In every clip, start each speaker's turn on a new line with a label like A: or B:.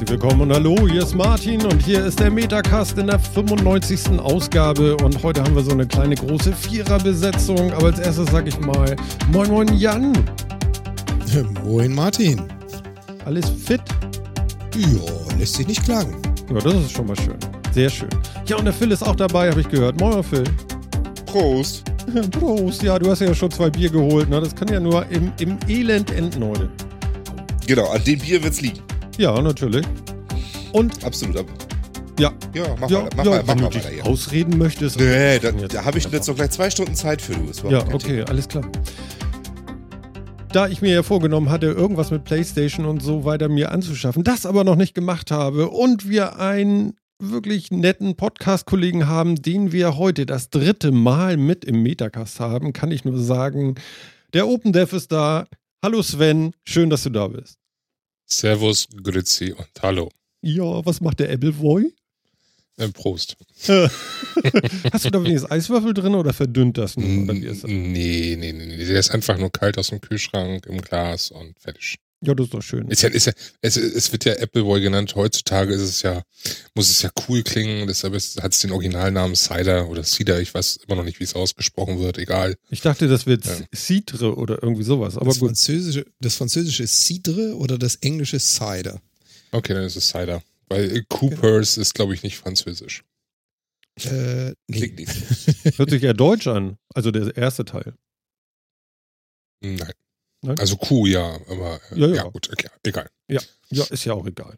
A: Herzlich willkommen und hallo, hier ist Martin und hier ist der Metacast in der 95. Ausgabe und heute haben wir so eine kleine große Viererbesetzung, aber als erstes sag ich mal Moin Moin Jan.
B: Moin Martin.
A: Alles fit?
B: Ja, lässt sich nicht klagen.
A: Ja, das ist schon mal schön. Sehr schön. Ja, und der Phil ist auch dabei, habe ich gehört. Moin Phil.
C: Prost.
A: Prost. Ja, du hast ja schon zwei Bier geholt, ne? Das kann ja nur im, im Elend enden heute.
C: Genau, an dem Bier wird's liegen.
A: Ja, natürlich. Und
C: Absolut. ab-
A: ja,
C: Ja, mach
A: ja,
C: mal, mach
A: ja,
C: mal, mach
A: wenn du
C: mal
A: dich
C: weiter hier.
A: ausreden möchtest.
C: Nee, da, da habe ich jetzt noch gleich zwei Stunden Zeit für du.
A: Ja, okay, alles klar. Da ich mir ja vorgenommen hatte, irgendwas mit PlayStation und so weiter mir anzuschaffen, das aber noch nicht gemacht habe und wir einen wirklich netten Podcast-Kollegen haben, den wir heute das dritte Mal mit im Metacast haben, kann ich nur sagen, der Open Dev ist da. Hallo Sven, schön, dass du da bist.
D: Servus, Grüezi und Hallo.
A: Ja, was macht der Appleboy?
D: Äh, Prost.
A: Hast du da wenigstens Eiswürfel drin oder verdünnt das nur? Oder?
D: Nee, nee, nee, nee. Der ist einfach nur kalt aus dem Kühlschrank im Glas und fertig.
A: Ja, das ist doch schön.
D: Ist ja, ist ja, es, es wird ja Appleboy genannt. Heutzutage ist es ja, muss es ja cool klingen. Deshalb hat es den Originalnamen Cider oder Cider. Ich weiß immer noch nicht, wie es ausgesprochen wird. Egal.
A: Ich dachte, das wird
D: Ja.
A: Citre oder irgendwie sowas, aber
B: das,
A: gut.
B: Französische, das Französische ist Cidre oder das Englische Cider?
D: Okay, dann ist es Cider. Weil äh, Coopers ist, glaube ich, nicht französisch.
B: Äh, nee.
C: Klingt nicht so.
A: Hört sich eher deutsch an. Also der erste Teil.
D: Nein.
A: Nein?
D: Also Kuh, ja, aber äh,
A: Ja,
D: ja,
A: ja.
D: gut, okay, egal.
A: Ja, ist ja auch egal.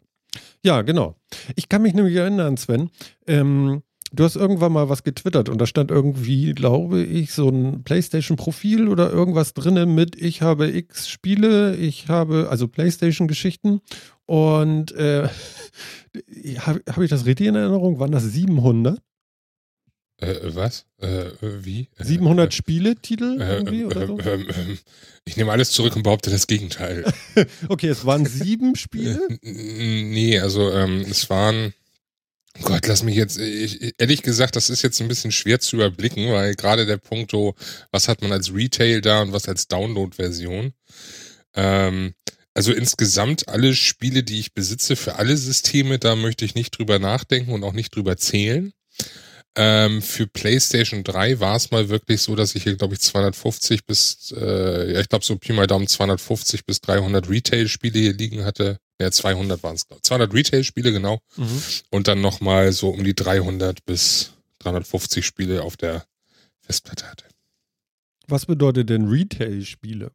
A: Ja, genau. Ich kann mich nämlich erinnern, Sven. Ähm, du hast irgendwann mal was getwittert und da stand irgendwie, glaube ich, so ein PlayStation-Profil oder irgendwas drinne mit ich habe X Spiele, ich habe also PlayStation-Geschichten und äh, habe hab ich das richtig in Erinnerung? Waren das 700?
D: Äh, was? Äh, äh, wie? Äh,
A: 700 Spieletitel
D: Äh,
A: irgendwie
D: äh,
A: oder so?
D: äh, ich nehme alles zurück und behaupte das Gegenteil.
A: Okay, es waren sieben Spiele.
D: Äh, nee, also ähm, es waren. Oh Gott, lass mich jetzt. Ich, ehrlich gesagt, das ist jetzt ein bisschen schwer zu überblicken, weil gerade der Punkto, was hat man als Retail da und was als Download-Version. Ähm, also insgesamt alle Spiele, die ich besitze für alle Systeme, da möchte ich nicht drüber nachdenken und auch nicht drüber zählen. Ähm, für PlayStation 3 war es mal wirklich so, dass ich hier, glaube ich, 250 bis, äh, ja, ich glaube so Pi mal Daumen 250 bis 300 Retail-Spiele hier liegen hatte. Ja, 200 waren es, 200 Retail-Spiele, genau.
A: Mhm.
D: Und dann nochmal so um die 300 bis 350 Spiele auf der Festplatte hatte.
A: Was bedeutet denn Retail-Spiele?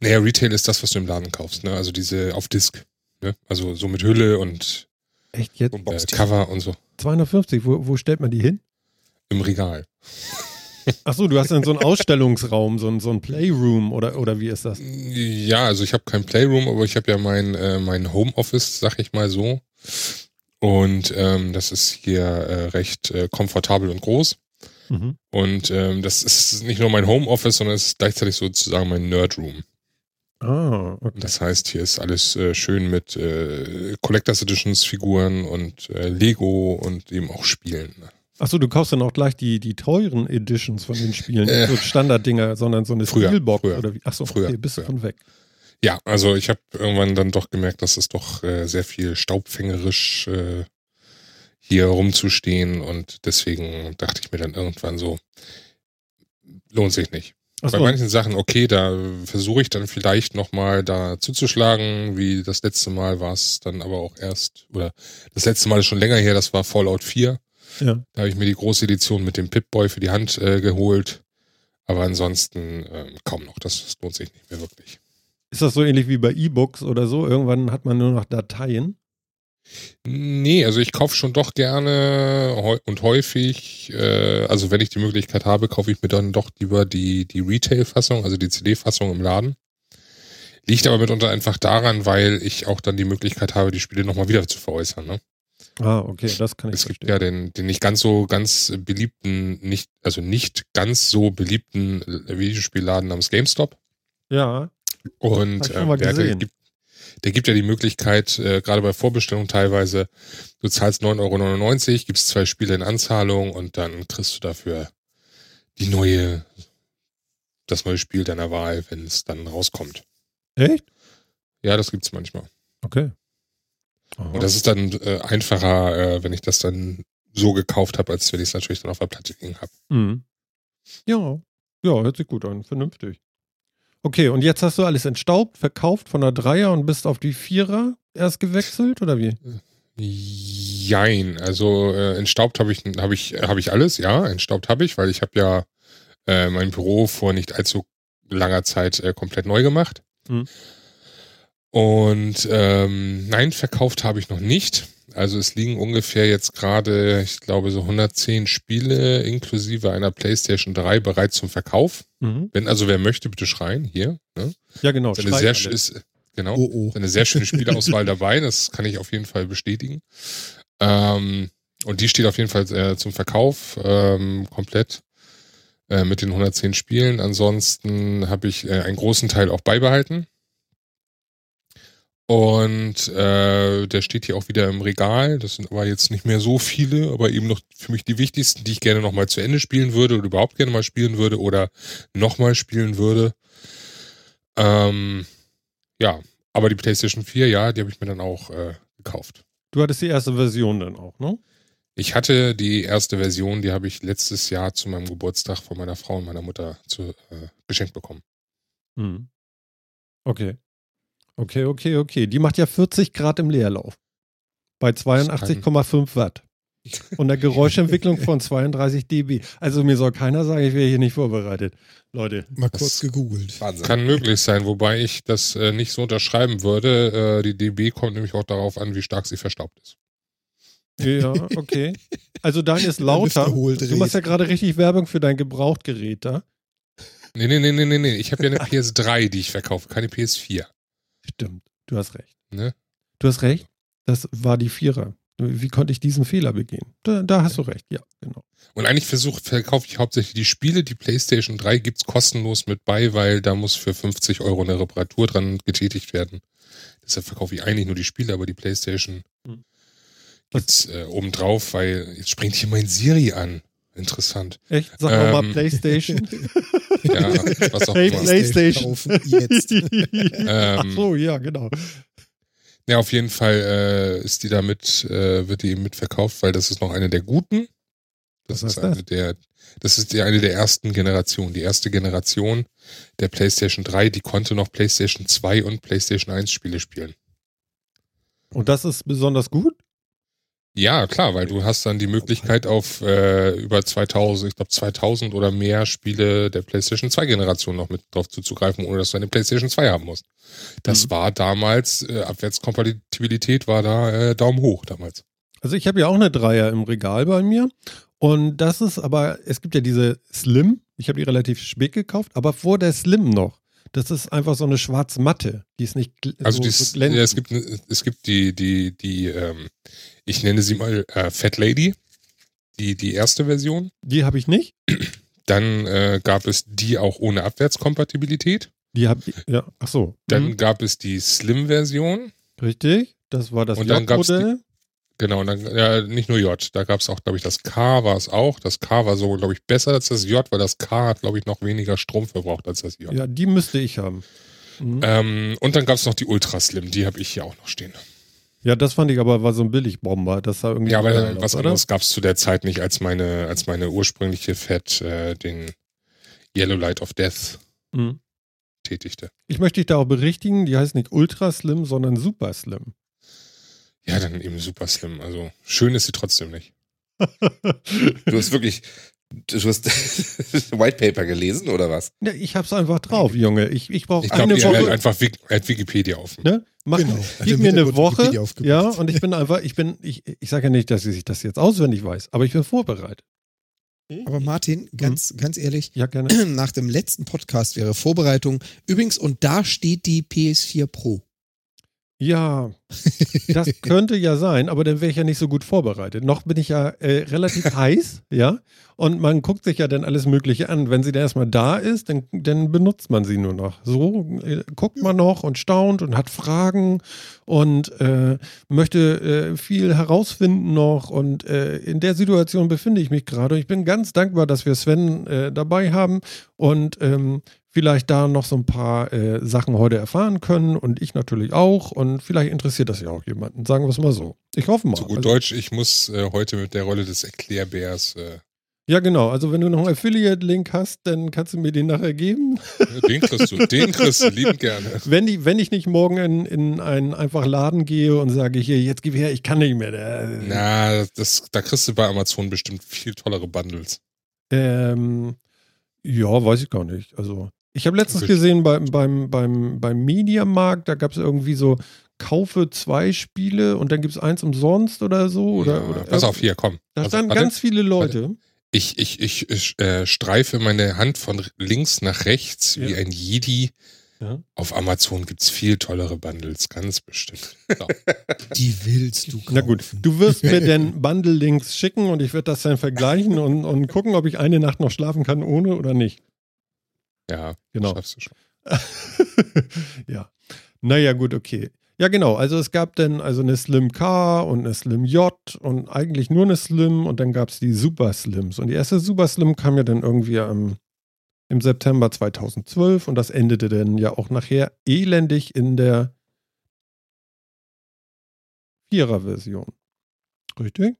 D: Naja, Retail ist das, was du im Laden kaufst, ne? Also diese auf Disk. Ne? Also so mit Hülle und
A: Echt jetzt?
D: äh, Cover und so.
A: 250, wo, wo stellt man die hin?
D: Im Regal.
A: Ach so, du hast dann so einen Ausstellungsraum, so einen, so einen Playroom oder, oder wie ist das?
D: Ja, also ich habe kein Playroom, aber ich habe ja mein, äh, mein Homeoffice, sag ich mal so. Und ähm, das ist hier äh, recht äh, komfortabel und groß.
A: Mhm.
D: Und ähm, das ist nicht nur mein Homeoffice, sondern es ist gleichzeitig sozusagen mein Nerdroom.
A: Ah, okay.
D: Das heißt, hier ist alles äh, schön mit äh, Collectors Editions Figuren und äh, Lego und eben auch Spielen.
A: Ach so, du kaufst dann auch gleich die, die teuren Editions von den Spielen,
D: Äh.
A: nicht so Standarddinger, sondern so eine
D: Früher,
A: Steelbox
D: früher.
A: oder wie? Ach so,
D: Früher,
A: okay, bist du
D: früher.
A: von weg.
D: Ja, also ich habe irgendwann dann doch gemerkt, dass es doch äh, sehr viel staubfängerisch äh, hier rumzustehen und deswegen dachte ich mir dann irgendwann so, lohnt sich nicht.
A: Ach
D: Bei
A: so,
D: manchen Sachen, okay, da versuche ich dann vielleicht nochmal da zuzuschlagen, wie das letzte Mal war es dann aber auch erst, oder das letzte Mal ist schon länger her, das war Fallout 4.
A: ja.
D: Da habe ich mir die große Edition mit dem Pip-Boy für die Hand äh, geholt. Aber ansonsten ähm, kaum noch. Das, das lohnt sich nicht mehr wirklich.
A: Ist das so ähnlich wie bei E-Books oder so? Irgendwann hat man nur noch Dateien.
D: Nee, also ich kaufe schon doch gerne und häufig, äh, also wenn ich die Möglichkeit habe, kaufe ich mir dann doch lieber die, die Retail-Fassung, also die CD-Fassung im Laden. Liegt aber mitunter einfach daran, weil ich auch dann die Möglichkeit habe, die Spiele nochmal wieder zu veräußern. Ne?
A: Ah, okay, das kann ich
D: Es gibt
A: verstehen.
D: ja den, den nicht ganz so ganz beliebten, nicht, also nicht ganz so beliebten Videospielladen namens GameStop.
A: Ja,
D: Und äh, der, der, gibt, der gibt ja die Möglichkeit, äh, gerade bei Vorbestellung teilweise, du zahlst 9,99 Euro, gibst zwei Spiele in Anzahlung und dann kriegst du dafür die neue, das neue Spiel deiner Wahl, wenn es dann rauskommt.
A: echt?
D: Ja, das gibt's manchmal.
A: Okay. Aha.
D: Und das ist dann äh, einfacher, äh, wenn ich das dann so gekauft habe, als wenn ich es natürlich dann auf der Platte liegen habe.
A: Mhm. Ja, ja, hört sich gut an, vernünftig. Okay, und jetzt hast du alles entstaubt, verkauft von der Dreier und bist auf die Vierer erst gewechselt oder wie?
D: Jein, also äh, entstaubt habe ich, hab ich, hab ich alles, ja, entstaubt habe ich, weil ich habe ja äh, mein Büro vor nicht allzu langer Zeit äh, komplett neu gemacht.
A: Mhm.
D: Und ähm, nein, verkauft habe ich noch nicht. Also es liegen ungefähr jetzt gerade, ich glaube, so 110 Spiele inklusive einer PlayStation 3 bereit zum Verkauf.
A: Mhm.
D: Wenn also wer möchte, bitte schreien hier. Ne?
A: Ja, genau.
D: Ist eine sehr, ist, genau,
B: Oh, oh.
D: eine sehr schöne Spieleauswahl dabei, das kann ich auf jeden Fall bestätigen. Ähm, und die steht auf jeden Fall äh, zum Verkauf ähm, komplett äh, mit den 110 Spielen. Ansonsten habe ich äh, einen großen Teil auch beibehalten. Und äh, der steht hier auch wieder im Regal. Das sind aber jetzt nicht mehr so viele, aber eben noch für mich die wichtigsten, die ich gerne nochmal zu Ende spielen würde oder überhaupt gerne mal spielen würde oder nochmal spielen würde. Ähm, ja, aber die PlayStation 4, ja, die habe ich mir dann auch äh, gekauft.
A: Du hattest die erste Version dann auch, ne?
D: Ich hatte die erste Version, die habe ich letztes Jahr zu meinem Geburtstag von meiner Frau und meiner Mutter zu, äh, geschenkt bekommen.
A: Mhm. Okay. Okay, okay, okay. Die macht ja 40 Grad im Leerlauf. Bei 82,5 Watt. Und eine Geräuschentwicklung von 32 dB. Also mir soll keiner sagen, ich wäre hier nicht vorbereitet. Leute.
B: Mal
D: Das-
B: kurz gegoogelt.
C: Wahnsinn.
D: Kann möglich sein, wobei ich das äh, nicht so unterschreiben würde. Äh, die dB kommt nämlich auch darauf an, wie stark sie verstaubt ist.
A: Ja, okay. Also dein ist lauter. Du machst ja gerade richtig Werbung für dein Gebrauchtgerät da.
D: Nee, nee, nee, nee, nee, nee. Ich habe ja eine PS3, die ich verkaufe, keine PS4.
A: Stimmt, du hast recht.
D: Ne?
A: Du hast recht. Das war die Vierer. Wie konnte ich diesen Fehler begehen? Da, da hast du recht, ja, genau.
D: Und eigentlich versuche, verkaufe ich hauptsächlich die Spiele. Die PlayStation 3 gibt's kostenlos mit bei, weil da muss für 50 Euro eine Reparatur dran getätigt werden. Deshalb verkaufe ich eigentlich nur die Spiele, aber die PlayStation
A: Hm.
D: gibt's äh, obendrauf, weil jetzt springt hier mein Siri an. Interessant.
A: Echt? Sag noch mal
D: Ähm,
A: PlayStation.
D: Ja, was auch
A: Hey,
D: immer.
A: PlayStation.
B: jetzt.
A: Ach
D: Ähm,
A: so, ja, genau.
D: Ja, auf jeden Fall äh, ist die damit, äh, wird die eben mitverkauft, weil das ist noch eine der guten. Das
A: Was
D: ist eine
A: das?
D: der, das ist die eine der ersten Generationen. Die erste Generation der PlayStation 3, die konnte noch PlayStation 2 und PlayStation 1 Spiele spielen.
A: Und das ist besonders gut?
D: Ja, klar, weil du hast dann die Möglichkeit auf äh, über 2000, ich glaube 2000 oder mehr Spiele der PlayStation 2 Generation noch mit drauf zuzugreifen, ohne dass du eine PlayStation 2 haben musst. Das
A: Mhm.
D: war damals, äh, Abwärtskompatibilität war da äh, Daumen hoch damals.
A: Also ich habe ja auch eine Dreier im Regal bei mir. Und das ist aber, es gibt ja diese Slim. Ich habe die relativ spät gekauft, aber vor der Slim noch. Das ist einfach so eine schwarze Matte. Die ist nicht gl-
D: Also
A: so,
D: dies,
A: so glänzend.
D: ja, es gibt ne- es gibt die die die ähm, ich nenne sie mal äh, Fat Lady, die die erste Version.
A: Die habe ich nicht.
D: Dann äh, gab es die auch ohne Abwärtskompatibilität.
A: Die habe ich, ja, ach so.
D: Dann
A: Mhm.
D: gab es die Slim Version.
A: Richtig. Das war das J-Modell.
D: Genau, und dann ja, nicht nur J, da gab es auch, glaube ich, das K war es auch. Das K war so, glaube ich, besser als das J, weil das K hat, glaube ich, noch weniger Strom verbraucht als das J.
A: Ja, die müsste ich haben. Mhm.
D: Ähm, und dann gab es noch die Ultra Slim, die habe ich hier auch noch stehen.
A: Ja, das fand ich aber war so ein Billigbomber. Das sah irgendwie
D: Ja, aber
A: geil
D: was anderes gab es zu der Zeit nicht, als meine, als meine ursprüngliche Fett äh, den Yellow Light of Death
A: Mhm.
D: tätigte.
A: Ich möchte dich da auch berichtigen, die heißt nicht Ultra Slim, sondern Super Slim.
D: Ja, dann eben super slim. Also schön ist sie trotzdem nicht.
C: Du hast wirklich, du hast White Paper gelesen oder was?
A: ja, ich hab's einfach drauf, Junge. Ich, ich brauche
D: Ich
A: eine
D: glaube, hat
A: Woche.
D: einfach Wik er hat Wikipedia offen.
A: Ne? Mach,
B: Genau.
A: Gib mir eine Woche, ja, und ich bin einfach, ich bin, ich, ich sage ja nicht, dass ich das jetzt auswendig weiß, aber ich bin vorbereitet.
B: Aber Martin, ganz, ganz ehrlich,
A: Ja, gerne.
B: nach dem letzten Podcast wäre Vorbereitung. Übrigens, und da steht die PS4 Pro.
A: Ja, das könnte ja sein, aber dann wäre ich ja nicht so gut vorbereitet. Noch bin ich ja äh, relativ heiß, ja, und man guckt sich ja dann alles Mögliche an. Wenn sie dann erstmal da ist, dann, dann benutzt man sie nur noch. So äh, guckt man noch und staunt und hat Fragen und äh, möchte äh, viel herausfinden noch. Und äh, in der Situation befinde ich mich gerade. Und ich bin ganz dankbar, dass wir Sven äh, dabei haben und ähm, vielleicht da noch so ein paar äh, Sachen heute erfahren können und ich natürlich auch und vielleicht interessiert das ja auch jemanden. Sagen wir es mal so. Ich hoffe mal.
D: Zu gut
A: Also-
D: Deutsch, ich muss äh, heute mit der Rolle des Erklärbärs, äh,
A: Ja, genau. Also wenn du noch einen Affiliate-Link hast, dann kannst du mir den nachher geben.
D: den kriegst du, den kriegst du liebend gerne.
A: Wenn, die, wenn ich nicht morgen in, in einen einfach Laden gehe und sage, hier, jetzt gib her, ich kann nicht mehr. Der,
D: Na, das, da kriegst du bei Amazon bestimmt viel tollere Bundles.
A: Ähm, ja, weiß ich gar nicht. Also, ich habe letztens
D: Also
A: gesehen beim, beim, beim, beim Mediamarkt, da gab es irgendwie so, kaufe zwei Spiele und dann gibt es eins umsonst oder so. Oder,
D: ja,
A: oder
D: pass auf, hier, komm.
A: Da
D: Also,
A: standen
D: warte.
A: ganz viele Leute.
D: Ich, ich, ich, ich äh, streife meine Hand von links nach rechts wie
A: Ja.
D: ein Jedi.
A: Ja.
D: Auf Amazon gibt's viel tollere Bundles, ganz bestimmt. So.
B: Die willst du kaufen.
A: Na gut, du wirst mir den Bundle-Links schicken und ich werde das dann vergleichen und, und gucken, ob ich eine Nacht noch schlafen kann ohne oder nicht.
D: Ja,
A: Genau.
D: schaffst du schon.
A: ja. Naja, gut, okay. Ja, genau. Also es gab dann also eine Slim K und eine Slim J und eigentlich nur eine Slim und dann gab es die Super Slims. Und die erste Super Slim kam ja dann irgendwie am, im September 2012 und das endete dann ja auch nachher elendig in der Vierer-Version. Richtig?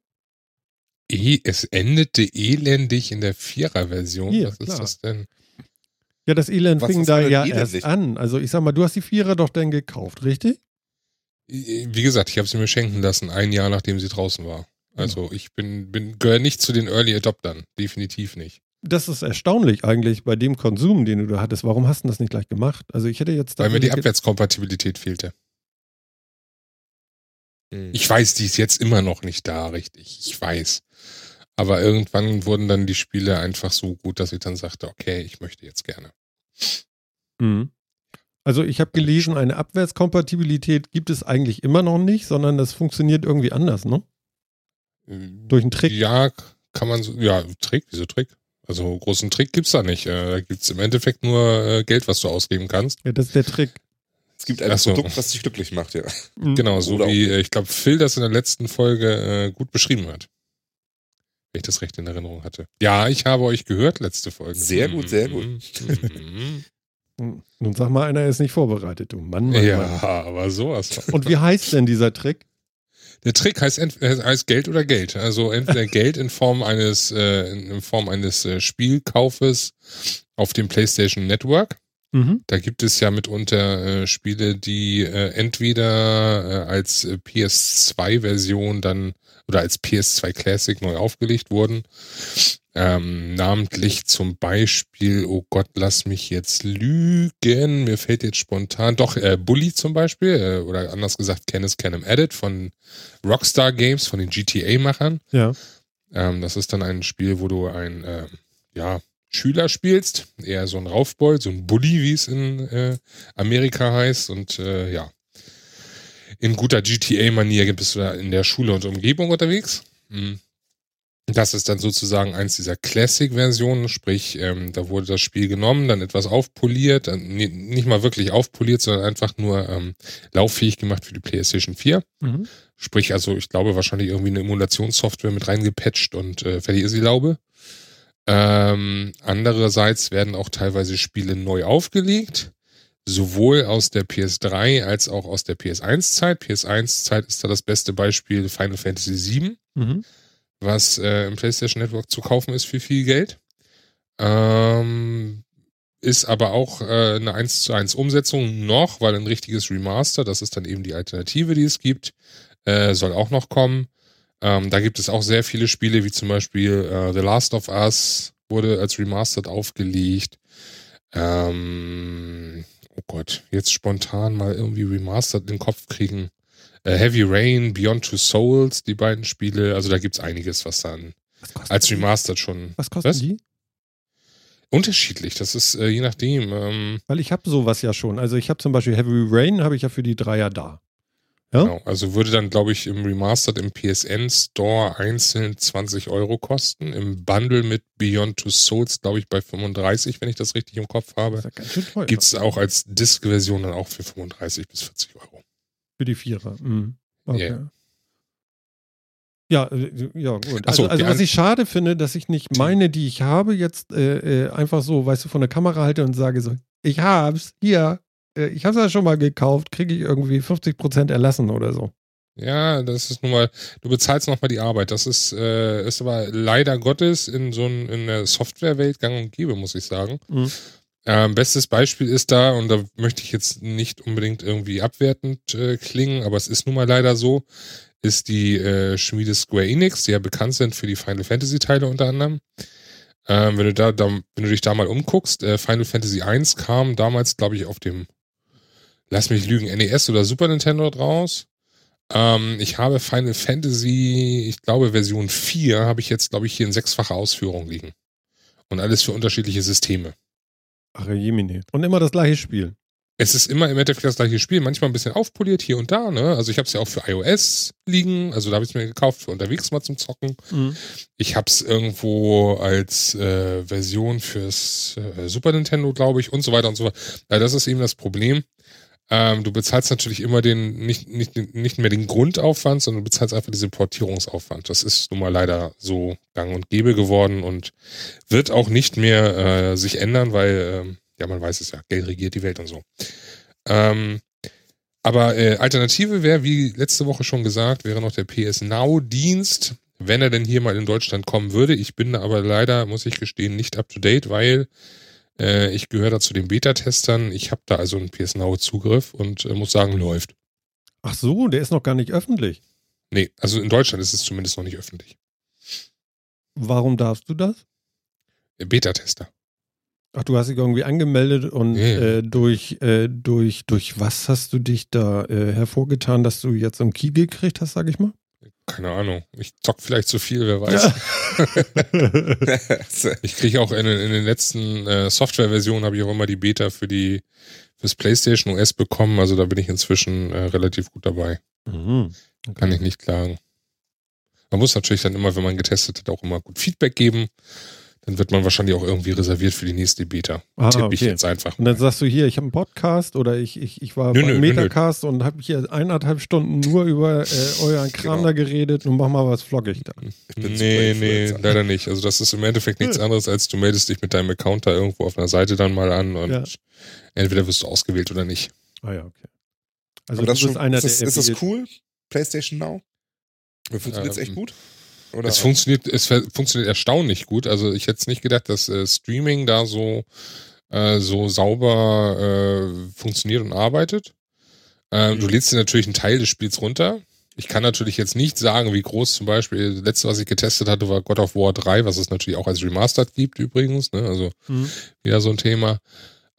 D: E, es endete elendig in der Vierer-Version.
A: Ja,
D: Was ist
A: klar.
D: das denn?
A: Ja, das Elend
C: Was
A: fing
C: ist
A: da
C: denn
A: ja erst an. Also ich sag mal, du hast die Vierer doch dann gekauft, richtig?
D: Wie gesagt, ich habe sie mir schenken lassen, ein Jahr nachdem sie draußen war. Also ich bin, bin gehöre nicht zu den Early Adoptern, definitiv nicht.
A: Das ist erstaunlich eigentlich bei dem Konsum, den du da hattest. Warum hast du das nicht gleich gemacht? Also ich hätte jetzt
D: Weil mir die Abwärtskompatibilität fehlte.
C: Hm.
D: Ich weiß, die ist jetzt immer noch nicht da, richtig. Ich weiß. Aber irgendwann wurden dann die Spiele einfach so gut, dass ich dann sagte, okay, ich möchte jetzt gerne.
A: Mhm. Also ich habe gelesen, eine Abwärtskompatibilität gibt es eigentlich immer noch nicht, sondern das funktioniert irgendwie anders, ne? Durch einen Trick.
D: Ja, kann man so, ja, Trick, wieso Trick? Also großen Trick gibt's da nicht. Äh, Da gibt's im Endeffekt nur äh, Geld, was du ausgeben kannst.
A: Ja, das ist der Trick.
C: Es gibt ein
D: so.
C: Produkt, was dich glücklich macht, ja.
A: Mhm.
D: Genau, so
C: Oder
D: wie, äh, ich glaube, Phil das in der letzten Folge äh, gut beschrieben hat. Wenn ich das recht in Erinnerung hatte. Ja, ich habe euch gehört, letzte Folge.
C: Sehr gut, sehr gut.
D: Mhm.
A: Mhm. Nun sag mal, einer ist nicht vorbereitet, du Mann. Mann,
D: ja,
A: Mann.
D: aber sowas.
A: Und wie heißt denn dieser Trick?
D: Der Trick heißt, ent- äh, heißt Geld oder Geld. Also entweder Geld in Form eines, äh, in Form eines äh, Spielkaufes auf dem PlayStation Network.
A: Mhm.
D: Da gibt es ja mitunter äh, Spiele, die äh, entweder äh, als äh, PS2-Version dann oder als PS2 Classic neu aufgelegt wurden. Ähm, namentlich zum Beispiel, oh Gott, lass mich jetzt lügen, mir fällt jetzt spontan, doch, äh, Bully zum Beispiel, äh, oder anders gesagt, Kenneth Canham Edit von Rockstar Games, von den GTA-Machern.
A: Ja.
D: Ähm, das ist dann ein Spiel, wo du ein ähm, ja, Schüler spielst, eher so ein Raufbold, so ein Bully, wie es in äh, Amerika heißt. Und äh, ja, in guter GTA-Manier bist du da in der Schule und Umgebung unterwegs. Mhm. Das ist dann sozusagen eins dieser Classic-Versionen, sprich, ähm, da wurde das Spiel genommen, dann etwas aufpoliert, nee, nicht mal wirklich aufpoliert, sondern einfach nur ähm, lauffähig gemacht für die PlayStation 4.
A: Mhm.
D: Sprich, also ich glaube wahrscheinlich irgendwie eine Emulationssoftware mit reingepatcht und äh, fertig ist die Laube. Ähm, andererseits werden auch teilweise Spiele neu aufgelegt, sowohl aus der PS3 als auch aus der PS1-Zeit. PS1-Zeit ist da das beste Beispiel Final Fantasy VII,
A: Mhm.
D: was äh, im PlayStation Network zu kaufen ist für viel Geld. Ähm, ist aber auch äh, eine 1 zu 1 Umsetzung noch, weil ein richtiges Remaster, das ist dann eben die Alternative, die es gibt, äh, soll auch noch kommen. Ähm, da gibt es auch sehr viele Spiele, wie zum Beispiel äh, The Last of Us wurde als Remastered aufgelegt. Ähm, oh Gott, jetzt spontan mal irgendwie Remastered in den Kopf kriegen. Äh, Heavy Rain, Beyond Two Souls, die beiden Spiele. Also da gibt's einiges, was dann
A: Was
D: als
A: die?
D: Remastered schon
A: Was kosten
D: Was?
A: die?
D: unterschiedlich. Das ist äh, je nachdem. Ähm,
A: Weil ich habe sowas ja schon. Also ich habe zum Beispiel Heavy Rain, habe ich ja für die Dreier da. Ja?
D: Genau, also würde dann, glaube ich, im Remastered im PSN Store einzeln 20 Euro kosten. Im Bundle mit Beyond Two Souls, glaube ich, bei 35, wenn ich das richtig im Kopf habe.
A: ja.
D: Gibt es auch als Disk-Version dann auch für 35 bis 40 Euro.
A: Für die Vierer. Mhm. Okay.
D: Ja.
A: Ja, äh, ja, gut.
D: So,
A: also, also was ich schade finde, dass ich nicht meine, die ich habe, jetzt äh, äh, einfach so, weißt du, von der Kamera halte und sage so, ich hab's, hier, äh, ich hab's ja schon mal gekauft, kriege ich irgendwie 50% erlassen oder so.
D: Ja, das ist nun mal, du bezahlst nochmal die Arbeit. Das ist, äh, ist aber leider Gottes in so ein, in der Softwarewelt gang und gäbe, muss ich sagen.
A: Mhm.
D: Ähm, bestes Beispiel ist da, und da möchte ich jetzt nicht unbedingt irgendwie abwertend äh, klingen, aber es ist nun mal leider so, ist die äh, Schmiede Square Enix, die ja bekannt sind für die Final Fantasy Teile unter anderem. Ähm, wenn du da, da, wenn du dich da mal umguckst, äh, Final Fantasy 1 kam damals, glaube ich, auf dem, lass mich lügen, NES oder Super Nintendo draus. Ähm, ich habe Final Fantasy, ich glaube Version 4, habe ich jetzt, glaube ich, hier in sechsfacher Ausführung liegen. Und alles für unterschiedliche Systeme.
A: Ach, Jemine. Und immer das gleiche Spiel.
D: Es ist immer im Endeffekt das gleiche Spiel, manchmal ein bisschen aufpoliert hier und da, ne? Also ich habe es ja auch für iOS liegen, also da habe ich es mir gekauft für unterwegs mal zum Zocken.
A: Mhm.
D: Ich habe es irgendwo als äh, Version fürs äh, Super Nintendo, glaube ich, und so weiter und so weiter. Ja, das ist eben das Problem. Ähm, du bezahlst natürlich immer den, nicht, nicht, nicht mehr den Grundaufwand, sondern du bezahlst einfach diesen Portierungsaufwand. Das ist nun mal leider so gang und gäbe geworden und wird auch nicht mehr äh, sich ändern, weil, ähm, ja, man weiß es ja, Geld regiert die Welt und so. Ähm, aber äh, Alternative wäre, wie letzte Woche schon gesagt, wäre noch der PS Now-Dienst, wenn er denn hier mal in Deutschland kommen würde. Ich bin da aber leider, muss ich gestehen, nicht up to date, weil äh, ich gehöre da zu den Beta-Testern. Ich habe da also einen PS Now-Zugriff und äh, muss sagen, läuft.
A: Ach so, der ist noch gar nicht öffentlich.
D: Nee, also in Deutschland ist es zumindest noch nicht öffentlich.
A: Warum darfst du das?
D: Äh, Beta-Tester.
A: Ach, du hast dich irgendwie angemeldet und
D: ja.
A: äh, durch, äh, durch, durch was hast du dich da äh, hervorgetan, dass du jetzt einen Key gekriegt hast, sag ich mal?
D: Keine Ahnung. Ich zock vielleicht zu viel, wer weiß. Ich kriege auch in, den- in den letzten äh, Software-Versionen habe ich auch immer die Beta für die fürs PlayStation OS bekommen. Also da bin ich inzwischen äh, relativ gut dabei.
A: mhm. okay.
D: Kann ich nicht klagen. Man muss natürlich dann immer, wenn man getestet hat, auch immer gut Feedback geben. Dann wird man wahrscheinlich auch irgendwie reserviert für die nächste Beta.
A: Ah,
D: Tippe ich
A: okay.
D: jetzt einfach.
A: Und dann sagst du hier, ich habe einen Podcast oder ich, ich, ich war
D: Nö,
A: beim
D: nö.
A: Metacast und habe hier eineinhalb Stunden nur über äh, euren Kram
C: Genau.
A: da geredet und mach mal was flockig da.
C: bin
D: Nee, nee, leider nicht. Also das ist im Endeffekt nichts anderes, als du meldest dich mit deinem Account da irgendwo auf einer Seite dann mal an und
A: Ja.
D: entweder wirst du ausgewählt oder nicht.
A: Ah ja, okay. Also
C: Aber das
A: du
C: schon,
A: bist einer
C: ist, das,
A: der
C: ist das cool? PlayStation Now? Funktioniert es
D: Ähm,
C: echt gut? Oder?
D: Es funktioniert, es funktioniert erstaunlich gut. Also ich hätte es nicht gedacht, dass äh, Streaming da so äh, so sauber äh, funktioniert und arbeitet. Ähm, Du lädst dir natürlich einen Teil des Spiels runter. Ich kann natürlich jetzt nicht sagen, wie groß zum Beispiel, das letzte, was ich getestet hatte, war God of War 3, was es natürlich auch als Remastered gibt übrigens. Ne? Also
A: Mhm.
D: wieder so ein Thema.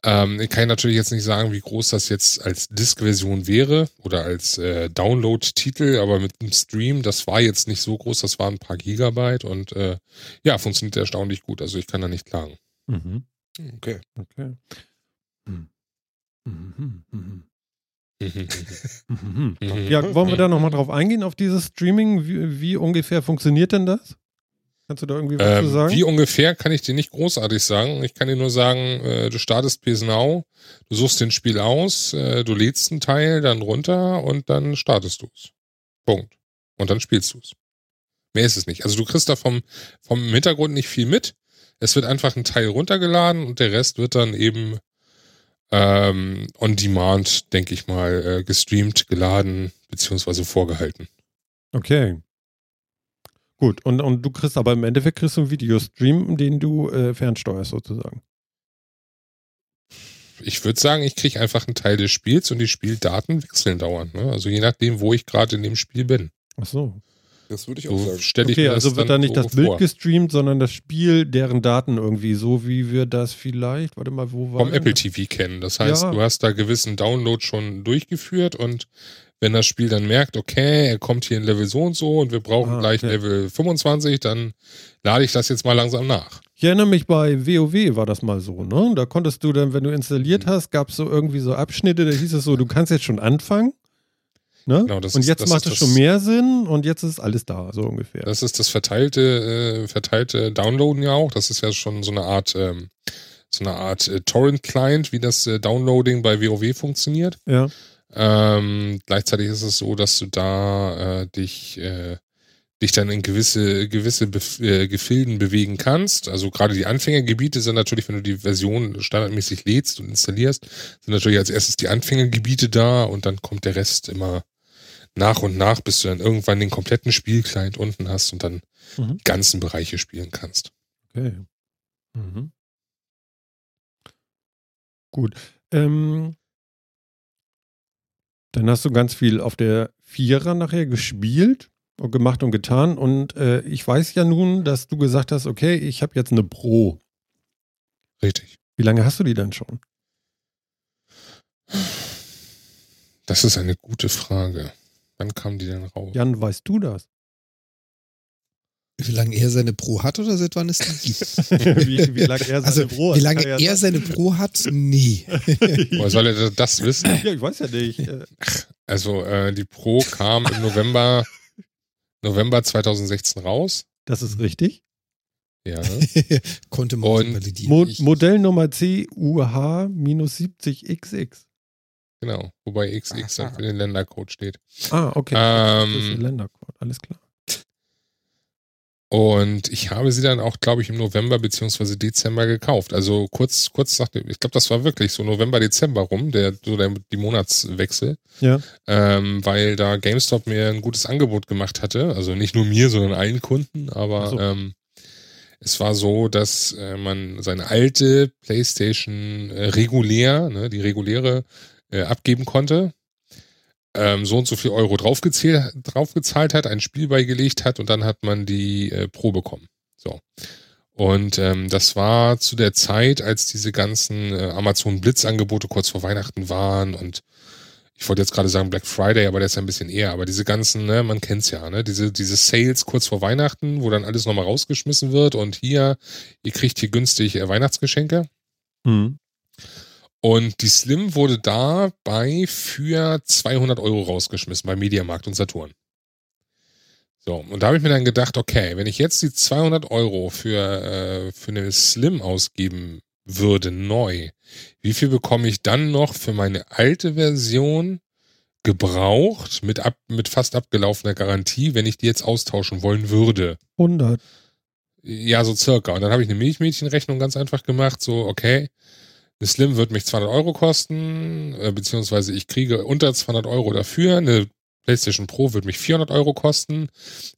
D: Ähm, ich kann natürlich jetzt nicht sagen, wie groß das jetzt als Disk-Version wäre oder als äh, Download-Titel, aber mit dem Stream, das war jetzt nicht so groß, das waren ein paar Gigabyte und äh, ja, funktioniert erstaunlich gut. Also ich kann da nicht klagen.
A: Mhm.
C: Okay.
A: Okay. Hm. Mhm. Mhm.
D: Mhm.
A: Mhm.
D: Mhm.
A: Ja, wollen wir da nochmal drauf eingehen, auf dieses Streaming? Wie, wie ungefähr funktioniert denn das? Kannst du da irgendwie was zu
D: Ähm,
A: sagen?
D: wie ungefähr kann ich dir nicht großartig sagen. Ich kann dir nur sagen, äh, du startest PS Now, du suchst den Spiel aus, äh, du lädst einen Teil dann runter und dann startest du es. Punkt. Und dann spielst du es. Mehr ist es nicht. Also du kriegst da vom, vom Hintergrund nicht viel mit. Es wird einfach ein Teil runtergeladen und der Rest wird dann eben ähm, on demand, denke ich mal, äh, gestreamt, geladen, beziehungsweise vorgehalten.
A: Okay. Gut, und, und du kriegst aber im Endeffekt kriegst du einen Videostream, den du äh, fernsteuerst sozusagen.
D: ich würde sagen, ich kriege einfach einen Teil des Spiels und die Spieldaten wechseln dauernd. Ne? Also je nachdem, wo ich gerade in dem Spiel bin.
A: Ach so.
C: Das würde ich auch
D: So
C: sagen.
D: stelle ich
A: Okay, also wird
D: dann
A: da nicht das Bild
D: vor.
A: gestreamt, sondern das Spiel, deren Daten irgendwie, so wie wir das vielleicht, warte mal, wo war
D: vom Apple TV kennen. Das heißt,
A: Ja.
D: du hast da gewissen Download schon durchgeführt und wenn das Spiel dann merkt, okay, er kommt hier in Level so und so und wir brauchen
A: Ah,
D: gleich
A: okay.
D: Level 25, dann lade ich das jetzt mal langsam nach.
A: Ich erinnere mich, bei WoW war das mal so, ne? Da konntest du dann, wenn du installiert hast, gab es so irgendwie so Abschnitte, da hieß es so, du kannst jetzt schon anfangen. Ne?
D: Genau,
A: und
D: ist-
A: jetzt
D: das
A: macht es schon mehr Sinn und jetzt ist alles da, so ungefähr.
D: Das ist das verteilte, äh, verteilte Downloaden ja auch. Das ist ja schon so eine Art, ähm, so eine Art äh, Torrent-Client, wie das äh, Downloading bei WoW funktioniert.
A: ja.
D: Ähm, gleichzeitig ist es so, dass du da äh, dich äh, dich dann in gewisse, gewisse Bef äh, Gefilden bewegen kannst. Also gerade die Anfängergebiete sind natürlich, wenn du die Version standardmäßig lädst und installierst, sind natürlich als erstes die Anfängergebiete da und dann kommt der Rest immer nach und nach, bis du dann irgendwann den kompletten Spielclient unten hast und dann
A: Mhm.
D: die ganzen Bereiche spielen kannst.
A: Okay. Mhm. Gut. Ähm, dann hast du ganz viel auf der Vierer nachher gespielt und gemacht und getan. Und äh, ich weiß ja nun, dass du gesagt hast, okay, ich habe jetzt eine Pro.
D: Richtig.
A: Wie lange hast du die denn schon?
D: Das ist eine gute Frage. Wann kam die denn raus?
A: Jan, weißt du das?
B: Wie lange er seine Pro hat oder seit wann es die gibt?
A: wie, wie lange er seine
B: Also,
A: Pro hat?
B: wie lange
A: ja
B: er seine Pro hat? Nee.
D: Woher soll er das wissen?
A: Ja, ich weiß ja nicht. Äh,
D: Also äh, die Pro kam im November, November 2016 raus.
A: Das ist richtig.
D: Ja.
B: Konnte man
D: Und
B: validieren.
A: Mo
B: Ich-
A: Modellnummer CUH-70XX.
D: Genau. Wobei XX dann für den Ländercode steht.
A: Ah, okay. das ist der
D: Ähm,
A: Ländercode, alles klar.
D: Und ich habe sie dann auch, glaube ich, im November beziehungsweise Dezember gekauft. Also kurz, kurz nach dem, ich glaube, das war wirklich so November, Dezember rum, der, so der, die Monatswechsel.
A: Ja.
D: Ähm, weil da GameStop mir ein gutes Angebot gemacht hatte. Also nicht nur mir, sondern allen Kunden. Aber
A: so.
D: ähm, es war so, dass äh, man seine alte PlayStation äh, regulär, ne, die reguläre, äh, abgeben konnte. Ähm, so und so viel Euro draufgezählt, draufgezahlt hat, ein Spiel beigelegt hat und dann hat man die äh, Pro bekommen. So. Und ähm, das war zu der Zeit, als diese ganzen äh, Amazon Blitz-Angebote kurz vor Weihnachten waren und ich wollte jetzt gerade sagen Black Friday, aber der ist ja ein bisschen eher, aber diese ganzen, ne, man kennt's ja, ne, diese, diese Sales kurz vor Weihnachten, wo dann alles nochmal rausgeschmissen wird und hier, ihr kriegt hier günstig äh, Weihnachtsgeschenke.
A: Hm.
D: Und die Slim wurde dabei für 200 Euro rausgeschmissen bei Mediamarkt und Saturn. So, und da habe ich mir dann gedacht, okay, wenn ich jetzt die 200 Euro für, äh, für eine Slim ausgeben würde, neu, wie viel bekomme ich dann noch für meine alte Version gebraucht mit, ab, mit fast abgelaufener Garantie, wenn ich die jetzt austauschen wollen würde?
A: 100.
D: Ja, so circa. Und dann habe ich eine Milchmädchenrechnung ganz einfach gemacht, so, okay, eine Slim wird mich 200 Euro kosten, äh, beziehungsweise ich kriege unter 200 Euro dafür. Eine PlayStation Pro wird mich 400 Euro kosten.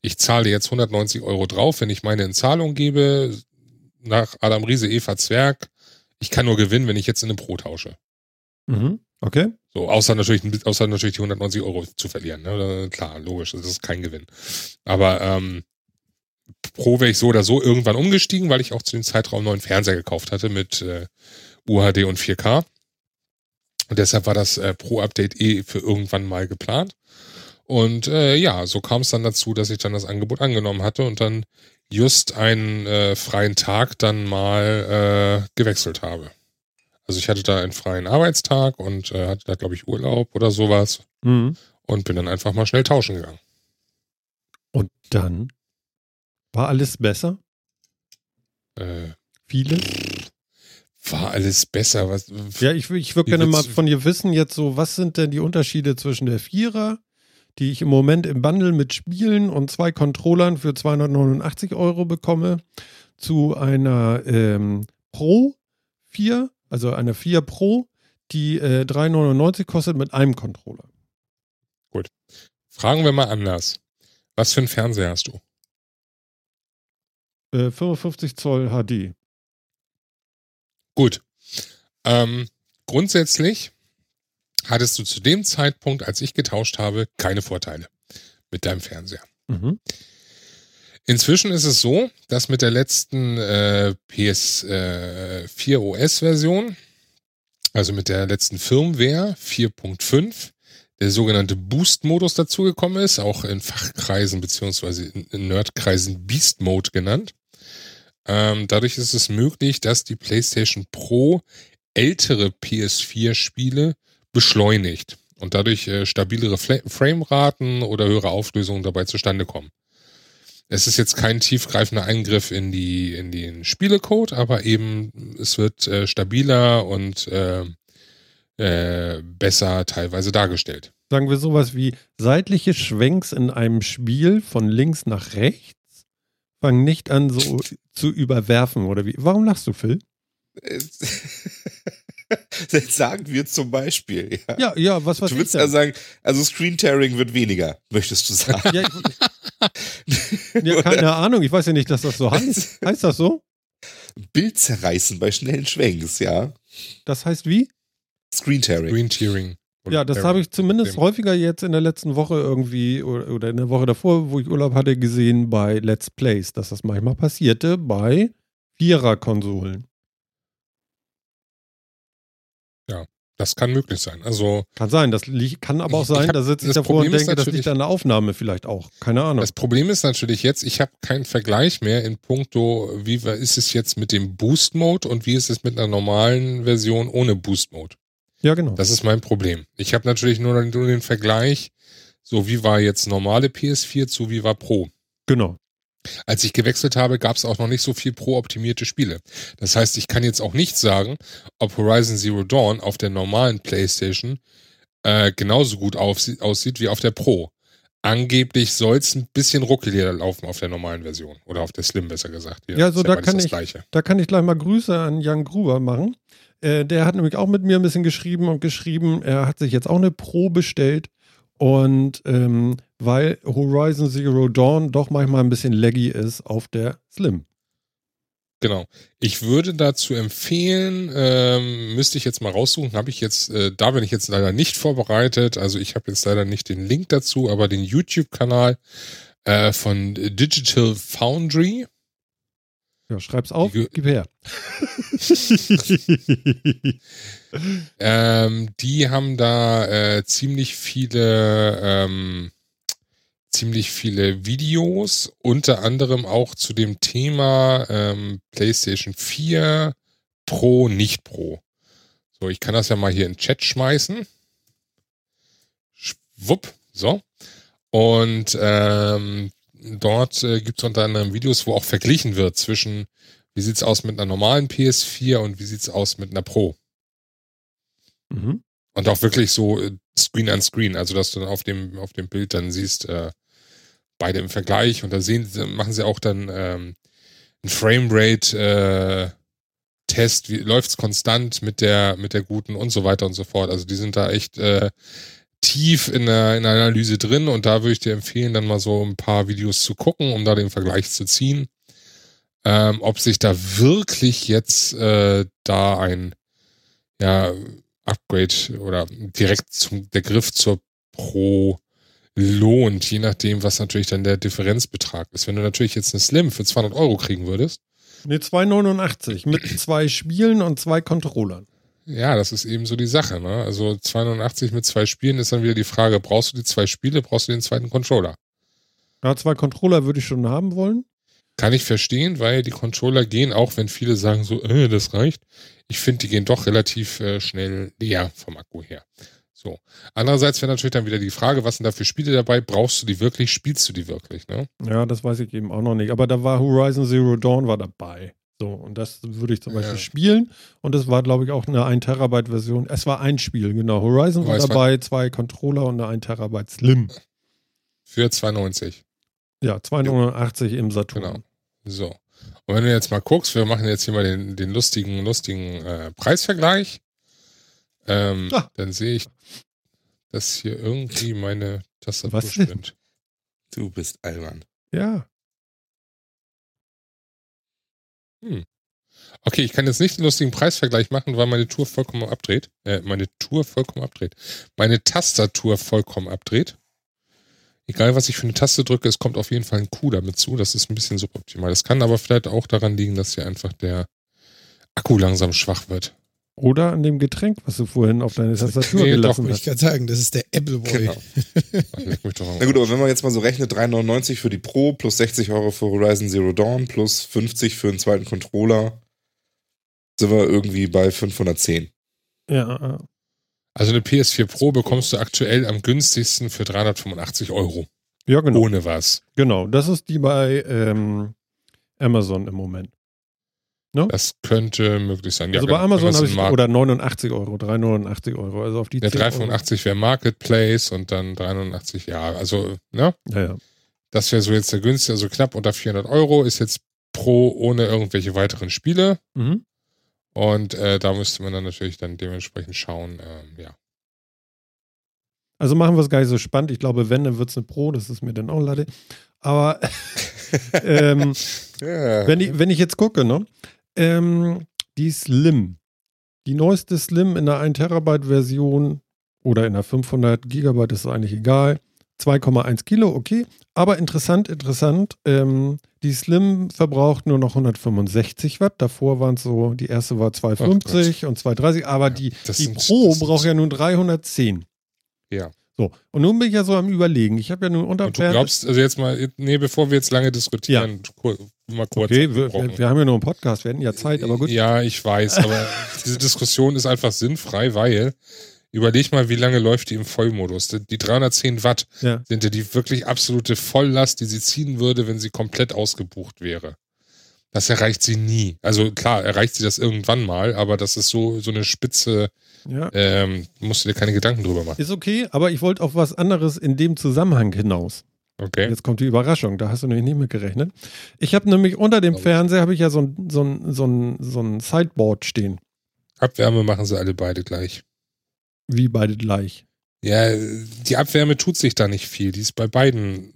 D: Ich zahle jetzt 190 Euro drauf, wenn ich meine in Zahlung gebe. Nach Adam Riese, Eva Zwerg. Ich kann nur gewinnen, wenn ich jetzt in eine Pro tausche.
A: Mhm. Okay.
D: So, außer natürlich, außer natürlich die 190 Euro zu verlieren. Ne? Klar, logisch, das ist kein Gewinn. Aber ähm, Pro wäre ich so oder so irgendwann umgestiegen, weil ich auch zu dem Zeitraum einen neuen Fernseher gekauft hatte mit äh, UHD und 4K. Und deshalb war das äh, Pro-Update eh für irgendwann mal geplant. Und äh, ja, so kam es dann dazu, dass ich dann das Angebot angenommen hatte und dann just einen äh, freien Tag dann mal äh, gewechselt habe. Also ich hatte da einen freien Arbeitstag und äh, hatte da, glaube ich, Urlaub oder sowas
A: Mhm.
D: und bin dann einfach mal schnell tauschen gegangen.
A: Und dann war alles besser?
D: Äh,
A: Viele?
D: War alles besser. Was,
A: Ja, ich, ich würde gerne mal von dir wissen, jetzt so, was sind denn die Unterschiede zwischen der Vierer, die ich im Moment im Bundle mit Spielen und zwei Controllern für 289 Euro bekomme, zu einer ähm, Pro 4, also einer 4 Pro, die äh, 3,99 kostet mit einem Controller.
D: Fragen wir mal anders. Was für einen Fernseher hast du?
A: Äh, 55 Zoll HD.
D: Gut. Ähm, grundsätzlich hattest du zu dem Zeitpunkt, als ich getauscht habe, keine Vorteile mit deinem Fernseher.
A: Mhm.
D: Inzwischen ist es so, dass mit der letzten äh, PS4 OS-Version, also mit der letzten Firmware 4.5, der sogenannte Boost-Modus dazugekommen ist, auch in Fachkreisen beziehungsweise in, in Nerdkreisen Beast Mode genannt. Ähm, dadurch ist es möglich, dass die PlayStation Pro ältere PS4-Spiele beschleunigt und dadurch äh, stabilere Fla Frameraten oder höhere Auflösungen dabei zustande kommen. Es ist jetzt kein tiefgreifender Eingriff in die in den Spielecode, aber eben es wird äh, stabiler und äh, äh, besser teilweise dargestellt.
A: Sagen wir sowas wie seitliche Schwenks in einem Spiel von links nach rechts fangen nicht an so zu überwerfen oder wie. Warum lachst du, Phil?
C: Jetzt sagen wir zum Beispiel. Ja,
A: Ja, ja, was was
C: du würdest also sagen, also Screen Tearing wird weniger, möchtest du sagen.
A: ja, ich, ja, keine Ahnung, ich weiß ja nicht, dass das so heißt. Heißt das so?
C: Bild zerreißen bei schnellen Schwenks, ja.
A: Das heißt wie?
C: Screen Tearing.
D: Green Tearing.
A: Ja, das habe ich zumindest häufiger jetzt in der letzten Woche irgendwie oder, oder in der Woche davor, wo ich Urlaub hatte, gesehen bei Let's Plays, dass das manchmal passierte bei Vierer-Konsolen.
D: Das kann möglich sein. Also
A: Kann sein, das kann aber auch sein,
D: hab-
A: da sitze ich davor und
D: Problem ist
A: denke, das liegt an der Aufnahme vielleicht auch. Keine Ahnung.
D: das Problem ist natürlich jetzt, ich habe keinen Vergleich mehr in puncto, wie ist es jetzt mit dem Boost Mode und wie ist es mit einer normalen Version ohne Boost Mode.
A: Ja, genau.
D: Das ist mein Problem. Ich habe natürlich nur, nur den Vergleich, so wie war jetzt normale PS4 zu wie war Pro.
A: Genau.
D: Als ich gewechselt habe, gab es auch noch nicht so viel pro-optimierte Spiele. Das heißt, ich kann jetzt auch nicht sagen, ob Horizon Zero Dawn auf der normalen PlayStation äh, genauso gut aussieht wie auf der Pro. Angeblich soll es ein bisschen ruckeliger laufen auf der normalen Version. Oder auf der Slim, besser gesagt.
A: Ja, so
D: ist
A: da kann ich-. Da kann ich gleich mal Grüße an Jan Gruber machen. Äh, der hat nämlich auch mit mir ein bisschen geschrieben und geschrieben, er hat sich jetzt auch eine Pro bestellt. Und ähm, weil Horizon Zero Dawn doch manchmal ein bisschen laggy ist auf der Slim.
D: Genau. Ich würde dazu empfehlen, ähm, müsste ich jetzt mal raussuchen, habe ich jetzt, äh, da bin ich jetzt leider nicht vorbereitet, also ich habe jetzt leider nicht den Link dazu, aber den YouTube-Kanal äh, von Digital Foundry.
A: Ja, schreib's auf, gib her.
D: Ähm, die haben da äh, ziemlich viele, ähm, ziemlich viele Videos, unter anderem auch zu dem Thema ähm, PlayStation 4 Pro, nicht Pro. So, ich kann das ja mal hier in den Chat schmeißen. Schwupp, so. Und ähm, dort äh, gibt es unter anderem Videos, wo auch verglichen wird zwischen, wie sieht's aus mit einer normalen PS4 und wie sieht's aus mit einer Pro.
A: mhm.
D: Und auch wirklich so äh, Screen an Screen, also dass du dann auf dem, auf dem Bild dann siehst, äh, beide im Vergleich und da sehen, sie- machen sie auch dann ähm, ein Framerate äh, Test, wie läuft's konstant mit der, mit der guten und so weiter und so fort. Also die sind da echt äh, tief in der, in der Analyse drin und da würde ich dir empfehlen, dann mal so ein paar Videos zu gucken, um da den Vergleich zu ziehen. Ähm, ob sich da wirklich jetzt äh, da ein ja, Upgrade oder direkt zum, der Griff zur Pro lohnt, je nachdem, was natürlich dann der Differenzbetrag ist. Wenn du natürlich jetzt eine Slim für 200 Euro kriegen würdest,
A: Ne, 2,89 mit zwei Spielen und zwei Controllern.
D: Ja, das ist eben so die Sache. Ne? Also 280 mit zwei Spielen ist dann wieder die Frage, brauchst du die zwei Spiele, brauchst du den zweiten Controller?
A: Ja, zwei Controller würde ich schon haben wollen.
D: Kann ich verstehen, weil die Controller gehen, auch wenn viele sagen so, äh, das reicht. Ich finde, die gehen doch relativ äh, schnell leer vom Akku her. So. Andererseits wäre natürlich dann wieder die Frage, was sind da für Spiele dabei? Brauchst du die wirklich? Spielst du die wirklich? Ne?
A: Ja, das weiß ich eben auch noch nicht. Aber da war Horizon Zero Dawn war dabei. So, und das würde ich zum
D: Ja.
A: Beispiel spielen. Und das war, glaube ich, auch eine 1 Terabyte Version. Es war ein Spiel, genau. Horizon war dabei, zwei Controller und eine 1 Terabyte Slim.
D: Für 2,90.
A: Ja, 289 im Saturn.
D: Genau. So. Und wenn du jetzt mal guckst, wir machen jetzt hier mal den, den lustigen, lustigen äh, Preisvergleich, ähm,
A: Ah.
D: dann sehe ich, dass hier irgendwie meine Tastatur
A: Was denn?
D: spinnt.
C: Du bist albern.
A: Ja.
D: Okay, ich kann jetzt nicht den lustigen Preisvergleich machen, weil meine Tour vollkommen abdreht. Äh, meine Tour vollkommen abdreht. Meine Tastatur vollkommen abdreht. Egal, was ich für eine Taste drücke, es kommt auf jeden Fall ein Q damit zu. Das ist ein bisschen suboptimal. Das kann aber vielleicht auch daran liegen, dass hier einfach der Akku langsam schwach wird.
A: Oder an dem Getränk, was du vorhin auf deine Tastatur
D: Nee,
A: gelassen
D: doch
B: Ich
A: hast.
B: kann sagen, das ist der Appleboy.
C: Genau. Na gut, aber wenn man jetzt mal so rechnet, 3,99 für die Pro plus 60 Euro für Horizon Zero Dawn plus 50 für einen zweiten Controller, sind wir irgendwie bei 510.
A: Ja,
D: Also eine PS4 Pro bekommst du aktuell am günstigsten für 385 Euro.
A: ja, genau.
D: Ohne was.
A: Genau, das ist die bei ähm, Amazon im Moment.
D: Das könnte möglich sein.
A: also
D: genau.
A: bei Amazon habe ich, oder 89 Euro, 389 Euro. Also auf die
D: Der
A: 10 Euro.
D: 385 wäre Marketplace und dann 380, ja, also, ne?
A: Ja, ja.
D: Das wäre so jetzt der günstige, also knapp unter 400 Euro, ist jetzt pro ohne irgendwelche weiteren Spiele.
A: Mhm.
D: Und äh, da müsste man dann natürlich dann dementsprechend schauen, ähm, ja.
A: Also machen wir es gar nicht so spannend. Ich glaube, wenn, dann wird es eine Pro, das ist mir dann auch lade. Aber ähm,
C: Ja.
A: wenn, ich, wenn ich jetzt gucke, ne? Ähm, die Slim. Die neueste Slim in der 1 Terabyte Version oder in der 500 Gigabyte ist eigentlich egal. 2,1 Kilo, okay. Aber interessant, interessant. Ähm, die Slim verbraucht nur noch 165 Watt. Davor waren es so, die erste war 250 und 230, aber die,
D: das
A: die
D: sind-
A: Pro braucht ja nun 310.
D: Ja.
A: So, und nun bin ich ja so am Überlegen. Ich habe ja nun unter
D: Und du glaubst, also jetzt mal, nee, bevor wir jetzt lange diskutieren, kur mal kurz.
A: Okay, wir, wir, haben ja nur einen Podcast, wir hätten ja Zeit, aber gut.
D: Ja, ich weiß, aber diese Diskussion ist einfach sinnfrei, weil überleg mal, wie lange läuft die im Vollmodus. Die 310 Watt
A: Ja.
D: sind ja die wirklich absolute Volllast, die sie ziehen würde, wenn sie komplett ausgebucht wäre. Das erreicht sie nie. Also klar, erreicht sie das irgendwann mal, aber das ist so, so eine Spitze,
A: ja.
D: ähm, musst du dir keine Gedanken drüber machen.
A: Ist okay, aber ich wollte auf was anderes in dem Zusammenhang hinaus.
D: Okay?
A: Jetzt kommt die Überraschung, da hast du nämlich nicht mit gerechnet. Ich habe nämlich unter dem. Fernseher habe ich ja so ein, so, ein, so, ein, so ein Sideboard stehen.
D: Abwärme machen sie alle beide gleich.
A: Wie beide gleich.
D: Ja, die Abwärme tut sich da nicht viel. Die ist bei beiden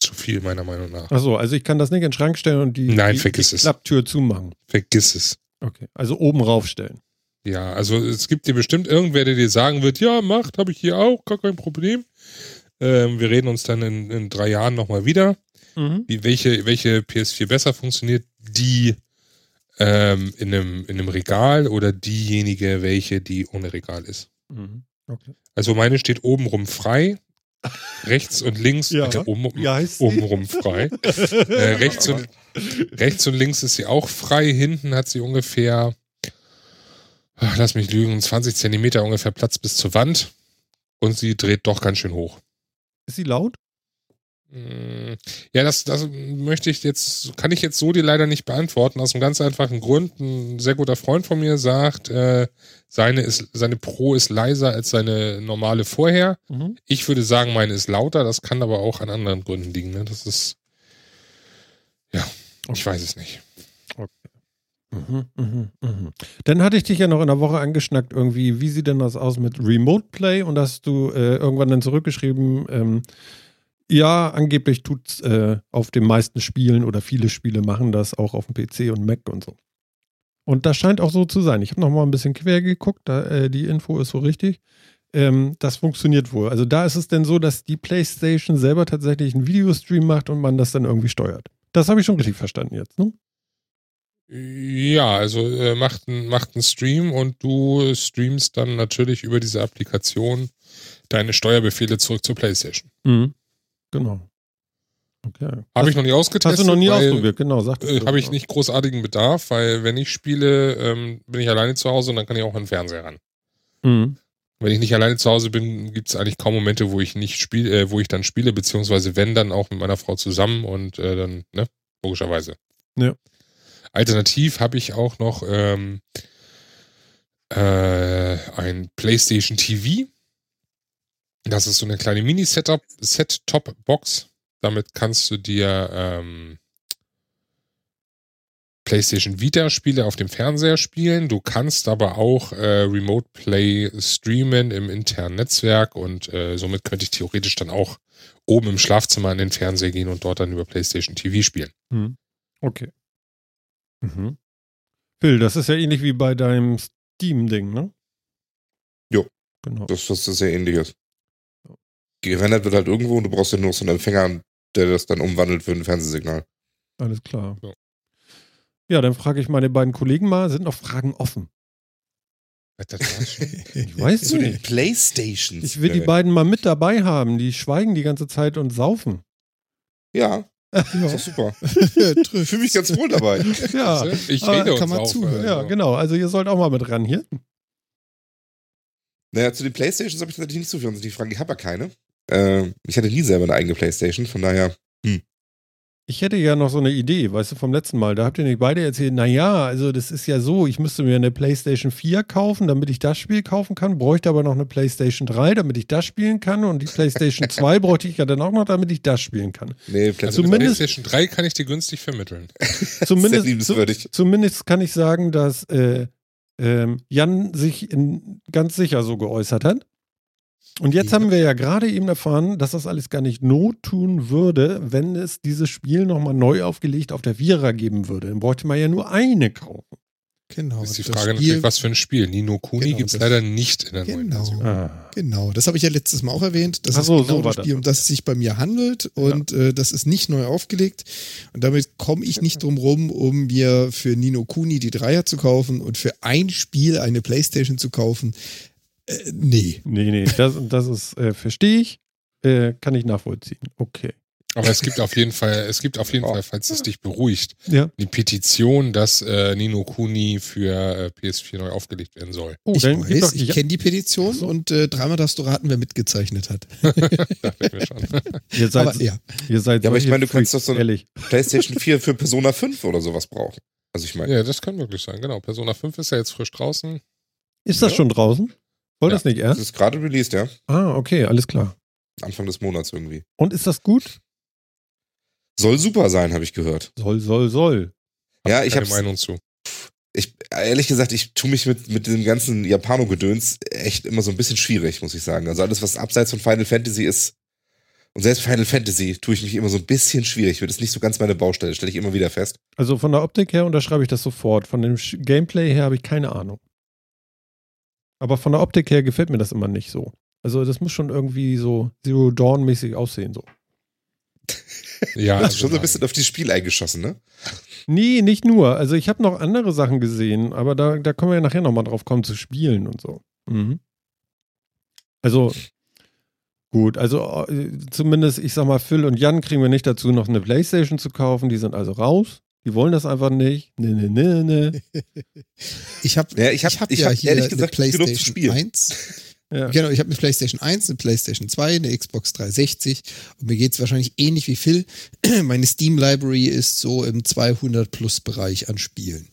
D: zu viel, meiner Meinung nach.
A: Achso, also ich kann das nicht in den Schrank stellen und die,
D: Nein,
A: die,
D: vergiss
A: die
D: es.
A: Klapptür zumachen.
D: Vergiss es.
A: Okay, also oben raufstellen.
D: Ja, also es gibt dir bestimmt irgendwer, der dir sagen wird, ja, macht, habe ich hier auch, gar kein Problem. Ähm, wir reden uns dann in, in drei Jahren nochmal wieder,
A: Mhm.
D: wie, welche, welche PS4 besser funktioniert, die ähm, in, einem, in einem Regal oder diejenige, welche die ohne Regal ist.
A: Mhm. Okay.
D: Also meine steht obenrum frei, rechts und links,
A: Ja.
D: äh, oben,
A: sie?
D: obenrum frei. äh, rechts, und, rechts und links ist sie auch frei. Hinten hat sie ungefähr, ach, lass mich lügen, 20 Zentimeter ungefähr Platz bis zur Wand. Und sie dreht doch ganz schön hoch.
A: Ist sie laut?
D: Mm, Ja, das, das möchte ich jetzt, kann ich jetzt so dir leider nicht beantworten, aus einem ganz einfachen Grund. Ein sehr guter Freund von mir sagt, äh, seine, ist, seine Pro ist leiser als seine normale vorher.
A: Mhm.
D: Ich würde sagen, meine ist lauter, das kann aber auch an anderen Gründen liegen. Ne? Das ist, ja, ich weiß es nicht.
A: Mhm, mhm, mhm. Dann hatte ich dich ja noch in der Woche angeschnackt, irgendwie, wie sieht denn das aus mit Remote Play? Und hast du äh, irgendwann dann zurückgeschrieben, ähm, ja, angeblich tut äh, auf den meisten Spielen oder viele Spiele machen das auch auf dem PC und Mac und so. Und das scheint auch so zu sein. Ich habe noch mal ein bisschen quer geguckt, da, äh, die Info ist so richtig. Ähm, das funktioniert wohl. Also da ist es denn so, dass die PlayStation selber tatsächlich einen Videostream macht und man das dann irgendwie steuert. Das habe ich schon richtig verstanden jetzt, ne?
D: Ja, also äh, macht, ein, macht einen Stream und du streamst dann natürlich über diese Applikation deine Steuerbefehle zurück zur PlayStation.
A: Mhm. Genau. Okay.
D: Habe ich noch nie ausgetestet.
A: Hast du noch nie
D: weil,
A: ausprobiert, genau,
D: Äh. Habe ich nicht großartigen Bedarf, weil wenn ich spiele, ähm, bin ich alleine zu Hause und dann kann ich auch an den Fernseher ran.
A: Mhm.
D: Wenn ich nicht alleine zu Hause bin, gibt es eigentlich kaum Momente, wo ich nicht spiele, äh, wo ich dann spiele, beziehungsweise wenn dann auch mit meiner Frau zusammen und äh, dann, ne, logischerweise.
A: Ja.
D: Alternativ habe ich auch noch ähm, äh, ein PlayStation TV. Das ist so eine kleine Mini-Setup, Set-Top-Box. Damit kannst du dir ähm, PlayStation Vita-Spiele auf dem Fernseher spielen. Du kannst aber auch äh, Remote Play streamen im internen Netzwerk und äh, somit könnte ich theoretisch dann auch oben im Schlafzimmer an den Fernseher gehen und dort dann über PlayStation TV spielen.
A: Mhm. Okay. Mhm. Phil, das ist ja ähnlich wie bei deinem Steam-Ding, ne?
C: Jo.
A: Genau.
C: Das, das ist sehr ähnliches. Gerendert wird halt irgendwo und du brauchst ja nur so einen Empfänger, der das dann umwandelt für ein Fernsehsignal.
A: Alles klar.
D: So.
A: Ja, dann frage ich meine beiden Kollegen mal, sind noch Fragen offen?
C: Ich
A: weiß
C: Zu den
A: nicht.
C: Playstations.
A: Ich will die beiden mal mit dabei haben. Die schweigen die ganze Zeit und saufen.
C: Ja, das
A: Ja,
C: ist doch super. Ich fühle mich ganz wohl dabei.
A: ja,
D: Ich rede
B: kann man
D: auf,
B: zuhören.
A: ja genau. Also ihr sollt auch mal mit ran hier.
C: Naja, zu den Playstations habe ich tatsächlich nicht so viel die Fragen. Ich habe ja keine. Ähm, ich hatte nie selber eine eigene Playstation, von daher, hm.
A: Ich hätte ja noch so eine Idee, weißt du, vom letzten Mal. Da habt ihr nicht beide erzählt, naja, also das ist ja so, ich müsste mir eine PlayStation 4 kaufen, damit ich das Spiel kaufen kann, bräuchte aber noch eine PlayStation 3, damit ich das spielen kann und die PlayStation 2 bräuchte ich ja dann auch noch, damit ich das spielen kann.
C: Nee,
D: Also
A: Zumindest-
D: PlayStation 3 kann ich dir günstig vermitteln.
A: Zumindest, zu, zumindest kann ich sagen, dass äh, ähm, Jan sich in, ganz sicher so geäußert hat. Und jetzt
B: Ja.
A: haben wir ja gerade eben erfahren, dass das alles gar nicht not tun würde, wenn es dieses Spiel nochmal neu aufgelegt auf der Vierer geben würde. Dann bräuchte man ja nur eine kaufen.
B: Genau.
D: ist die
B: das
D: Frage
B: Spiel-
D: natürlich, was für ein Spiel. Nino Kuni
B: Genau,
D: gibt's
B: das-
D: leider nicht in der neuen
B: Genau.
D: Version.
A: Ah.
B: Genau, das habe ich ja letztes Mal auch erwähnt. Das
A: Ach
B: ist
A: so,
B: genau
A: so
B: das Spiel,
A: das.
B: um das es sich bei mir handelt. Und äh, das ist nicht neu aufgelegt. Und damit komme ich nicht drum rum, um mir für Nino Kuni die Dreier zu kaufen und für ein Spiel eine Playstation zu kaufen. Äh, nee.
A: Nee, nee, das, das ist, äh, verstehe ich, äh, kann ich nachvollziehen. Okay.
D: Aber es gibt auf jeden Fall, es gibt auf jeden
C: Oh.
D: Fall, falls es dich beruhigt,
A: Ja.
D: die Petition, dass äh, Nino Kuni für äh, PS4 neu aufgelegt werden soll.
A: Oh,
B: ich weiß,
A: doch,
B: ich kenne die Petition
A: so.
B: und äh, dreimal darfst du raten, wer mitgezeichnet hat.
D: Dachte ich mir schon.
A: ihr seid,
B: Aber ja,
A: ihr seid
C: Ja, aber ich meine, du kannst doch so eine-
A: ehrlich.
C: PlayStation 4 für Persona 5 oder sowas brauchen. Also ich meine,
D: ja, das kann möglich sein, genau. Persona 5 ist ja jetzt frisch draußen.
A: Ist das
C: Ja.
A: schon draußen? Wollt
D: Ja.
A: das nicht
C: das
A: erst?
C: ist gerade released, ja.
A: Ah, okay, alles klar.
C: Anfang des Monats irgendwie.
A: Und ist das gut?
C: Soll super sein, habe ich gehört.
A: Soll, soll, soll.
C: Ja, ich
D: Keine
C: hab's,
D: Meinung zu.
C: ich, ehrlich gesagt, ich tue mich mit, mit dem ganzen Japano-Gedöns echt immer so ein bisschen schwierig, muss ich sagen. Also alles, was abseits von Final Fantasy ist, und selbst Final Fantasy tue ich mich immer so ein bisschen schwierig. Wird es nicht so ganz meine Baustelle, stelle ich immer wieder fest.
A: Also von der Optik her unterschreibe ich das sofort. Von dem Gameplay her habe ich keine Ahnung. Aber von der Optik her gefällt mir das immer nicht so. Also das muss schon irgendwie so Zero Dawn-mäßig aussehen. So.
D: Ja,
C: Du hast
D: also
C: schon so ein bisschen auf dieses Spiel eingeschossen, ne?
A: Nee, nicht nur. Also ich habe noch andere Sachen gesehen, aber da, da können wir ja nachher nochmal drauf kommen zu spielen und so. Mhm. Also gut, also äh, zumindest, ich sag mal, Phil und Jan kriegen wir nicht dazu, noch eine Playstation zu kaufen. Die sind also raus. Die wollen das einfach nicht. Nee, nee, nee, nee.
B: ich habe
C: Ja, ich hab- ich
B: ja
C: hab
B: hier
C: ehrlich
B: eine
C: gesagt genug
B: PlayStation
C: spielen.
B: 1.
A: Ja.
B: Genau, ich habe eine PlayStation 1, eine PlayStation 2, eine Xbox 360 und mir geht's wahrscheinlich ähnlich wie Phil. Meine Steam Library ist so im 200 plus Bereich an Spielen.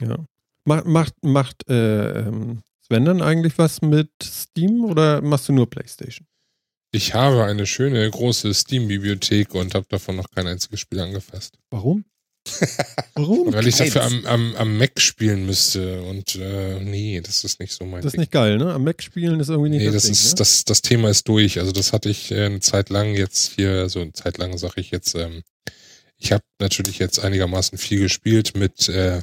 A: Ja. Macht, macht, macht äh, ähm, Sven dann eigentlich was mit Steam oder machst du nur Playstation?
D: Ich habe eine schöne große Steam-Bibliothek und habe davon noch kein einziges Spiel angefasst.
A: Warum? Warum?
D: Weil ich dafür am, am, am Mac spielen müsste und äh, nee, das ist nicht so mein
A: Das ist
D: Ding.
A: nicht geil, ne? Am Mac spielen ist irgendwie nicht
D: Nee,
A: das
D: das
A: Ding,
D: ist,
A: ne?
D: das, das Thema ist durch. Also das hatte ich äh, eine Zeit lang jetzt hier, so eine Zeit lang sage ich jetzt, ähm, ich habe natürlich jetzt einigermaßen viel gespielt mit äh,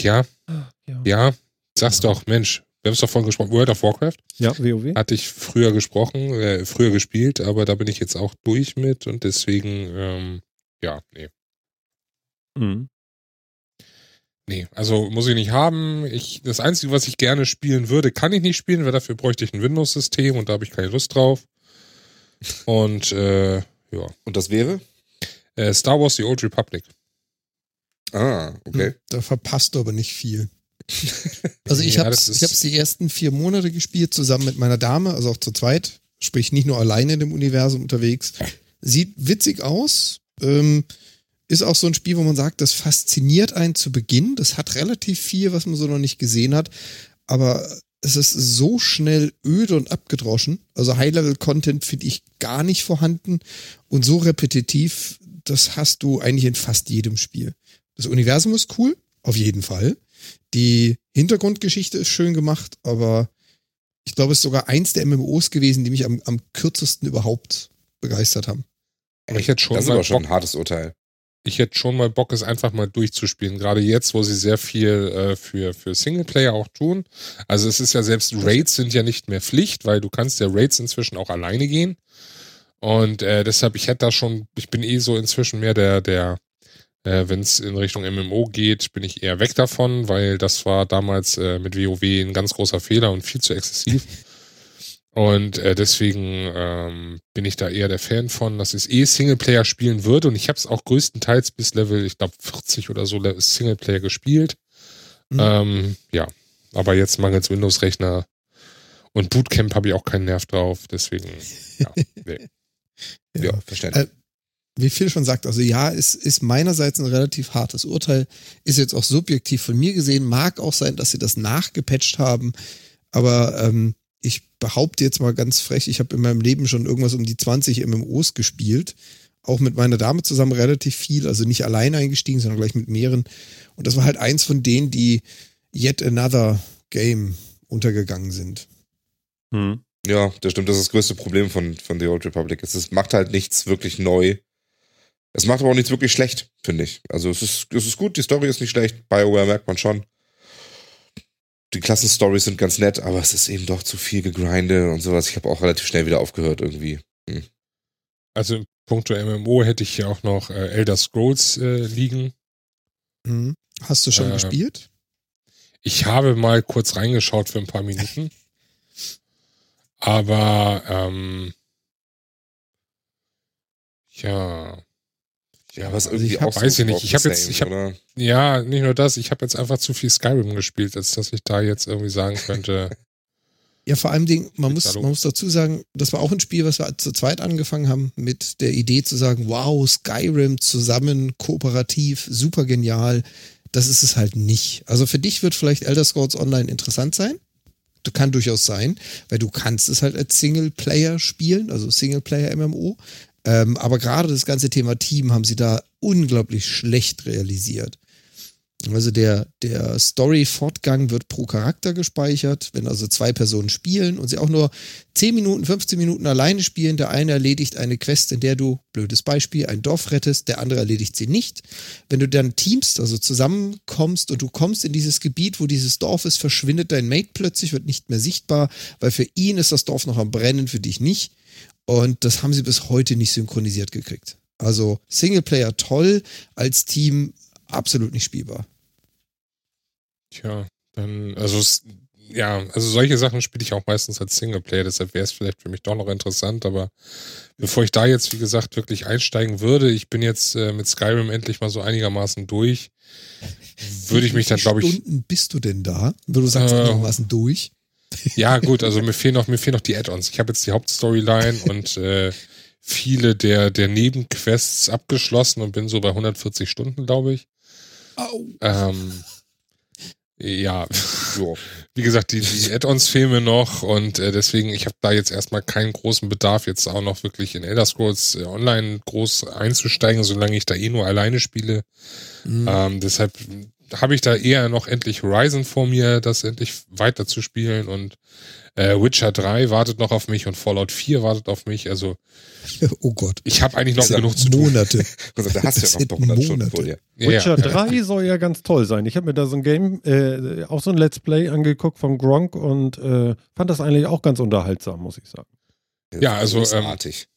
D: ja,
A: ja.
D: ja, sag's doch, Mensch, wir haben es doch vorhin gesprochen, World of Warcraft
A: ja, WoW?
D: hatte ich früher gesprochen, äh, früher gespielt, aber da bin ich jetzt auch durch mit und deswegen, ähm, ja, nee.
A: Mhm.
D: Nee, also muss ich nicht haben. Ich, das Einzige, was ich gerne spielen würde, kann ich nicht spielen, weil dafür bräuchte ich ein Windows-System und da habe ich keine Lust drauf. Und äh, ja.
C: Und das wäre?
D: Äh, Star Wars The Old Republic.
C: Ah, okay.
B: Da verpasst du aber nicht viel. Also ich
D: Ja,
B: habe hab's die ersten vier Monate gespielt, zusammen mit meiner Dame, also auch zu zweit. Sprich, nicht nur alleine in dem Universum unterwegs. Sieht witzig aus. Ähm, ist auch so ein Spiel, wo man sagt, das fasziniert einen zu Beginn. Das hat relativ viel, was man so noch nicht gesehen hat. Aber es ist so schnell öde und abgedroschen. Also High-Level-Content finde ich gar nicht vorhanden. Und so repetitiv, das hast du eigentlich in fast jedem Spiel. Das Universum ist cool, auf jeden Fall. Die Hintergrundgeschichte ist schön gemacht, aber ich glaube, es ist sogar eins der MMOs gewesen, die mich am, am kürzesten überhaupt begeistert haben.
D: Aber ich hätte schon
C: das ist
D: mal
C: aber schon
D: Bock,
C: ein hartes Urteil.
D: ich hätte schon mal Bock, es einfach mal durchzuspielen. Gerade jetzt, wo sie sehr viel äh, für, für Singleplayer auch tun. Also es ist ja selbst Raids sind ja nicht mehr Pflicht, weil du kannst ja Raids inzwischen auch alleine gehen. Und äh, deshalb, ich hätte da schon, ich bin eh so inzwischen mehr der, der, äh, wenn es in Richtung MMO geht, bin ich eher weg davon, weil das war damals äh, mit WoW ein ganz großer Fehler und viel zu exzessiv. Und äh, deswegen ähm, bin ich da eher der Fan von, dass ich eh Singleplayer spielen würde. Und ich habe es auch größtenteils bis Level, ich glaube 40 oder so Le- Singleplayer gespielt.
B: Mhm.
D: Ähm, ja, aber jetzt mangels Windows-Rechner und Bootcamp habe ich auch keinen Nerv drauf. Deswegen, ja, nee.
C: Ja, verständlich.
B: Äh, wie Phil schon sagt, also ja, es ist meinerseits ein relativ hartes Urteil, ist jetzt auch subjektiv von mir gesehen, mag auch sein, dass sie das nachgepatcht haben, aber ähm, ich behaupte jetzt mal ganz frech, ich habe in meinem Leben schon irgendwas um die 20 MMOs gespielt, auch mit meiner Dame zusammen relativ viel, also nicht allein eingestiegen, sondern gleich mit mehreren und das war halt eins von denen, die yet another Game untergegangen sind.
A: Hm.
C: Ja, das stimmt. Das ist das größte Problem von, von The Old Republic. Es ist, macht halt nichts wirklich neu. Es macht aber auch nichts wirklich schlecht, finde ich. Also es ist, es ist gut, die Story ist nicht schlecht. BioWare merkt man schon. Die Klassenstories sind ganz nett, aber es ist eben doch zu viel gegrindet und sowas. Ich habe auch relativ schnell wieder aufgehört irgendwie. Hm.
D: Also in puncto MMO hätte ich hier auch noch äh, Elder Scrolls äh, liegen.
B: Mhm. Hast du schon
D: Äh,
B: gespielt?
D: Ich habe mal kurz reingeschaut für ein paar Minuten. Aber ähm, ja.
C: Ja, was
B: also
C: irgendwie
B: ich hab-
C: auch
D: weiß ich nicht. Ich hab jetzt- ich hab-
C: oder?
D: Ja, nicht nur das, ich habe jetzt einfach zu viel Skyrim gespielt, als dass ich da jetzt irgendwie sagen könnte.
B: Ja, vor allem Ding, man muss, man muss dazu sagen, das war auch ein Spiel, was wir zu zweit angefangen haben, mit der Idee zu sagen, wow, Skyrim zusammen, kooperativ, super genial. Das ist es halt nicht. Also für dich wird vielleicht Elder Scrolls Online interessant sein. Du kann durchaus sein, weil du kannst es halt als Singleplayer spielen, also Singleplayer-MMO. Ähm, aber gerade das ganze Thema Team haben sie da unglaublich schlecht realisiert. Also der, der Story-Fortgang wird pro Charakter gespeichert. Wenn also zwei Personen spielen und sie auch nur 10 Minuten, 15 Minuten alleine spielen, der eine erledigt eine Quest, in der du, blödes Beispiel, ein Dorf rettest, der andere erledigt sie nicht. Wenn du dann teamst, also zusammenkommst und du kommst in dieses Gebiet, wo dieses Dorf ist, verschwindet dein Mate plötzlich, wird nicht mehr sichtbar, weil für ihn ist das Dorf noch am Brennen, für dich nicht. Und das haben sie bis heute nicht synchronisiert gekriegt. Also Singleplayer toll, als Team absolut nicht spielbar.
D: Tja, dann, also ja, also solche Sachen spiele ich auch meistens als Singleplayer, deshalb wäre es vielleicht für mich doch noch interessant, aber bevor ich da jetzt, wie gesagt, wirklich einsteigen würde, ich bin jetzt äh, mit Skyrim endlich mal so einigermaßen durch, würde ich mich dann,
B: Wie
D: glaube
B: viele
D: ich,
B: Stunden bist du denn da? Wenn du sagst,
D: Äh,
B: einigermaßen durch.
D: Ja gut, also mir fehlen noch, mir fehlen noch die Add-ons. Ich habe jetzt die Hauptstoryline und äh, viele der, der Nebenquests abgeschlossen und bin so bei 140 Stunden, glaube ich.
B: Au.
D: Ähm, ja,
C: Jo.
D: wie gesagt, die, die Add-ons fehlen mir noch und äh, deswegen, ich habe da jetzt erstmal keinen großen Bedarf, jetzt auch noch wirklich in Elder Scrolls äh, online groß einzusteigen, solange ich da eh nur alleine spiele.
B: Mhm.
D: Ähm, deshalb habe ich da eher noch endlich Horizon vor mir, das endlich weiter zu spielen und äh, Witcher 3 wartet noch auf mich und Fallout 4 wartet auf mich. Also
B: Oh Gott.
D: ich habe eigentlich noch genug zu tun.
B: Monate.
C: Also, da hast du
B: Das
C: ja noch
B: sind
C: 100 Stunden
B: Monate.
C: vor dir.
D: Ja,
A: Witcher
D: ja.
A: 3 soll ja ganz toll sein. Ich habe mir da so ein Game, äh, auch so ein Let's Play angeguckt von Gronk und äh, fand das eigentlich auch ganz unterhaltsam, muss ich sagen.
D: Ja, also,
C: Großartig.
D: Ähm,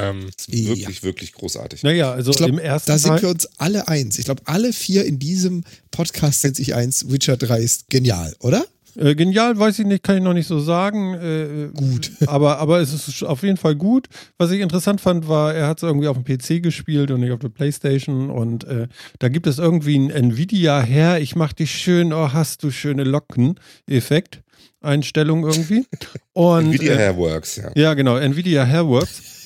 C: Das ist wirklich, wirklich großartig.
A: Naja, also
B: Ich glaub,
A: im ersten
B: Da sind
A: Teil,
B: wir uns alle eins. Ich glaube, alle vier in diesem Podcast sind sich eins. Witcher 3 ist genial, oder?
A: äh, genial, weiß ich nicht, kann ich noch nicht so sagen. Äh,
B: Gut.
A: Aber, aber es ist auf jeden Fall gut. Was ich interessant fand, war, er hat es irgendwie auf dem PC gespielt und nicht auf der Playstation. Und äh, da gibt es irgendwie ein Nvidia her, ich mach dich schön, oh, hast du schöne Locken-Effekt. Einstellung irgendwie. Und,
C: Nvidia
A: äh,
C: Hairworks, ja.
A: Ja, genau, Nvidia Hairworks.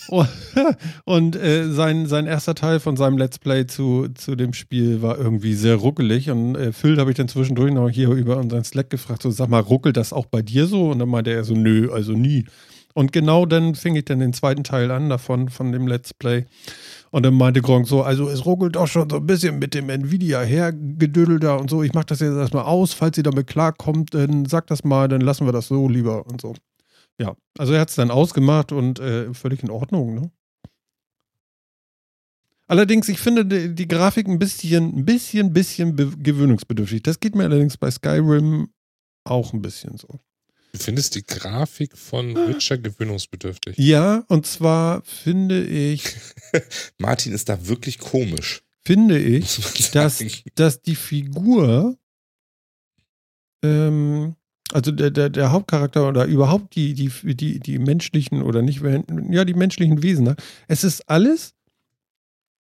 A: Und, äh, sein, sein erster Teil von seinem Let's Play zu, zu dem Spiel war irgendwie sehr ruckelig. Und äh, Phil habe ich dann zwischendurch noch hier über unseren Slack gefragt, so sag mal, ruckelt das auch bei dir so? Und dann meinte er so, nö, also nie. Und genau dann fing ich dann den zweiten Teil an davon, von dem Let's Play. Und dann meinte Gronk so, also es ruckelt auch schon so ein bisschen mit dem Nvidia hergedüdel da und so. Ich mache das jetzt erstmal aus. Falls ihr damit klarkommt, dann sagt das mal, dann lassen wir das so lieber und so. Ja, also er hat es dann ausgemacht und äh, völlig in Ordnung, ne? Allerdings, ich finde die, die Grafik ein bisschen, ein bisschen, bisschen be- gewöhnungsbedürftig. Das geht mir allerdings bei Skyrim auch ein bisschen so.
D: du findest die Grafik von Witcher gewöhnungsbedürftig.
A: Ja, und zwar finde ich,
C: Martin ist da wirklich komisch.
A: finde ich, dass, dass die Figur, ähm, also der, der, der Hauptcharakter oder überhaupt die, die, die, die menschlichen oder nicht, ja, die menschlichen Wesen, ne? es ist alles,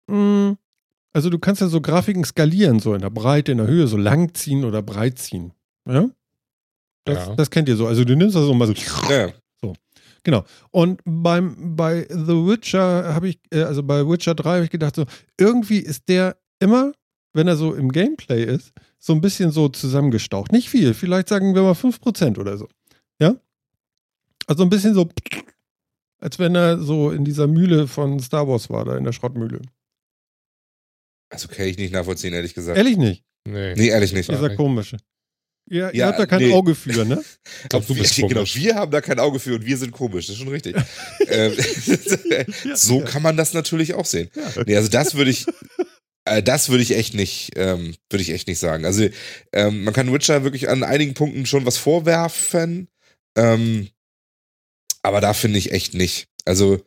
A: mh, also du kannst ja so Grafiken skalieren, so in der Breite, in der Höhe, so lang ziehen oder breit ziehen. Ja? Das,
D: Ja.
A: das kennt ihr so. Also du nimmst das so mal so.
C: Ja,
A: Genau. Und beim, bei The Witcher habe ich, äh, also bei Witcher 3 habe ich gedacht, so, irgendwie ist der immer, wenn er so im Gameplay ist, so ein bisschen so zusammengestaucht. Nicht viel, vielleicht sagen wir mal 5% oder so. Ja? Also ein bisschen so, als wenn er so in dieser Mühle von Star Wars war, da in der Schrottmühle.
C: Also kann ich nicht nachvollziehen, ehrlich gesagt.
A: Ehrlich nicht?
D: Nee.
C: Nee, ehrlich nicht.
D: Ja.
A: Dieser komische. Ihr, ihr
C: Ja,
A: habt da kein
C: nee.
A: Auge für, ne?
D: Ich glaube, du
C: wir,
D: bist
C: genau, wir haben da kein Auge für und wir sind komisch, das ist schon richtig. ähm, so
A: Ja.
C: kann man das natürlich auch sehen.
A: Ja.
C: Nee, also das würde ich, das würde ich echt nicht, ähm, würde ich echt nicht sagen. Also ähm, man kann Witcher wirklich an einigen Punkten schon was vorwerfen, ähm, aber da finde ich echt nicht. Also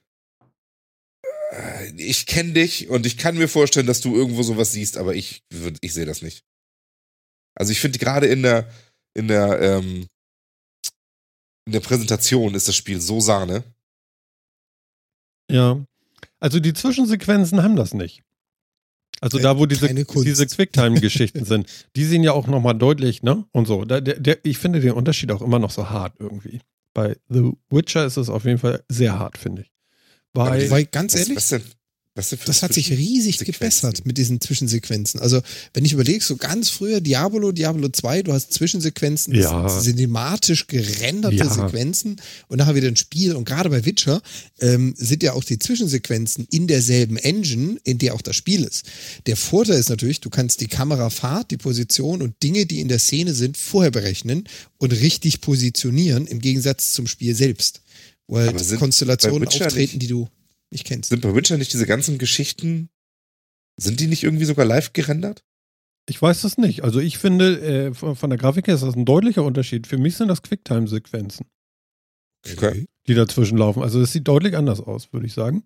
C: äh, ich kenne dich und ich kann mir vorstellen, dass du irgendwo sowas siehst, aber ich, würd- ich sehe das nicht. Also ich finde gerade in der, in der, ähm, in der Präsentation ist das Spiel so Sahne.
A: Ja. Also die Zwischensequenzen haben das nicht. Also
B: Äh,
A: da, wo diese, diese Quicktime-Geschichten sind, die sind ja auch nochmal deutlich, ne? Und so. Da, der, der, ich finde den Unterschied auch immer noch so hart irgendwie. Bei The Witcher ist es auf jeden Fall sehr hart, finde ich. Bei,
B: Weil ganz ehrlich,
C: was? Was für
B: das hat sich riesig
C: Sequenzen?
B: gebessert mit diesen Zwischensequenzen. Also, wenn ich überlege, so ganz früher Diablo, Diablo 2, du hast Zwischensequenzen, das
A: Ja.
B: sind cinematisch gerenderte
A: Ja.
B: Sequenzen und nachher wieder ein Spiel. Und gerade bei Witcher ähm, sind ja auch die Zwischensequenzen in derselben Engine, in der auch das Spiel ist. Der Vorteil ist natürlich, du kannst die Kamerafahrt, die Position und Dinge, die in der Szene sind, vorher berechnen und richtig positionieren, im Gegensatz zum Spiel selbst. Weil
C: sind
B: Konstellationen auftreten,
C: nicht-
B: die du nicht kennst.
C: Sind bei Witcher nicht diese ganzen Geschichten, sind die nicht irgendwie sogar live gerendert?
A: ich weiß das nicht. Also ich finde, äh, von, der Grafik her ist das ein deutlicher Unterschied. Für mich sind das Quicktime-Sequenzen.
C: Okay.
A: die dazwischen laufen. Also es sieht deutlich anders aus, würde ich sagen.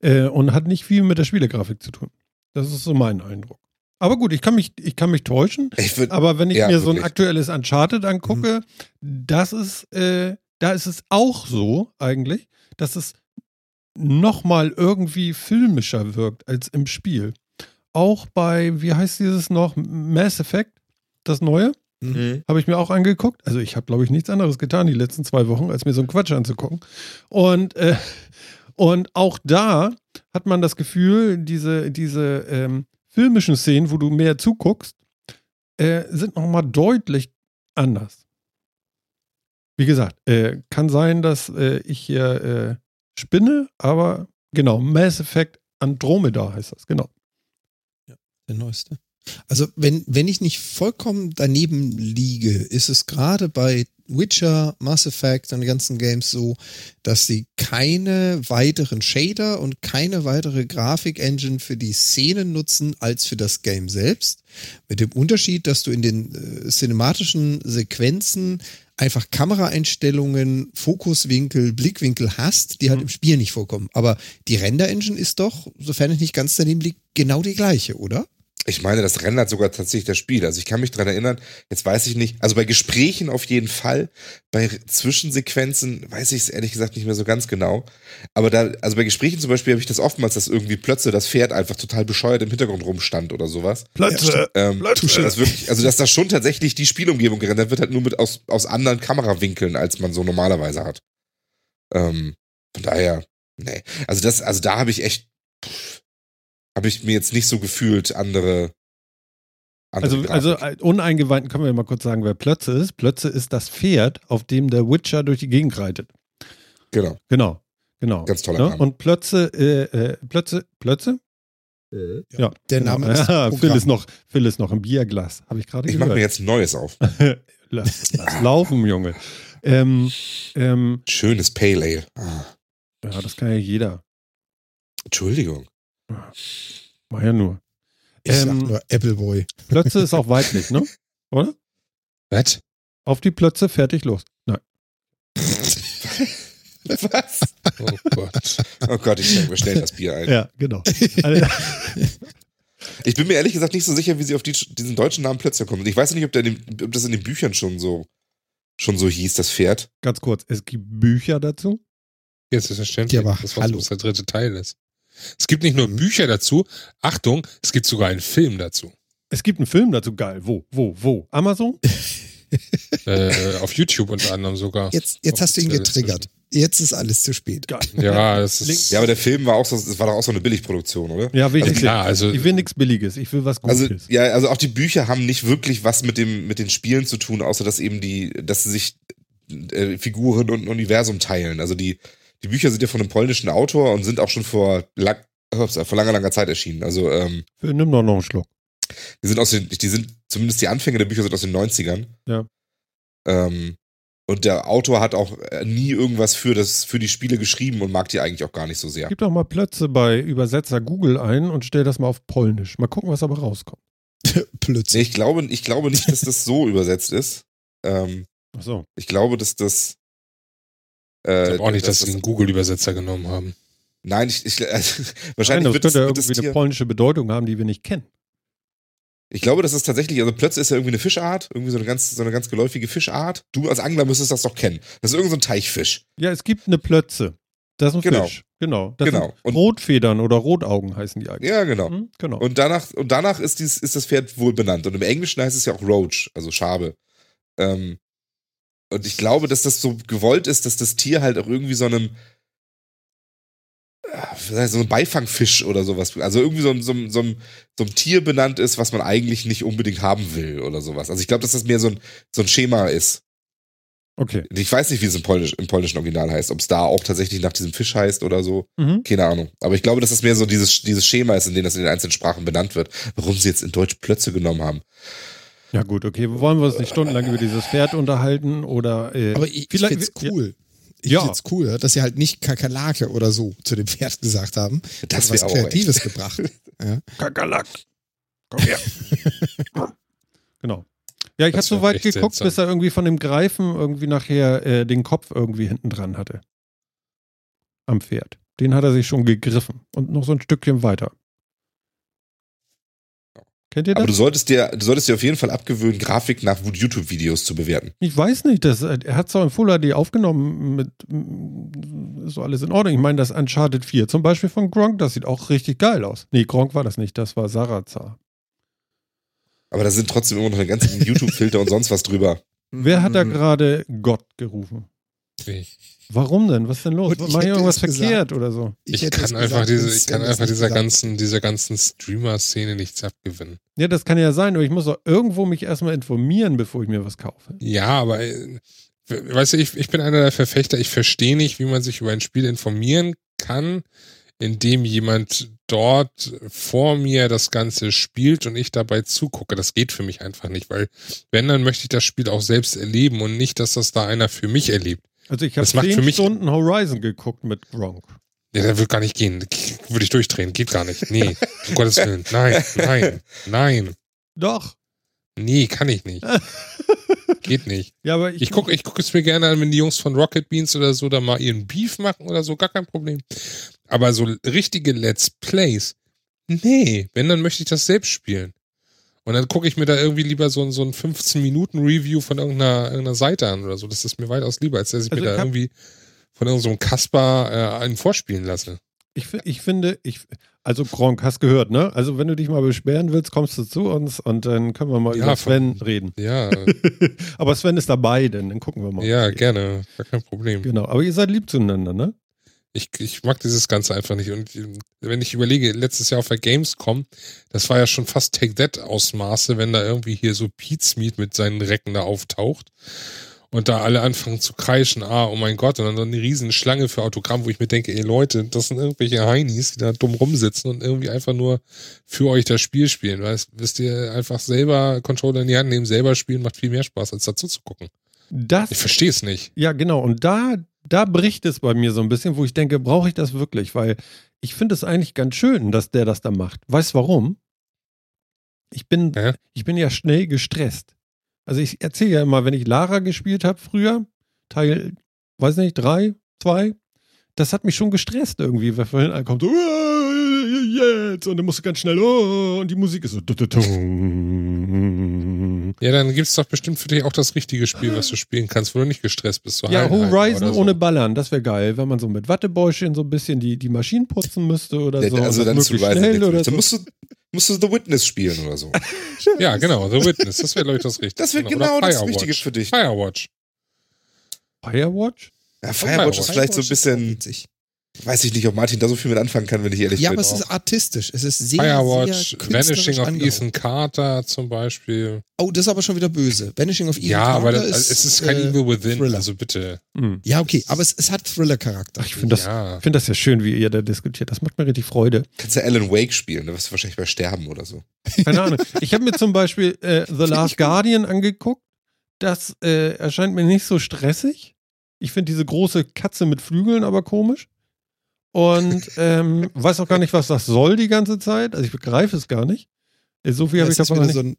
A: Äh, und hat nicht viel mit der Spielegrafik zu tun. Das ist so mein Eindruck. Aber gut, ich kann mich, ich kann mich täuschen.
C: Ich würd,
A: Aber wenn ich
C: Ja,
A: mir so ein
C: wirklich.
A: aktuelles Uncharted angucke, das ist, äh, da ist es auch so eigentlich, dass es nochmal irgendwie filmischer wirkt als im Spiel. Auch bei, wie heißt dieses noch, Mass Effect, das neue?
C: Mhm.
A: Habe ich mir auch angeguckt. Also ich habe, glaube ich, nichts anderes getan die letzten zwei Wochen, als mir so einen Quatsch anzugucken. Und, äh, und auch da hat man das Gefühl, diese, diese ähm, filmischen Szenen, wo du mehr zuguckst, äh, sind nochmal deutlich anders. Wie gesagt, äh, kann sein, dass äh, ich hier äh, spinne, aber genau, Mass Effect Andromeda heißt das, genau.
B: Der neueste. Also, wenn, wenn ich nicht vollkommen daneben liege, ist es gerade bei Witcher, Mass Effect und den ganzen Games so, dass sie keine weiteren Shader und keine weitere Grafik-Engine für die Szenen nutzen als für das Game selbst. Mit dem Unterschied, dass du in den äh, cinematischen Sequenzen einfach Kameraeinstellungen, Fokuswinkel, Blickwinkel hast, die halt
A: Mhm.
B: im Spiel nicht vorkommen. Aber die Render-Engine ist doch, sofern ich nicht ganz daneben liege, genau die gleiche, oder?
C: Ich meine, das rendert sogar tatsächlich das Spiel. Also ich kann mich dran erinnern, jetzt weiß ich nicht, also bei Gesprächen auf jeden Fall, bei Zwischensequenzen weiß ich es ehrlich gesagt nicht mehr so ganz genau. Aber da, also bei Gesprächen zum Beispiel habe ich das oftmals, dass irgendwie plötzlich das Pferd einfach total bescheuert im Hintergrund rumstand oder sowas.
A: Plötze!
C: Ähm, das wirklich, also dass da schon tatsächlich die Spielumgebung gerendert wird, halt nur mit aus, aus anderen Kamerawinkeln, als man so normalerweise hat. Ähm, von daher, nee. Also das, also da habe ich echt, habe ich mir jetzt nicht so gefühlt andere. andere
A: Also, also
C: Grafik.
A: äh, Uneingeweinten können wir mal kurz sagen, wer Plötze ist. Plötze ist das Pferd, auf dem der Witcher durch die Gegend reitet.
C: genau,
A: Genau, genau.
C: ganz toller
A: Ja,
C: Name.
A: und Plötze, äh, äh, Plötze, Plötze? Ja.
B: Der
A: genau.
B: Name ist
A: ja, Phil ist noch, Phil ist noch im Bierglas, habe ich gerade
C: ich mache
A: gehört.
C: mir jetzt ein neues auf.
A: lass, lass laufen, Junge. Ähm, ähm,
C: Schönes Pale Ale. Ah,
A: ja, das kann ja jeder.
C: Entschuldigung.
A: Mach ja nur.
B: Ich sag
A: Ähm,
B: nur Appleboy.
A: Plötze ist auch weiblich, ne? Oder?
D: Was?
A: Auf die Plötze, fertig, los. Nein.
C: Was?
D: Oh Gott.
C: Oh Gott, ich schenke mir schnell das Bier ein.
A: Ja, genau. Also,
C: Ich bin mir ehrlich gesagt nicht so sicher, wie sie auf die, diesen deutschen Namen plötzlich kommen. Ich weiß nicht, ob, den, ob das in den Büchern schon so, schon so hieß, das Pferd.
A: ganz kurz, es gibt Bücher dazu.
D: Jetzt ist verständlich,
B: Ja, aber
D: das was
B: hallo.
D: der dritte Teil ist. Es gibt nicht nur. Bücher dazu, Achtung, es gibt sogar einen Film dazu.
A: Es gibt einen Film dazu, geil. Wo, wo, wo? Amazon?
D: äh, auf YouTube unter anderem sogar.
B: Jetzt, jetzt hast du ihn getriggert. Jetzt ist alles zu spät.
A: Geil.
D: Ja, das ist.
C: Ja, aber der Film war auch so, war doch auch so eine Billigproduktion, oder?
A: Ja, will ich
D: Also klar, also-
A: ich will nichts Billiges, ich will was Gutes.
C: Also ja, also auch die Bücher haben nicht wirklich was mit dem mit den Spielen zu tun, außer dass eben die, dass sie sich äh, Figuren und Universum teilen. Also die die Bücher sind ja von einem polnischen Autor und sind auch schon vor lang, ups, vor langer langer Zeit erschienen. Also ähm,
A: Nimm doch noch einen Schluck.
C: die sind aus den, die sind zumindest die Anfänge der Bücher sind aus den 90ern.
A: Ja.
C: Ähm, und der Autor hat auch äh, nie irgendwas für das für die Spiele geschrieben und mag die eigentlich auch gar nicht so sehr.
A: Gib doch mal Plötze bei Übersetzer Google ein und stell das mal auf Polnisch. Mal gucken, was aber rauskommt.
C: Nee,
B: Plötzlich.
C: ich glaube, ich glaube nicht, dass das so übersetzt ist. Ähm,
A: Ach so.
C: ich glaube, dass das.
D: Ich
C: Äh,
D: glaube auch nicht, dass
C: das-
D: sie einen Google-Übersetzer genommen haben.
C: Nein, ich, ich also,
A: Nein,
C: wahrscheinlich
A: das
C: wird,
A: könnte irgendwie eine
C: Tier,
A: polnische Bedeutung haben, die wir nicht kennen.
C: Ich glaube, das ist tatsächlich, also plötzlich ist ja irgendwie eine Fischart, irgendwie so eine ganz, so eine ganz geläufige Fischart. Du als Angler müsstest das doch kennen. Das ist irgendein so ein Teichfisch.
A: Ja, es gibt eine Plötze. Das ist ein
C: Genau.
A: Fisch. Genau. Das
C: Genau.
A: sind
C: Und-
A: Rotfedern oder Rotaugen heißen die eigentlich.
C: Ja, genau.
A: Hm? Genau.
C: Und danach, und danach ist, dies, ist das Pferd wohl benannt. Und im Englischen heißt es ja auch Roach, also Schabe. Ähm, und ich glaube, dass das so gewollt ist, dass das Tier halt auch irgendwie so einem heißt, so ein Beifangfisch oder sowas. Also irgendwie so, ein- so, ein- so, ein- so ein Tier benannt ist, was man eigentlich nicht unbedingt haben will oder sowas. Also ich glaube, dass das mehr so ein, so ein Schema ist.
A: okay.
C: Ich weiß nicht, wie es im, Polnisch, im polnischen Original heißt, ob es da auch tatsächlich nach diesem Fisch heißt oder so.
A: Mhm.
C: Keine Ahnung. Aber ich glaube, dass das mehr so dieses, dieses Schema ist, in dem das in den einzelnen Sprachen benannt wird. Warum sie jetzt in Deutsch Plötze genommen haben.
A: Ja gut, okay. Wollen wir uns nicht stundenlang über dieses Pferd unterhalten oder äh,
B: Aber ich, ich
A: vielleicht-
B: find's cool. Ich
A: Ja.
B: find's cool, dass sie halt nicht Kakerlake oder so zu dem Pferd gesagt haben.
C: Das
B: was
C: wäre auch
B: Kreatives gebracht. Ja.
A: Kakerlak. Komm her. genau. Ja, ich habe
D: Das
A: so weit
D: echt
A: geguckt,
D: seltsam.
A: bis er irgendwie von dem Greifen irgendwie nachher äh, den Kopf irgendwie hinten dran hatte. Am Pferd. Den hat er sich schon gegriffen. Und noch so ein Stückchen weiter. Kennt ihr das?
C: Aber du solltest dir, du solltest dir auf jeden Fall abgewöhnen, Grafik nach YouTube-Videos zu bewerten.
A: Ich weiß nicht, das, äh, er hat es auch in Full HD aufgenommen, mit, ist so alles in Ordnung. Ich meine, das Uncharted 4 zum Beispiel von Gronk, das sieht auch richtig geil aus. Nee, Gronk war das nicht, das war Sarazar.
C: Aber da sind trotzdem immer noch eine ganze YouTube-Filter und sonst was drüber.
A: Wer hat da
B: Mhm.
A: gerade Gott gerufen?
D: Ich,
A: Warum denn? Was ist denn los?
B: Ich
A: Mach ich irgendwas
B: es gesagt.
A: verkehrt oder so?
D: ich,
B: es
D: kann einfach
B: gesagt,
D: diese, ich kann einfach dieser
B: gesagt
D: ganzen, dieser ganzen Streamer-Szene nichts abgewinnen.
A: Ja, das kann ja sein, aber ich muss doch irgendwo mich erstmal informieren, bevor ich mir was kaufe.
D: Ja, aber äh, weißt du, ich, ich bin einer der Verfechter, ich verstehe nicht, wie man sich über ein Spiel informieren kann, indem jemand dort vor mir das Ganze spielt und ich dabei zugucke. Das geht für mich einfach nicht, weil wenn, dann möchte ich das Spiel auch selbst erleben und nicht, dass das da einer für mich erlebt.
A: Also ich habe zehn
D: mich-
A: Stunden Horizon geguckt mit Gronk.
D: Ja, der wird gar nicht gehen. Würde ich durchdrehen. Geht gar nicht. Nee. Um Gottes Willen. Nein, nein, nein.
A: Doch.
D: Nee, kann ich nicht. Geht nicht.
A: Ja, aber ich,
D: Ich gucke ich guck es mir gerne an, wenn die Jungs von Rocket Beans oder so da mal ihren Beef machen oder so, gar kein Problem. Aber so richtige Let's Plays, nee, wenn, dann möchte ich das selbst spielen. Und dann gucke ich mir da irgendwie lieber so, ein- so ein 15-Minuten-Review von irgendeiner, irgendeiner Seite an oder so. Das ist mir weitaus lieber, als dass ich
A: Also
D: mir da irgendwie von irgendeinem Kasper äh, einen vorspielen lasse.
A: ich, ich finde, ich, also Gronk, hast gehört, ne? Also wenn du dich mal beschweren willst, kommst du zu uns und dann können wir mal
D: Ja,
A: über
D: von-
A: Sven reden.
D: Ja,
A: aber Sven ist dabei, denn dann gucken wir mal.
D: ja, gerne. Gar kein Problem.
A: Genau, aber ihr seid lieb zueinander, ne?
D: Ich, ich mag dieses Ganze einfach nicht. Und wenn ich überlege, letztes Jahr auf der Gamescom, das war ja schon fast Take That Ausmaße, wenn da irgendwie hier so Pizmeet mit seinen Recken da auftaucht und da alle anfangen zu kreischen, ah, oh mein Gott, und dann so eine riesen Schlange für Autogramm, wo ich mir denke, ey Leute, das sind irgendwelche Heinis, die da dumm rumsitzen und irgendwie einfach nur für euch das Spiel spielen. Weißt, wisst ihr, einfach selber Controller in die Hand nehmen, selber spielen, macht viel mehr Spaß, als dazu zu gucken.
A: Das
D: Ich verstehe es nicht.
A: Ja, genau. Und da, da bricht es bei mir so ein bisschen, wo ich denke, brauche ich das wirklich? Weil ich finde es eigentlich ganz schön, dass der das da macht. Weißt warum? Ich bin,
D: Ja.
A: ich bin ja schnell gestresst. Also ich erzähle ja immer, wenn ich Lara gespielt habe früher, Teil, weiß nicht, drei, zwei, das hat mich schon gestresst irgendwie, weil vorhin kommt so, "Ah, jetzt, und dann musst du ganz schnell, oh, und die Musik ist so.
D: Ja, dann gibt's doch bestimmt für dich auch das richtige Spiel, was du spielen kannst, wo du nicht gestresst bist. So
A: Ja, Horizon
D: so.
A: ohne Ballern, das wäre geil, wenn man so mit Wattebäuschen so ein bisschen die, die Maschinen putzen müsste oder so.
C: also dann zu
A: schnell oder
C: Dann
A: so.
C: musst du, musst du The Witness spielen oder so.
D: Ja, genau, The Witness. Das wäre, glaube ich, das Richtige.
C: Das wird
D: Oder
C: genau das
D: Firewatch.
C: Richtige für dich.
D: Firewatch.
A: Firewatch?
C: Ja, Firewatch ist vielleicht so ein
B: Firewatch ist auch
C: bisschen,
B: witzig.
C: Weiß ich nicht, ob Martin da so viel mit anfangen kann, wenn ich ehrlich
B: Ja,
C: bin.
B: aber es ist artistisch. Es ist sehr,
D: Firewatch,
B: sehr
D: Vanishing of
B: angehaucht.
D: Ethan Carter zum Beispiel.
B: Oh, das ist aber schon wieder böse. Vanishing of Ethan
D: ja,
B: Carter
D: aber das,
B: ist,
D: es ist kein
B: äh,
D: Evil Within,
B: Thriller.
D: also bitte.
A: Hm.
B: Ja, okay, aber es, es hat Thriller-Charakter.
A: Ich finde das,
D: Ja.
A: find das ja schön, wie ihr da diskutiert. Das macht mir richtig Freude.
C: Kannst ja Alan Wake spielen, da wirst du wahrscheinlich bei sterben oder so.
A: Keine Ahnung. Ich habe mir zum Beispiel äh, The Last. Guardian angeguckt. Das äh, erscheint mir nicht so stressig. Ich finde diese große Katze mit Flügeln aber komisch. Und ähm, weiß auch gar nicht, was das soll die ganze Zeit. Also ich begreife es gar nicht. Äh, So viel habe ich davon nicht.
B: so ein,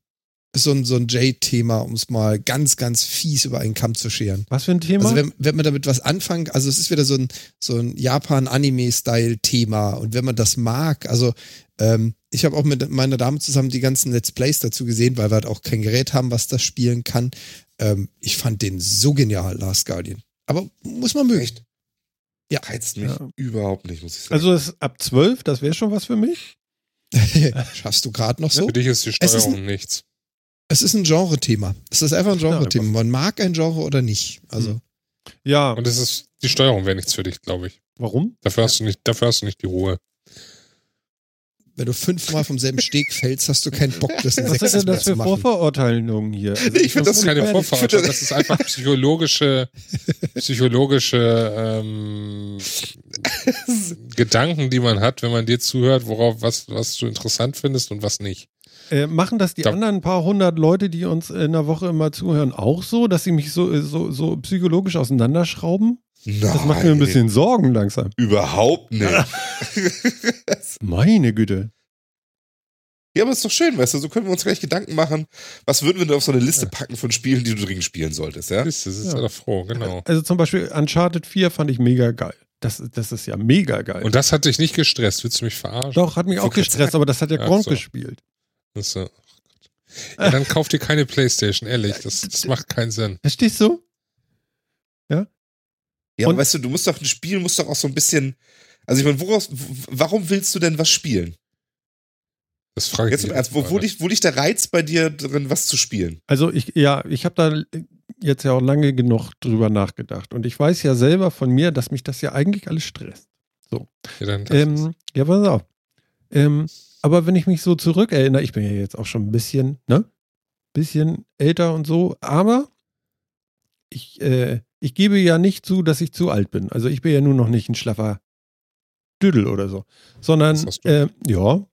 B: so ein, so ein J-Thema, um es mal ganz, ganz fies über einen Kamm zu scheren.
A: Was für ein Thema?
B: Also wenn, wenn man damit was anfangen, also es ist wieder so ein, so ein Japan-Anime-Style-Thema und wenn man das mag, also ähm, ich habe auch mit meiner Dame zusammen die ganzen Let's Plays dazu gesehen, weil wir halt auch kein Gerät haben, was das spielen kann. Ähm, ich fand den so genial, Last Guardian. Aber muss man mögen.
C: Echt?
B: Ja.
C: Reizt mich
A: Ja.
C: überhaupt nicht, muss ich sagen.
A: also das, ab 12, das wäre schon was für mich.
B: Schaffst du gerade noch so?
D: Für dich ist die
B: Es ist
D: Steuerung nichts.
B: Es ist ein Genre-Thema. Es ist einfach ein Genre-Thema. Man mag ein Genre oder nicht. Also,
A: Ja,
D: Und es ist, die Steuerung wäre nichts für dich, glaube ich.
A: warum?
D: Dafür hast du nicht, dafür hast du nicht die Ruhe.
B: Wenn du fünfmal vom selben Steg fällst, hast du keinen Bock, das ein
A: Was sind
B: sechstes
A: denn das für. Vorverurteilungen hier? Also
C: Ich find
D: Das ist keine. Vorverurteilung, das ist einfach psychologische, psychologische ähm, Gedanken, die man hat, wenn man dir zuhört, worauf was, was du interessant findest und was nicht.
A: Äh, machen das die
D: Da-
A: anderen paar hundert Leute, die uns in der Woche immer zuhören, auch so, dass sie mich so, so, so psychologisch auseinanderschrauben? Das macht mir ein
C: Nein,
A: bisschen Sorgen langsam.
C: Überhaupt nicht.
A: Meine Güte.
C: Ja, aber ist doch schön, weißt du, so können wir uns gleich Gedanken machen, was würden wir denn auf so eine Liste packen von Spielen, die du dringend spielen solltest, ja?
D: Das ist
A: Ja.
D: ja doch froh, genau.
A: Also zum Beispiel Uncharted 4 fand ich mega geil. Das, das ist ja mega geil.
D: Und das hat dich nicht gestresst, willst du mich verarschen?
A: Doch, hat mich auch
C: wollte grad
A: gestresst, aber das hat ja
D: Ach
A: Gronk
D: so.
A: gespielt.
D: Das ist so. Ja, dann kauf dir keine Playstation, ehrlich. Das, das macht keinen Sinn.
A: Verstehst du?
C: Ja, aber
A: Und-
C: weißt du, du musst doch ein Spiel, musst doch auch so ein bisschen, also ich meine, woraus, warum willst du denn was spielen?
D: Das frage ich
C: Jetzt
D: mich
C: im Ernst, wo, wo, liegt, wo liegt der Reiz bei dir drin, was zu spielen?
A: Also ich, ja, ich habe da jetzt ja auch lange genug drüber nachgedacht. Und ich weiß ja selber von mir, dass mich das ja eigentlich alles stresst.
D: Ja, dann.
A: Ähm, ja, pass auf. Ähm, aber wenn ich mich so zurückerinnere, ich bin ja jetzt auch schon ein bisschen, ne? Bisschen älter und so, aber ich, äh, ich gebe ja nicht zu, dass ich zu alt bin. Also ich bin ja nur noch nicht ein schlaffer Düdel oder so. Sondern, äh, ja,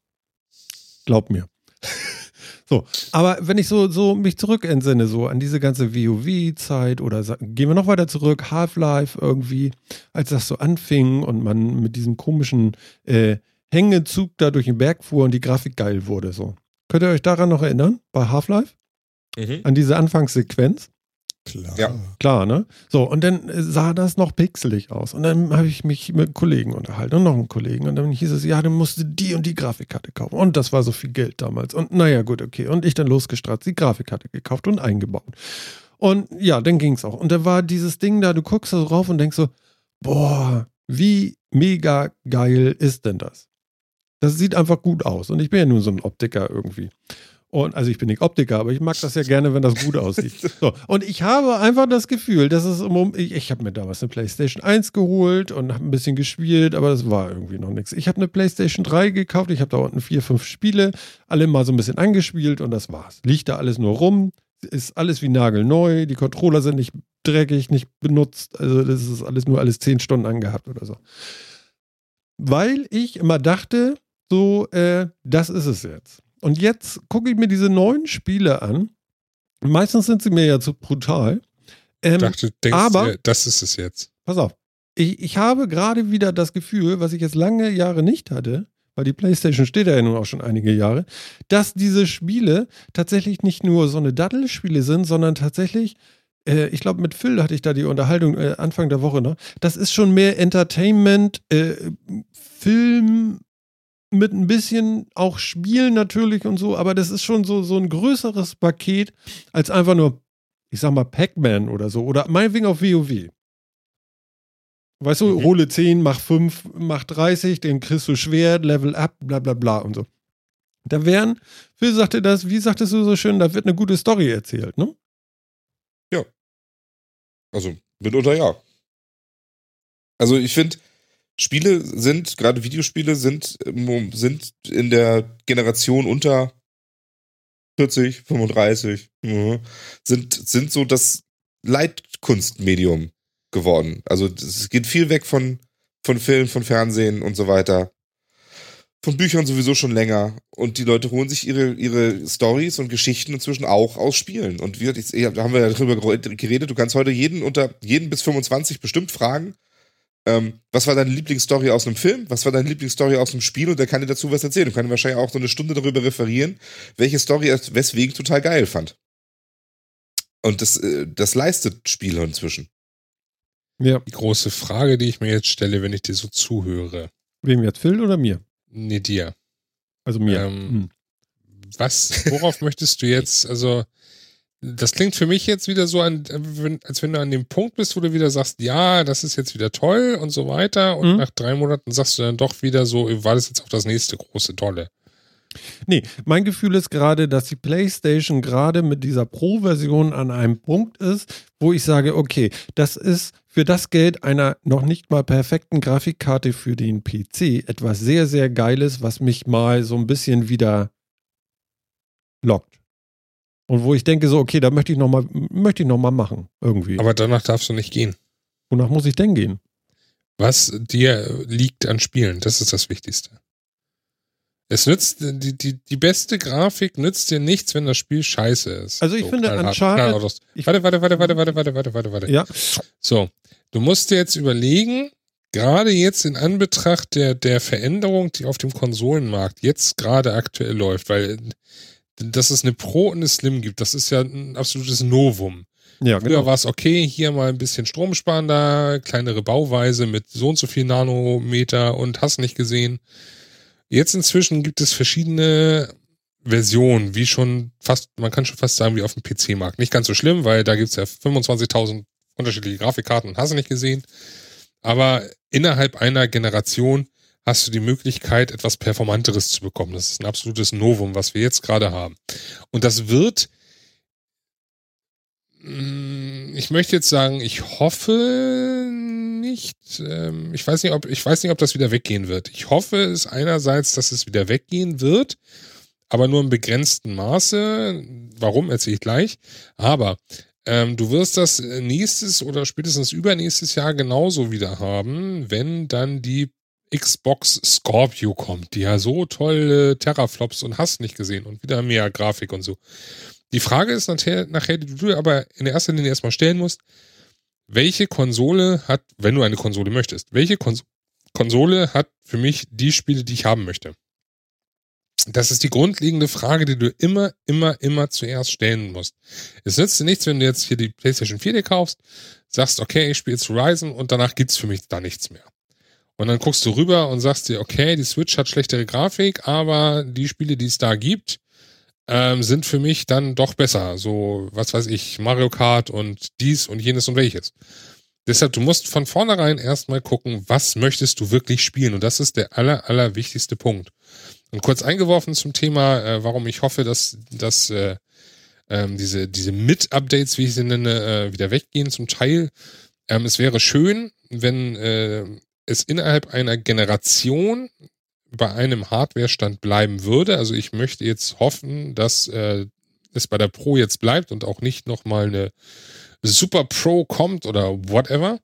A: glaub mir. so, aber wenn ich so, so mich zurückentsinne, so an diese ganze WoW-Zeit oder gehen wir noch weiter zurück, Half-Life irgendwie, als das so anfing und man mit diesem komischen äh, Hängezug da durch den Berg fuhr und die Grafik geil wurde, so. Könnt ihr euch daran noch erinnern? Bei Half-Life? An diese Anfangssequenz?
B: Klar.
C: Ja.
A: Klar, ne? So, und dann äh, sah das noch pixelig aus. Und dann habe ich mich mit einem Kollegen unterhalten und noch einem Kollegen. Und dann hieß es, ja, du musst die und die Grafikkarte kaufen. Und das war so viel Geld damals. Und naja, gut, okay. Und ich dann losgestratzt, die Grafikkarte gekauft und eingebaut. Und ja, dann ging's auch. Und da war dieses Ding da, du guckst da so rauf und denkst so, boah, wie mega geil ist denn das? Das sieht einfach gut aus. Und ich bin ja nur so ein Optiker irgendwie. Und also ich bin nicht Optiker, aber ich mag das ja gerne, wenn das gut aussieht. So, und ich habe einfach das Gefühl, dass es im Moment, ich, ich habe mir damals eine PlayStation 1 geholt und habe ein bisschen gespielt, aber das war irgendwie noch nichts. Ich habe eine PlayStation 3 gekauft, ich habe da unten vier, fünf Spiele, alle mal so ein bisschen angespielt und das war's. Liegt da alles nur rum, ist alles wie nagelneu, die Controller sind nicht dreckig, nicht benutzt, also das ist alles nur alles zehn Stunden angehabt oder so. Weil ich immer dachte, so, äh, das ist es jetzt. Und jetzt gucke ich mir diese neuen Spiele an. Meistens sind sie mir ja zu brutal. Ähm,
D: Ich dachte, denkst
A: aber-
D: dir, das ist es jetzt.
A: pass auf. Ich, ich habe gerade wieder das Gefühl, was ich jetzt lange Jahre nicht hatte, weil die PlayStation steht ja nun auch schon einige Jahre, dass diese Spiele tatsächlich nicht nur so eine Dattelspiele sind, sondern tatsächlich, äh, ich glaube, mit Phil hatte ich da die Unterhaltung äh, Anfang der Woche noch. Das ist schon mehr Entertainment, äh, Film mit ein bisschen auch Spielen natürlich und so, aber das ist schon so, so ein größeres Paket als einfach nur, ich sag mal, Pac-Man oder so oder meinetwegen auf WoW. Weißt du,
D: Mhm.
A: hole 10, mach 5, mach 30, den kriegst du Schwert, Level up, bla bla bla und so. Da werden, Phil sagte das, wie sagtest du so schön, da wird eine gute Story erzählt, ne?
C: Also mitunter ja. Also ich finde, Spiele sind, gerade Videospiele sind, ähm, sind in der Generation unter 40, 35, mhm, sind, sind so das Leitkunstmedium geworden. Also es geht viel weg von, von Film, von Fernsehen und so weiter. Von Büchern sowieso schon länger. Und die Leute holen sich ihre, ihre Stories und Geschichten inzwischen auch aus Spielen. Und wir, da haben wir ja drüber geredet, du kannst heute jeden unter, jeden bis 25 bestimmt fragen, ähm, was war deine Lieblingsstory aus einem Film? Was war deine Lieblingsstory aus einem Spiel? Und der kann dir dazu was erzählen. Du kannst wahrscheinlich auch so eine Stunde darüber referieren, welche Story er weswegen total geil fand. Und das, äh, das leistet Spieler inzwischen.
A: Ja.
D: Die große Frage, die ich mir jetzt stelle, wenn ich dir so zuhöre.
A: Wem jetzt, Phil oder mir?
D: Nee, dir.
A: Also mir.
D: Ähm,
A: Hm.
D: Was, worauf möchtest du jetzt, also, das klingt für mich jetzt wieder so, an, als wenn du an dem Punkt bist, wo du wieder sagst, ja, das ist jetzt wieder toll und so weiter. Und
A: Mhm.
D: nach drei Monaten sagst du dann doch wieder so, war das jetzt auch das nächste große Tolle?
A: Nee, mein Gefühl ist gerade, dass die PlayStation gerade mit dieser Pro-Version an einem Punkt ist, wo ich sage, okay, das ist für das Geld einer noch nicht mal perfekten Grafikkarte für den PC etwas sehr, sehr Geiles, was mich mal so ein bisschen wieder lockt. Und wo ich denke so, okay, da möchte ich noch mal, möchte ich noch mal machen, irgendwie.
D: Aber danach darfst du nicht gehen.
A: Wonach muss ich denn gehen?
D: Was dir liegt an Spielen, das ist das Wichtigste. Es nützt, die, die, die beste Grafik nützt dir nichts, wenn das Spiel scheiße ist.
A: Also ich finde,
D: knallhart-
A: Uncharted-
D: Warte, warte, warte, warte, warte, warte, warte, warte, warte.
A: Ja,
D: So, du musst dir jetzt überlegen, gerade jetzt in Anbetracht der, der Veränderung, die auf dem Konsolenmarkt jetzt gerade aktuell läuft, weil dass es eine Pro und eine Slim gibt, das ist ja ein absolutes Novum.
A: ja,
D: Früher
A: genau.
D: war es okay, hier mal ein bisschen stromsparender, kleinere Bauweise mit so und so viel Nanometer und hast nicht gesehen. Jetzt inzwischen gibt es verschiedene Versionen, wie schon fast, man kann schon fast sagen, wie auf dem PC-Markt. Nicht ganz so schlimm, weil da gibt's ja 25.000 unterschiedliche Grafikkarten, hast du nicht gesehen. Aber innerhalb einer Generation hast du die Möglichkeit, etwas Performanteres zu bekommen. Das ist ein absolutes Novum, was wir jetzt gerade haben. Und das wird Mm, Ich möchte jetzt sagen, ich hoffe nicht. Ähm, ich weiß nicht, ob ich weiß nicht, ob das wieder weggehen wird. Ich hoffe es einerseits, dass es wieder weggehen wird, aber nur im begrenzten Maße. Warum erzähle ich gleich. Aber ähm, du wirst das nächstes oder spätestens übernächstes Jahr genauso wieder haben, wenn dann die Xbox Scorpio kommt, die ja so tolle Terraflops und hast nicht gesehen und wieder mehr Grafik und so. Die Frage ist nachher, nachher, die du aber in der ersten Linie erstmal stellen musst, welche Konsole hat, wenn du eine Konsole möchtest, welche Kons Konsole hat für mich die Spiele, die ich haben möchte? Das ist die grundlegende Frage, die du immer, immer, immer zuerst stellen musst. Es nützt dir nichts, wenn du jetzt hier die PlayStation 4 dir kaufst, sagst, okay, ich spiele jetzt Horizon und danach gibt's für mich da nichts mehr. Und dann guckst du rüber und sagst dir, okay, die Switch hat schlechtere Grafik, aber die Spiele, die es da gibt, ähm, sind für mich dann doch besser. So, was weiß ich, Mario Kart und dies und jenes und welches. Deshalb, du musst von vornherein erstmal gucken, was möchtest du wirklich spielen. Und das ist der aller, aller wichtigste Punkt. Und kurz eingeworfen zum Thema, äh, warum ich hoffe, dass, dass äh, ähm, diese, diese Mit-Updates, wie ich sie nenne, äh, wieder weggehen zum Teil. Ähm, es wäre schön, wenn äh, es innerhalb einer Generation bei einem Hardware-Stand bleiben würde. Also ich möchte jetzt hoffen, dass äh, es bei der Pro jetzt bleibt und auch nicht nochmal eine Super Pro kommt oder whatever.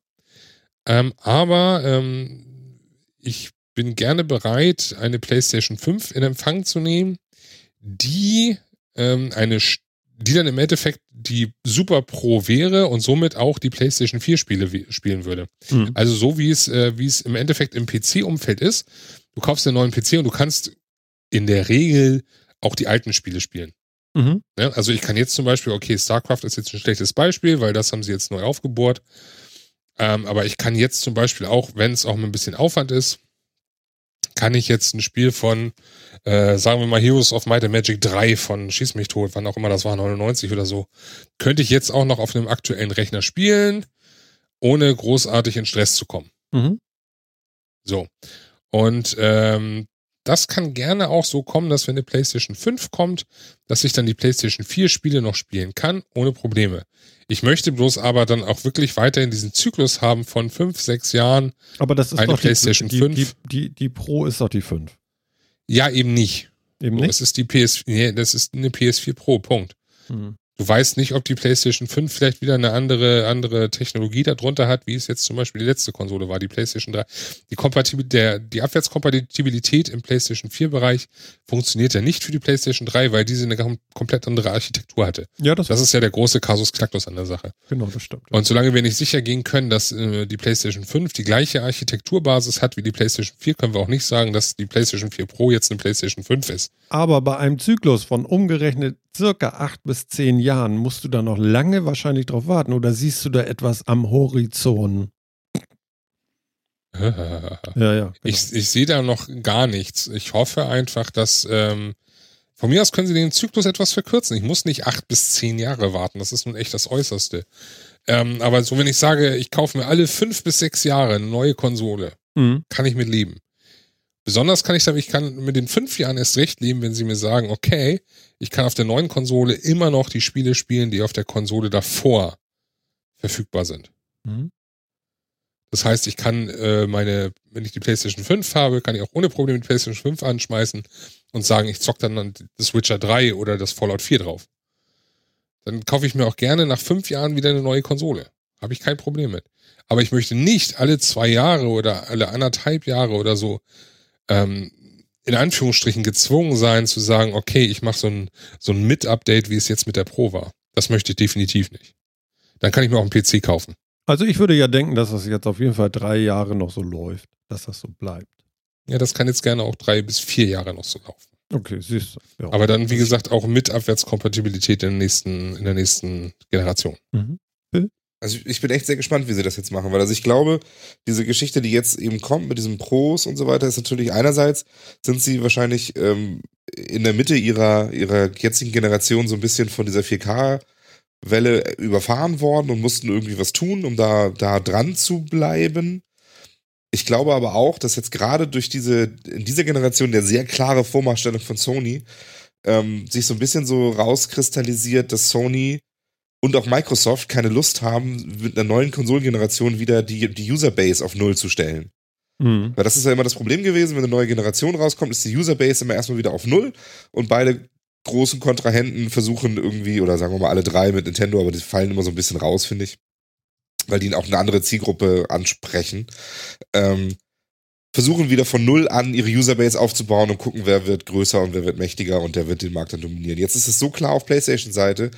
D: Ähm, aber ähm, ich bin gerne bereit, eine PlayStation 5 in Empfang zu nehmen, die ähm, eine die dann im Endeffekt die Super Pro wäre und somit auch die PlayStation 4 Spiele spielen würde.
A: Mhm.
D: Also so wie es, äh, wie es im Endeffekt im PC-Umfeld ist. Du kaufst einen neuen PC und du kannst in der Regel auch die alten Spiele spielen.
A: Mhm.
D: Ne? Also ich kann jetzt zum Beispiel, okay, StarCraft ist jetzt ein schlechtes Beispiel, weil das haben sie jetzt neu aufgebohrt. Ähm, aber ich kann jetzt zum Beispiel auch, wenn es auch mal ein bisschen Aufwand ist, kann ich jetzt ein Spiel von, äh, sagen wir mal, Heroes of Might and Magic 3 von Schieß mich tot, wann auch immer das war, 99 oder so, könnte ich jetzt auch noch auf einem aktuellen Rechner spielen, ohne großartig in Stress zu kommen.
A: Mhm.
D: So. Und ähm, das kann gerne auch so kommen, dass wenn eine PlayStation 5 kommt, dass ich dann die PlayStation 4 Spiele noch spielen kann, ohne Probleme. Ich möchte bloß aber dann auch wirklich weiterhin diesen Zyklus haben von fünf, sechs Jahren.
A: Aber das ist
D: Eine
A: doch
D: PlayStation
A: die,
D: 5.
A: Die, die, die, Pro ist doch die 5.
D: Ja, eben nicht.
A: Eben nicht?
D: Es ist die PS, nee, das ist eine PS4 Pro, Punkt.
A: Hm.
D: Du weißt nicht, ob die PlayStation 5 vielleicht wieder eine andere, andere Technologie darunter hat, wie es jetzt zum Beispiel die letzte Konsole war, die PlayStation 3. Die, Kompatibil der, die Abwärtskompatibilität im PlayStation 4-Bereich funktioniert ja nicht für die PlayStation 3, weil diese eine kom- komplett andere Architektur hatte.
A: Ja, das,
D: Das ist ja der große Kasus Knacktus an der Sache.
A: genau, das stimmt.
D: Und solange wir nicht sicher gehen können, dass äh, die PlayStation 5 die gleiche Architekturbasis hat wie die PlayStation 4, können wir auch nicht sagen, dass die PlayStation 4 Pro jetzt eine PlayStation 5 ist.
A: Aber bei einem Zyklus von umgerechnet circa acht bis zehn Jahren musst du da noch lange wahrscheinlich drauf warten. Oder siehst du da etwas am Horizont? Ja, ja. Genau.
D: Ich, ich sehe da noch gar nichts. Ich hoffe einfach, dass ähm, von mir aus können sie den Zyklus etwas verkürzen. Ich muss nicht acht bis zehn Jahre warten. Das ist nun echt das Äußerste. Ähm, aber so, wenn ich sage, ich kaufe mir alle fünf bis sechs Jahre eine neue Konsole,
A: Mhm.
D: kann ich mit leben. Besonders kann ich damit, ich kann mit den fünf Jahren erst recht leben, wenn sie mir sagen, okay, ich kann auf der neuen Konsole immer noch die Spiele spielen, die auf der Konsole davor verfügbar sind.
A: Mhm.
D: Das heißt, ich kann äh, meine, wenn ich die PlayStation 5 habe, kann ich auch ohne Probleme die PlayStation 5 anschmeißen und sagen, ich zock dann an das Witcher 3 oder das Fallout 4 drauf. Dann kaufe ich mir auch gerne nach fünf Jahren wieder eine neue Konsole. Habe ich kein Problem mit. Aber ich möchte nicht alle zwei Jahre oder alle anderthalb Jahre oder so ähm, in Anführungsstrichen gezwungen sein zu sagen, okay, ich mache so ein, so ein Mit-Update, wie es jetzt mit der Pro war. Das möchte ich definitiv nicht. Dann kann ich mir auch einen PC kaufen.
A: Also ich würde ja denken, dass das jetzt auf jeden Fall drei Jahre noch so läuft, dass das so bleibt.
D: Ja, das kann jetzt gerne auch drei bis vier Jahre noch so laufen.
A: Okay, siehst du. Ja.
D: Aber dann, wie gesagt, auch mit Abwärtskompatibilität in der nächsten, in der nächsten Generation.
A: Mhm.
C: Also ich bin echt sehr gespannt, wie sie das jetzt machen, weil also ich glaube, diese Geschichte, die jetzt eben kommt mit diesen Pros und so weiter, ist natürlich einerseits sind sie wahrscheinlich ähm, in der Mitte ihrer ihrer jetzigen Generation so ein bisschen von dieser 4K Welle überfahren worden und mussten irgendwie was tun, um da da dran zu bleiben. Ich glaube aber auch, dass jetzt gerade durch diese in dieser Generation der sehr klare Vormachtstellung von Sony ähm, sich so ein bisschen so rauskristallisiert, dass Sony und auch Microsoft keine Lust haben, mit einer neuen Konsolengeneration wieder die, die Userbase auf Null zu stellen.
A: Mhm.
C: Weil das ist ja immer das Problem gewesen, wenn eine neue Generation rauskommt, ist die Userbase immer erstmal wieder auf Null und beide großen Kontrahenten versuchen irgendwie, oder sagen wir mal alle drei mit Nintendo, aber die fallen immer so ein bisschen raus, finde ich. Weil die auch eine andere Zielgruppe ansprechen. Ähm, versuchen wieder von Null an ihre Userbase aufzubauen und gucken, wer wird größer und wer wird mächtiger und der wird den Markt dann dominieren. Jetzt ist es so klar auf PlayStation-Seite,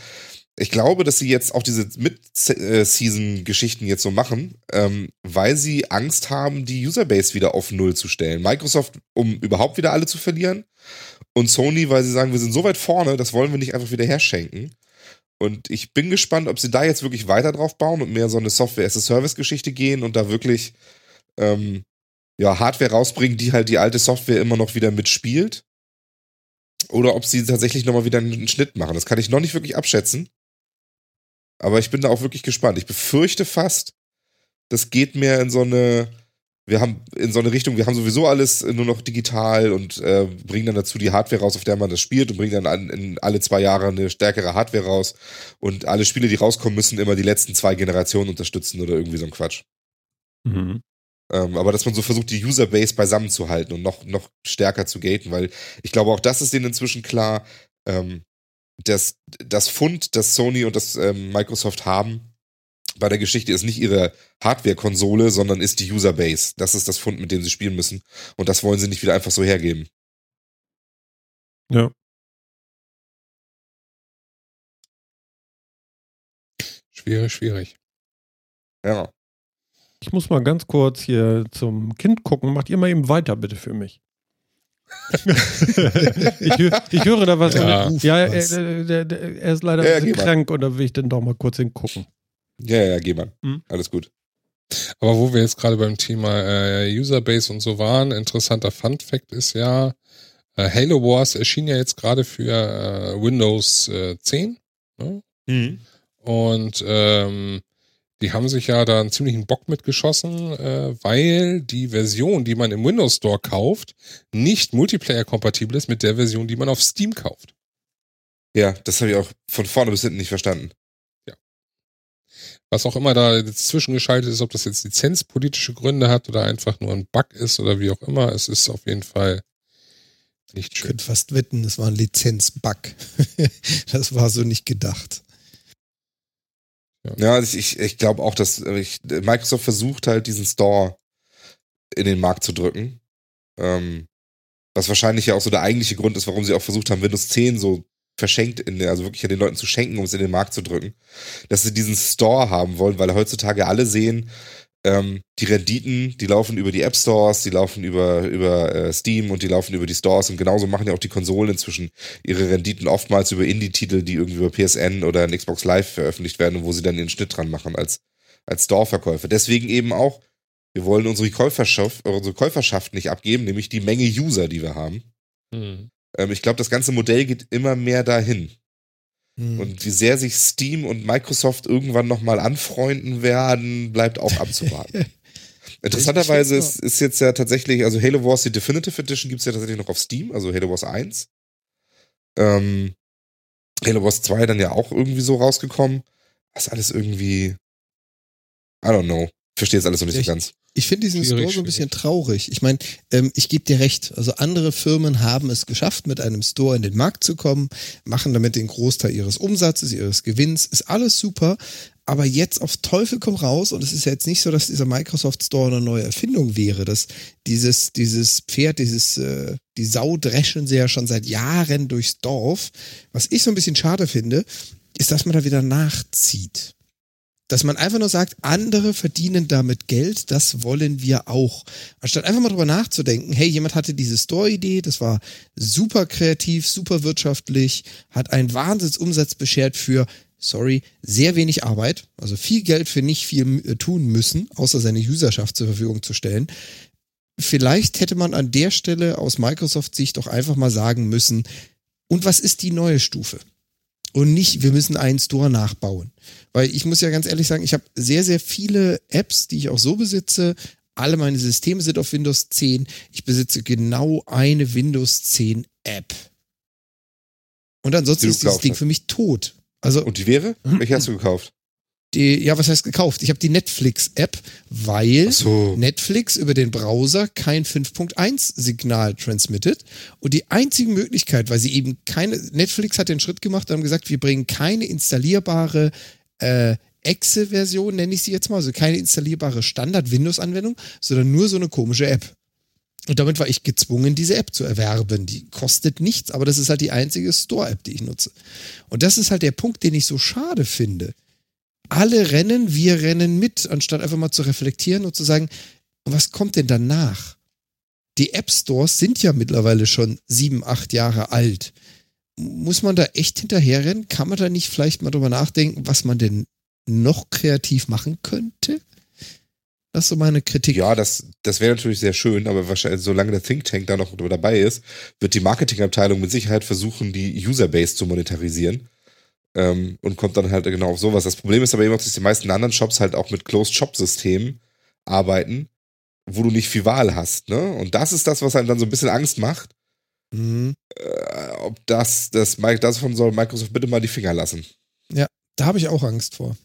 C: ich glaube, dass sie jetzt auch diese Mid-Season-Geschichten jetzt so machen, ähm, weil sie Angst haben, die Userbase wieder auf Null zu stellen. Microsoft, um überhaupt wieder alle zu verlieren. Und Sony, weil sie sagen, wir sind so weit vorne, das wollen wir nicht einfach wieder herschenken. Und ich bin gespannt, ob sie da jetzt wirklich weiter drauf bauen und mehr so eine Software-as-a-Service-Geschichte gehen und da wirklich ähm, ja, Hardware rausbringen, die halt die alte Software immer noch wieder mitspielt. Oder ob sie tatsächlich nochmal wieder einen Schnitt machen. Das kann ich noch nicht wirklich abschätzen. Aber ich bin da auch wirklich gespannt. Ich befürchte fast, das geht mehr in so eine, wir haben in so eine Richtung, wir haben sowieso alles nur noch digital und äh, bringen dann dazu die Hardware raus, auf der man das spielt und bringen dann an, in alle zwei Jahre eine stärkere Hardware raus. Und alle Spiele, die rauskommen, müssen immer die letzten zwei Generationen unterstützen oder irgendwie so ein Quatsch.
A: Mhm.
C: Ähm, aber dass man so versucht, die Userbase beisammen zu halten und noch, noch stärker zu gaten, weil ich glaube, auch das ist denen inzwischen klar, ähm, dass das Fund, das Sony und das ähm, Microsoft haben bei der Geschichte ist nicht ihre Hardware-Konsole, sondern ist die Userbase. Das ist das Fund, mit dem sie spielen müssen. Und das wollen sie nicht wieder einfach so hergeben.
A: Ja.
D: Schwierig, schwierig.
C: Ja.
A: Ich muss mal ganz kurz hier zum Kind gucken. Macht ihr mal eben weiter, bitte, für mich. Ich, hö- ich höre da was.
D: Ja.
A: Ja, ja
B: Was?
A: er, der, der, er ist leider
C: Ja,
A: ein bisschen
C: geh mal.
A: krank und da will ich dann doch mal kurz hingucken.
C: Ja, ja, geh mal.
A: Hm.
C: Alles gut.
D: Aber wo wir jetzt gerade beim Thema äh, Userbase und so waren, interessanter Fun Fact ist ja, äh, Halo Wars erschien ja jetzt gerade für äh, Windows äh, 10. Ne? Und ähm, Die haben sich ja da einen ziemlichen Bock mitgeschossen, äh, weil die Version, die man im Windows Store kauft, nicht Multiplayer-kompatibel ist mit der Version, die man auf Steam kauft.
C: Ja, das habe ich auch von vorne bis hinten nicht verstanden.
D: Was auch immer da jetzt zwischengeschaltet ist, ob das jetzt lizenzpolitische Gründe hat oder einfach nur ein Bug ist oder wie auch immer, es ist auf jeden Fall nicht
B: Ich
D: schön.
B: könnte fast wetten, das war ein Lizenzbug. das war so nicht gedacht.
C: Ja, also ich, ich glaube auch, dass äh, ich, Microsoft versucht halt diesen Store in den Markt zu drücken. Ähm, was wahrscheinlich ja auch so der eigentliche Grund ist, warum sie auch versucht haben, Windows 10 so verschenkt, in der, also wirklich an den Leuten zu schenken, um es in den Markt zu drücken. Dass sie diesen Store haben wollen, weil heutzutage alle sehen, ähm, die Renditen, die laufen über die App Stores, die laufen über, über äh, Steam und die laufen über die Stores und genauso machen ja auch die Konsolen inzwischen ihre Renditen oftmals über Indie-Titel, die irgendwie über PSN oder ein Xbox Live veröffentlicht werden und wo sie dann den Schnitt dran machen als, als Store-Verkäufer. Deswegen eben auch, wir wollen unsere Käuferschaft, unsere Käuferschaft nicht abgeben, nämlich die Menge User, die wir haben.
D: Hm.
C: Ähm, ich glaube, das ganze Modell geht immer mehr dahin.
B: Hm.
C: Und wie sehr sich Steam und Microsoft irgendwann nochmal anfreunden werden, bleibt auch abzuwarten. Interessanterweise ist, ist jetzt ja tatsächlich, also Halo Wars, die Definitive Edition gibt's ja tatsächlich noch auf Steam, also Halo Wars 1. Ähm, Halo Wars 2 dann ja auch irgendwie so rausgekommen. Das ist alles irgendwie, I don't know. Verstehe jetzt alles noch nicht so
B: Echt?
C: ganz.
B: Ich finde diesen
D: Schwierig,
B: Store so ein bisschen
D: schwierig.
B: traurig. Ich meine, ähm, ich gebe dir recht. Also andere Firmen haben es geschafft, mit einem Store in den Markt zu kommen, machen damit den Großteil ihres Umsatzes, ihres Gewinns. Ist alles super. Aber jetzt auf Teufel komm raus. Und es ist ja jetzt nicht so, dass dieser Microsoft Store eine neue Erfindung wäre. Dass dieses, dieses Pferd, dieses, äh, die Sau dreschen sie ja schon seit Jahren durchs Dorf. Was ich so ein bisschen schade finde, ist, dass man da wieder nachzieht dass man einfach nur sagt, andere verdienen damit Geld, das wollen wir auch. Anstatt einfach mal drüber nachzudenken, hey, jemand hatte diese Store-Idee, das war super kreativ, super wirtschaftlich, hat einen Wahnsinnsumsatz beschert für, sorry, sehr wenig Arbeit, also viel Geld für nicht viel äh, tun müssen, außer seine Userschaft zur Verfügung zu stellen. Vielleicht hätte man an der Stelle aus Microsoft-Sicht doch einfach mal sagen müssen, und was ist die neue Stufe? Und nicht, wir müssen einen Store nachbauen. Weil ich muss ja ganz ehrlich sagen, ich habe sehr, sehr viele Apps, die ich auch so besitze. Alle meine Systeme sind auf Windows 10. Ich besitze genau eine Windows 10 App. Und ansonsten ist dieses Ding
C: hast.
B: für mich tot. Also
C: Und die wäre? Welche hast du gekauft?
B: Die, ja, was heißt gekauft? Ich habe die Netflix-App, weil
C: so.
B: Netflix über den Browser kein 5.1-Signal transmittet. Und die einzige Möglichkeit, weil sie eben keine, Netflix hat den Schritt gemacht und haben gesagt, wir bringen keine installierbare äh, Exe-Version, nenne ich sie jetzt mal, also keine installierbare Standard-Windows-Anwendung, sondern nur so eine komische App. Und damit war ich gezwungen, diese App zu erwerben. Die kostet nichts, aber das ist halt die einzige Store-App, die ich nutze. Und das ist halt der Punkt, den ich so schade finde. Alle rennen, wir rennen mit, anstatt einfach mal zu reflektieren und zu sagen, was kommt denn danach? Die App Stores sind ja mittlerweile schon sieben, acht Jahre alt. Muss man da echt hinterherrennen? Kann man da nicht vielleicht mal drüber nachdenken, was man denn noch kreativ machen könnte? Das ist so meine Kritik.
C: Ja, das, das wäre natürlich sehr schön, aber wahrscheinlich, solange der Think Tank da noch dabei ist, wird die Marketingabteilung mit Sicherheit versuchen, die Userbase zu monetarisieren. Ähm, und kommt dann halt genau auf sowas. Das Problem ist aber eben auch, dass die meisten anderen Shops halt auch mit Closed-Shop-Systemen arbeiten, wo du nicht viel Wahl hast. Ne? Und das ist das, was einem dann so ein bisschen Angst macht.
B: Mhm.
C: Äh, ob das, das, davon soll Microsoft bitte mal die Finger lassen.
B: Da habe ich auch Angst vor.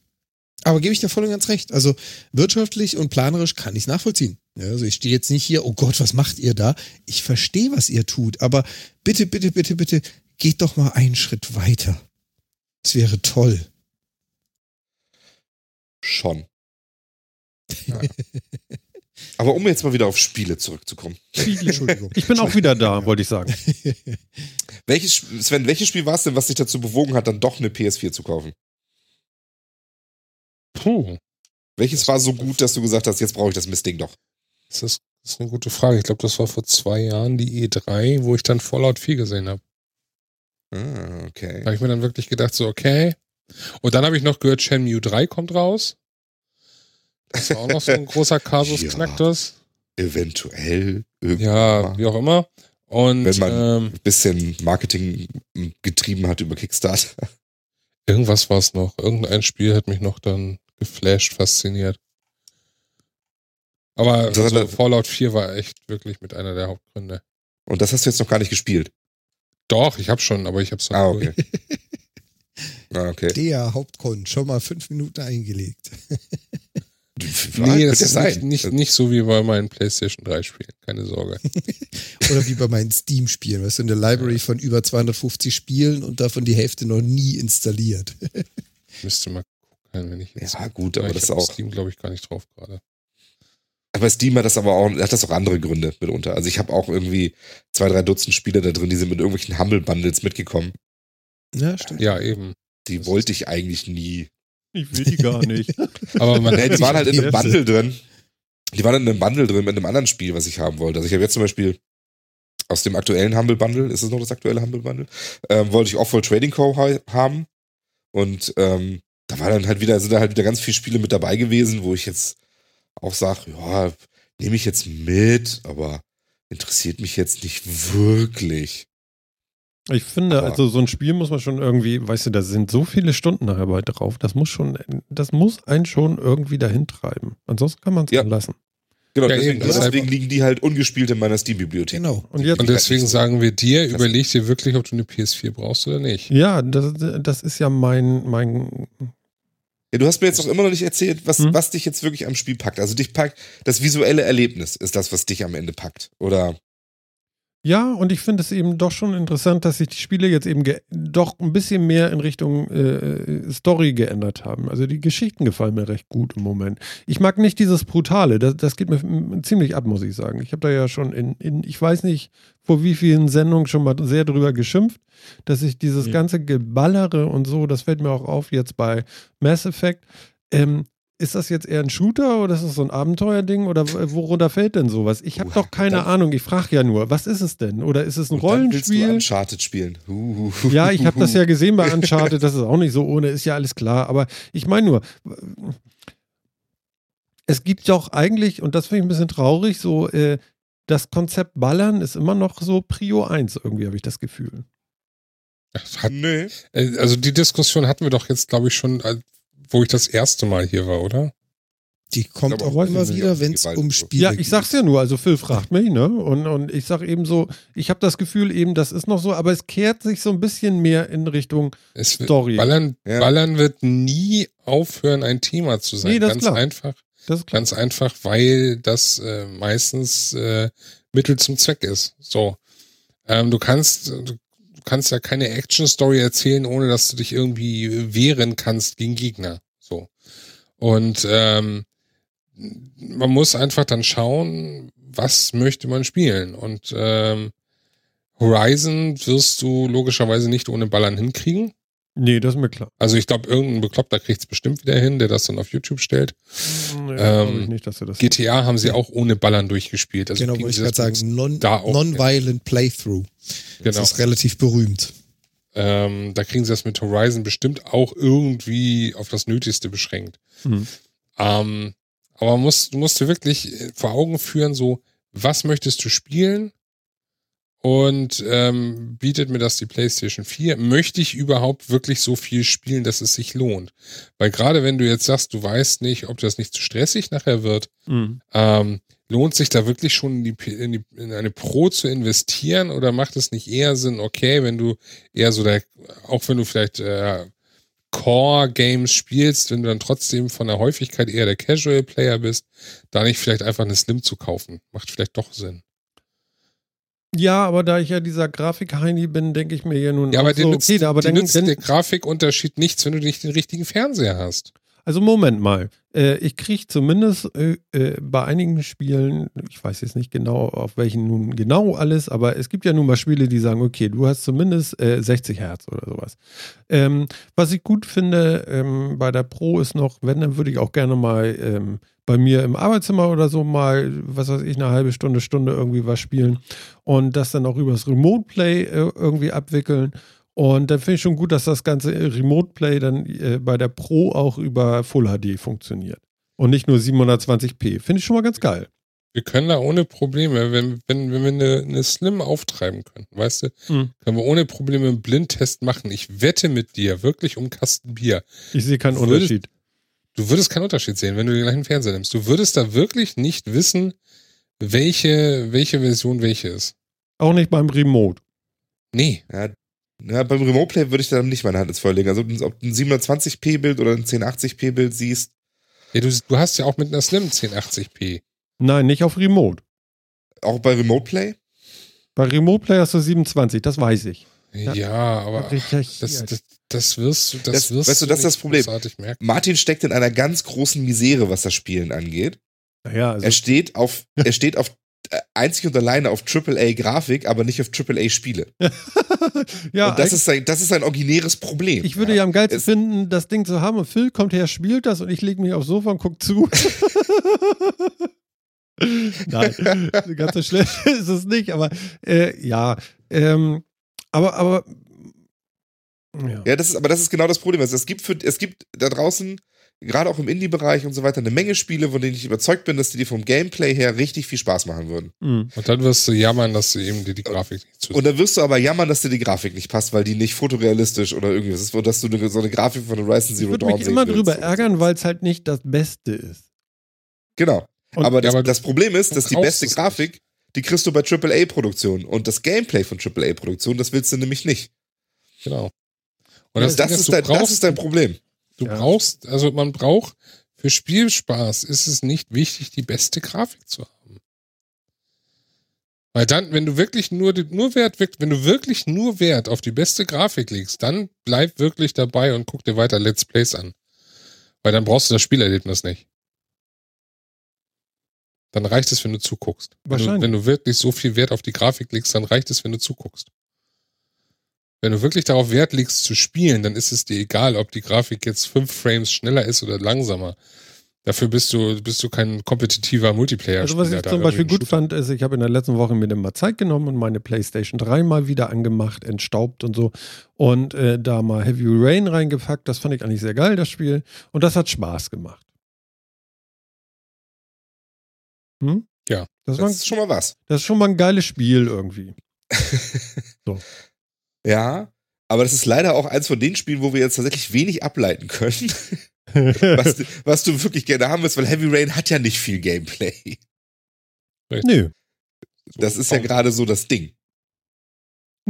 B: Aber gebe ich dir voll und ganz recht. Also wirtschaftlich und planerisch kann ich es nachvollziehen. Ja, also ich stehe jetzt nicht hier, oh Gott, was macht ihr da? Ich verstehe, was ihr tut, aber bitte, bitte, bitte, bitte, geht doch mal einen Schritt weiter. Das wäre toll.
C: Schon.
D: Ja.
C: aber um jetzt mal wieder auf Spiele zurückzukommen.
B: Entschuldigung.
A: Ich bin auch wieder da, wollte ich sagen.
C: Welches, Sven, welches Spiel war es denn, was dich dazu bewogen hat, dann doch eine PS4 zu kaufen?
D: Puh,
C: Welches war so gut, dass du gesagt hast, jetzt brauche ich das Mistding doch?
D: das ist, das ist eine gute Frage. Ich glaube, das war vor zwei Jahren die E3, wo ich dann Fallout 4 gesehen habe.
C: Ah,
D: Da
C: okay.
D: habe ich mir dann wirklich gedacht, so, okay. Und dann habe ich noch gehört, Shenmue 3 kommt raus. Das war auch noch so ein großer Kasus
C: Ja.
D: Knacktus.
C: Eventuell
D: Ja,
C: mal.
D: wie auch immer. Und
C: Wenn man-
D: ähm,
C: ein bisschen Marketing getrieben hat über Kickstarter.
D: irgendwas war es noch. Irgendein Spiel hat mich noch dann geflasht, fasziniert. Aber also Fallout 4 war echt wirklich mit einer der Hauptgründe.
C: Und das hast du jetzt noch gar nicht gespielt.
D: Doch, ich habe schon, aber ich habe es
C: Ah, okay. ah, okay.
B: Der Hauptgrund, schon mal fünf Minuten eingelegt.
D: Nee, das ist nicht, nicht, nicht so wie bei meinen PlayStation 3 Spielen, keine Sorge.
B: Oder wie bei meinen Steam-Spielen. Weißt du, eine Library von über 250 Spielen und davon die Hälfte noch nie installiert.
D: Müsste mal gucken, wenn ich jetzt.
C: Ja, gut, aber
D: ich
C: das auch.
D: Steam, glaube ich, gar nicht drauf gerade.
C: Aber Steam hat das aber auch, hat das auch andere Gründe mitunter. Also ich habe auch irgendwie zwei, drei Dutzend Spiele da drin, die sind mit irgendwelchen Humble Bundles mitgekommen.
B: Ja, stimmt.
D: Ja, eben.
C: Die
D: Das
C: wollte ich eigentlich nie.
A: Ich will die gar nicht.
D: Aber man
C: Nee, die waren halt in einem. Bundle drin. Die waren in einem Bundle drin mit einem anderen Spiel, was ich haben wollte. Also ich habe jetzt zum Beispiel aus dem aktuellen Humble Bundle, ist es noch das aktuelle Humble Bundle, ähm, wollte ich Off-World Trading Co. ha- haben. Und ähm, da war dann halt wieder, sind da halt wieder ganz viele Spiele mit dabei gewesen, wo ich jetzt auch sage, ja, nehme ich jetzt mit, aber interessiert mich jetzt nicht wirklich.
A: Ich finde,
C: Aber-
A: also so ein Spiel muss man schon irgendwie, weißt du, da sind so viele Stunden nachher bei drauf. Das muss schon, das muss einen schon irgendwie dahin treiben. Ansonsten kann man es
C: Ja.
A: lassen.
C: Genau,
D: Ja,
C: deswegen, deswegen liegen die halt ungespielt in meiner Steam-Bibliothek.
B: Genau.
A: Und jetzt,
D: Und deswegen sagen wir dir, überleg dir wirklich, ob du eine PS4 brauchst oder nicht.
A: ja, das, das ist ja mein, mein,
C: Ja, du hast mir jetzt noch immer noch nicht erzählt, was,
A: Hm?
C: was dich jetzt wirklich am Spiel packt. Also dich packt, das visuelle Erlebnis ist das, was dich am Ende packt. Oder
A: Ja, und ich finde es eben doch schon interessant, dass sich die Spiele jetzt eben doch ein bisschen mehr in Richtung äh, Story geändert haben. Also die Geschichten gefallen mir recht gut im Moment. Ich mag nicht dieses Brutale, das, das geht mir ziemlich ab, muss ich sagen. Ich habe da ja schon in, in, ich weiß nicht, vor wie vielen Sendungen schon mal sehr drüber geschimpft, dass ich dieses
D: Mhm.
A: ganze Geballere und so, das fällt mir auch auf jetzt bei Mass Effect. Ähm, ist das jetzt eher ein Shooter oder ist das so ein Abenteuerding oder worunter fällt denn sowas? Ich habe doch keine
C: dann-
A: Ahnung, ich frage ja nur, was ist es denn? Oder ist es ein
C: und dann willst du
A: Rollenspiel?
C: Uncharted spielen.
A: Ja, ich habe das ja gesehen bei Uncharted, das ist auch nicht so ohne, ist ja alles klar. Aber ich meine nur, es gibt doch eigentlich, und das finde ich ein bisschen traurig, so äh, das Konzept Ballern ist immer noch so Prio 1, irgendwie habe ich das Gefühl.
D: Hat,
C: Nee.
D: äh, also die Diskussion hatten wir doch jetzt, glaube ich, schon, äh, wo ich das erste Mal hier war, oder?
B: Die kommt
C: Aber
B: auch immer wieder, wenn es um. Spiele
A: Ja, ich sag's ja nur, also Phil fragt mich, ne? Und, und ich sag eben so, ich habe das Gefühl eben, das ist noch so, aber es kehrt sich so ein bisschen mehr in Richtung
D: Es wird-
A: Story.
D: Ballern,
C: Ja.
D: Ballern wird nie aufhören, ein Thema zu sein.
A: Nee, das ist
D: ganz
A: klar.
D: einfach.
A: Das ist klar.
D: Ganz einfach, weil das äh, meistens äh, Mittel zum Zweck ist. So. Ähm, du kannst, du kannst ja keine Action-Story erzählen, ohne dass du dich irgendwie wehren kannst gegen Gegner. So. Und ähm, man muss einfach dann schauen, was möchte man spielen. Und ähm, Horizon wirst du logischerweise nicht ohne Ballern hinkriegen.
A: Nee, das ist mir klar.
D: Also ich glaube, irgendein Bekloppter kriegt es bestimmt wieder hin, der das dann auf YouTube stellt.
A: Nee,
D: Ähm,
A: glaub ich nicht, das
D: GTA haben sie auch ohne Ballern durchgespielt. Also
B: genau, wollte ich gerade
D: das
B: sagen, non, Non-Violent Playthrough. Das
D: Genau.
B: ist relativ berühmt.
D: Ähm, da kriegen sie das mit Horizon bestimmt auch irgendwie auf das Nötigste beschränkt.
A: Mhm.
D: Ähm, aber man muss, du musst dir wirklich äh, vor Augen führen, so, was möchtest du spielen? Und ähm, bietet mir das die PlayStation 4? Möchte ich überhaupt wirklich so viel spielen, dass es sich lohnt? Weil gerade wenn du jetzt sagst, du weißt nicht, ob das nicht zu stressig nachher wird,
A: Mhm.
D: ähm, lohnt sich da wirklich schon in, die, in, die, in eine Pro zu investieren oder macht es nicht eher Sinn, okay, wenn du eher so der, auch wenn du vielleicht äh, Core-Games spielst, wenn du dann trotzdem von der Häufigkeit eher der Casual-Player bist, da nicht vielleicht einfach eine Slim zu kaufen. Macht vielleicht doch Sinn.
A: Ja, aber da ich ja dieser Grafik-Heini bin, denke ich mir ja nun
D: Ja, aber dir
A: so,
D: nützt,
A: okay, aber dann,
D: nützt
A: dann,
D: der Grafikunterschied nichts, wenn du nicht den richtigen Fernseher hast.
A: Also Moment mal. Äh, ich kriege zumindest äh, äh, bei einigen Spielen, ich weiß jetzt nicht genau, auf welchen nun genau alles, aber es gibt ja nun mal Spiele, die sagen, okay, du hast zumindest äh, 60 Hertz oder sowas. Ähm, was ich gut finde ähm, bei der Pro ist noch, wenn, dann würde ich auch gerne mal ähm, bei mir im Arbeitszimmer oder so mal, was weiß ich, eine halbe Stunde, Stunde irgendwie was spielen und das dann auch übers Remote Play äh, irgendwie abwickeln. Und dann finde ich schon gut, dass das ganze Remote Play dann äh, bei der Pro auch über Full HD funktioniert. Und nicht nur 720p. Finde ich schon mal ganz geil.
D: Wir können da ohne Probleme, wenn, wenn, wenn wir eine, eine Slim auftreiben können, weißt du,
A: Mhm.
D: können wir ohne Probleme einen Blindtest machen. Ich wette mit dir, wirklich um Kasten Bier.
A: Ich sehe keinen
D: Würdest-
A: Unterschied.
D: Du würdest keinen Unterschied sehen, wenn du den gleichen Fernseher nimmst. Du würdest da wirklich nicht wissen, welche, welche Version welche ist.
A: Auch nicht beim Remote.
D: Nee.
C: Ja, ja, beim Remote Play würde ich dann nicht meine Hand ins Feuer legen. Also ob du ein 720p-Bild oder ein 1080p-Bild siehst.
D: Ja, du, du hast ja auch mit einer Slim 1080p.
A: Nein, nicht auf Remote.
C: Auch bei Remote Play?
A: Bei Remote Play hast du 27, das weiß ich.
D: Ja,
A: Ja.
D: aber
A: Richtig.
D: das, das, das wirst du, das,
C: Das-
D: wirst
C: weißt du, das ist das Problem. Martin steckt in einer ganz großen Misere, was das Spielen angeht.
A: ja, also,
C: Er steht auf, er steht auf äh, einzig und alleine auf AAA-Grafik, aber nicht auf AAA-Spiele.
A: ja
C: und das ist, sein, das ist sein originäres Problem.
A: ich würde ja am geilsten
C: Es-
A: finden, das Ding zu haben und Phil kommt her, spielt das und ich lege mich aufs Sofa und guck zu. Nein, ganz so schlecht ist es nicht, aber äh, ja, ähm, aber, aber ja.
C: Ja, das ist, aber das ist genau das Problem. Also es gibt für, es gibt da draußen, gerade auch im Indie-Bereich und so weiter, eine Menge Spiele, von denen ich überzeugt bin, dass die dir vom Gameplay her richtig viel Spaß machen würden.
A: Mhm.
D: Und dann wirst du jammern, dass du eben dir die Grafik nicht zu
C: Und dann wirst du aber jammern, dass dir die Grafik nicht passt, weil die nicht fotorealistisch oder irgendwas ist, dass du eine, so eine Grafik von Horizon
A: Ich
C: Zero
A: würde
C: Dawn
A: mich
C: sehen
A: immer
C: willst.
A: drüber ärgern, weil es halt nicht das Beste ist.
C: Genau.
A: Und-
C: aber, das,
D: Ja, aber
C: das Problem ist, dass die beste
D: es
C: Grafik, die kriegst du bei AAA-Produktionen. Und das Gameplay von AAA-Produktionen, das willst du nämlich nicht.
D: Genau.
C: Und das,
D: Ding
C: ist
D: du
C: dein, das
D: brauchst-
C: ist dein Problem.
D: Du
A: Ja.
D: brauchst, also man braucht, für Spielspaß ist es nicht wichtig, die beste Grafik zu haben. Weil dann, wenn du wirklich nur, nur Wert, wenn du wirklich nur Wert auf die beste Grafik legst, dann bleib wirklich dabei und guck dir weiter Let's Plays an. Weil dann brauchst du das Spielerlebnis nicht. Dann reicht es, wenn du zuguckst. Wenn du,
A: Wahrscheinlich.
D: wenn du wirklich so viel Wert auf die Grafik legst, dann reicht es, wenn du zuguckst. Wenn du wirklich darauf Wert legst zu spielen, dann ist es dir egal, ob die Grafik jetzt fünf Frames schneller ist oder langsamer. Dafür bist du, bist du kein kompetitiver Multiplayer.
A: Also was ich zum Beispiel gut fand, ist, ich habe in der letzten Woche mir dann mal Zeit genommen und meine Playstation 3 mal wieder angemacht, entstaubt und so und äh, da mal Heavy Rain reingepackt. Das fand ich eigentlich sehr geil, das Spiel. Und das hat Spaß gemacht. Hm?
D: Ja.
A: Das, war,
C: Das ist schon mal was.
A: das ist schon mal ein geiles Spiel irgendwie.
C: Ja, aber das ist leider auch eins von den Spielen, wo wir jetzt tatsächlich wenig ableiten können, was, du- was du wirklich gerne haben willst, weil Heavy Rain hat ja nicht viel Gameplay.
A: Nö.
C: Das ist ja gerade so das Ding.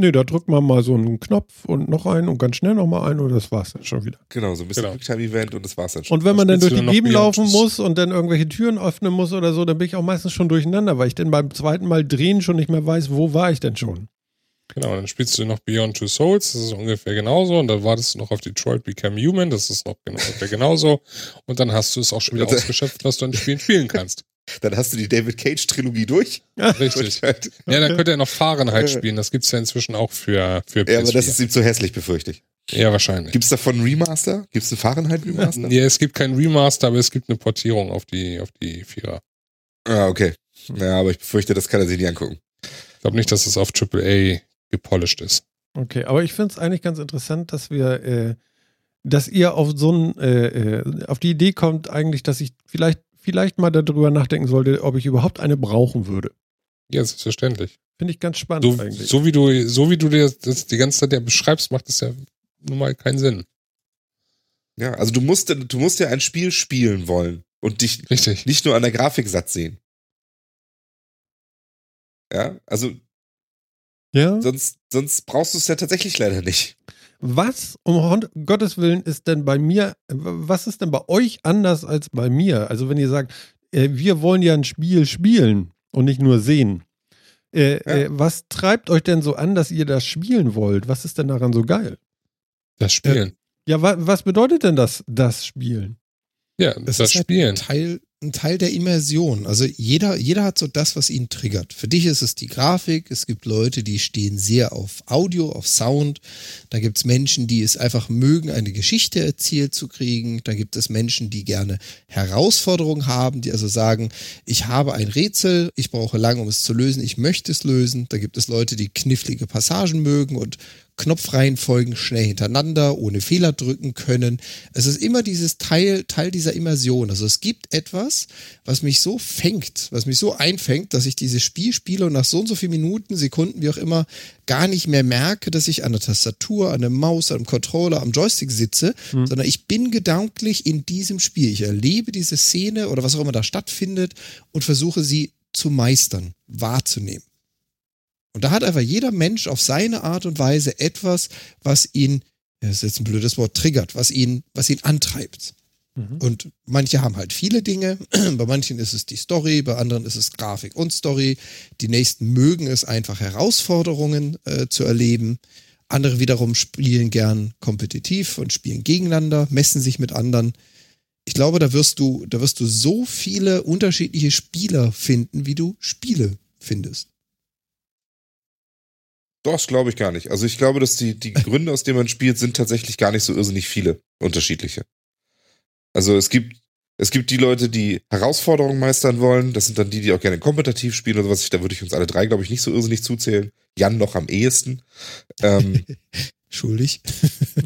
A: Nö, da drückt man mal so einen Knopf und noch einen und ganz schnell noch mal einen und das war's dann schon wieder.
C: Genau, so ein bisschen
D: Genau.
C: Quicktime-Event und das war's dann schon.
A: Und wenn man dann durch die Gegend laufen muss und dann irgendwelche Türen öffnen muss oder so, dann bin ich auch meistens schon durcheinander, weil ich dann beim zweiten Mal drehen schon nicht mehr weiß, wo war ich denn schon.
D: Genau, dann spielst du noch Beyond Two Souls, das ist ungefähr genauso. Und dann wartest du noch auf Detroit Become Human, das ist noch genau- ungefähr genauso. Und dann hast du es auch schon wieder ausgeschöpft, was du an Spielen spielen kannst.
C: Dann hast du die David Cage-Trilogie durch.
D: Richtig.
C: ja,
D: Ja, dann könnte er noch Fahrenheit spielen. Das gibt's ja inzwischen auch für, für PS4.
C: aber das ist ihm zu hässlich, befürchte ich.
D: ja, wahrscheinlich.
C: Gibt's davon einen Remaster? Gibt's einen Fahrenheit-Remaster?
D: Ja, es gibt kein Remaster, aber es gibt eine Portierung auf die, auf die Vierer.
C: Ah, okay. Ja, aber ich befürchte, das kann er sich nicht angucken.
D: Ich glaube nicht, dass es auf AAA gepolished ist.
A: Okay, aber ich finde es eigentlich ganz interessant, dass wir, äh, dass ihr auf so ein, äh, äh, auf die Idee kommt, eigentlich, dass ich vielleicht, vielleicht mal darüber nachdenken sollte, ob ich überhaupt eine brauchen würde.
D: Ja, selbstverständlich.
A: Finde ich ganz spannend
D: So,
A: eigentlich.
D: so wie du, so wie du dir das die ganze Zeit ja beschreibst, macht das ja nun mal keinen Sinn.
C: Ja, also du musst, du musst ja ein Spiel spielen wollen und dich
D: Richtig.
C: nicht nur an der Grafik satt sehen. Ja, also
A: ja?
C: sonst, sonst brauchst du es ja tatsächlich leider nicht.
A: Was um Gottes Willen ist denn bei mir, was ist denn bei euch anders als bei mir? Also wenn ihr sagt, äh, wir wollen ja ein Spiel spielen und nicht nur sehen. Äh,
C: Ja.
A: äh, was treibt euch denn so an, dass ihr das spielen wollt? Was ist denn daran so geil?
D: Das Spielen.
A: Ja, wa was bedeutet denn das, das Spielen?
D: Ja,
B: Das
D: das
B: ist halt
D: Spielen.
B: ein Teil, ein Teil der Immersion. Also jeder, jeder hat so das, was ihn triggert. Für dich ist es die Grafik. Es gibt Leute, die stehen sehr auf Audio, auf Sound. Da gibt es Menschen, die es einfach mögen, eine Geschichte erzählt zu kriegen. Da gibt es Menschen, die gerne Herausforderungen haben, die also sagen, ich habe ein Rätsel, ich brauche lange, um es zu lösen, ich möchte es lösen. Da gibt es Leute, die knifflige Passagen mögen und Knopfreihenfolgen schnell hintereinander, ohne Fehler drücken können. Es ist immer dieses Teil, Teil dieser Immersion. Also es gibt etwas, was mich so fängt, was mich so einfängt, dass ich dieses Spiel spiele und nach so und so vielen Minuten, Sekunden, wie auch immer, gar nicht mehr merke, dass ich an der Tastatur, an der Maus, an dem Controller, am Joystick sitze,
A: Hm.
B: sondern ich bin gedanklich in diesem Spiel. Ich erlebe diese Szene oder was auch immer da stattfindet und versuche sie zu meistern, wahrzunehmen. Und da hat einfach jeder Mensch auf seine Art und Weise etwas, was ihn, das ist jetzt ein blödes Wort, triggert, was ihn, was ihn antreibt.
A: Mhm.
B: Und manche haben halt viele Dinge. Bei manchen ist es die Story, bei anderen ist es Grafik und Story. Die nächsten mögen es einfach Herausforderungen äh, zu erleben. Andere wiederum spielen gern kompetitiv und spielen gegeneinander, messen sich mit anderen. Ich glaube, da wirst du, da wirst du so viele unterschiedliche Spieler finden, wie du Spiele findest.
C: Das glaube ich gar nicht. Also ich glaube, dass die, die Gründe, aus denen man spielt, sind tatsächlich gar nicht so irrsinnig viele unterschiedliche. Also es gibt, es gibt die Leute, die Herausforderungen meistern wollen. Das sind dann die, die auch gerne kompetitiv spielen oder was. Da würde ich uns alle drei, glaube ich, nicht so irrsinnig zuzählen. Jan noch am ehesten. Ähm,
B: Schuldig.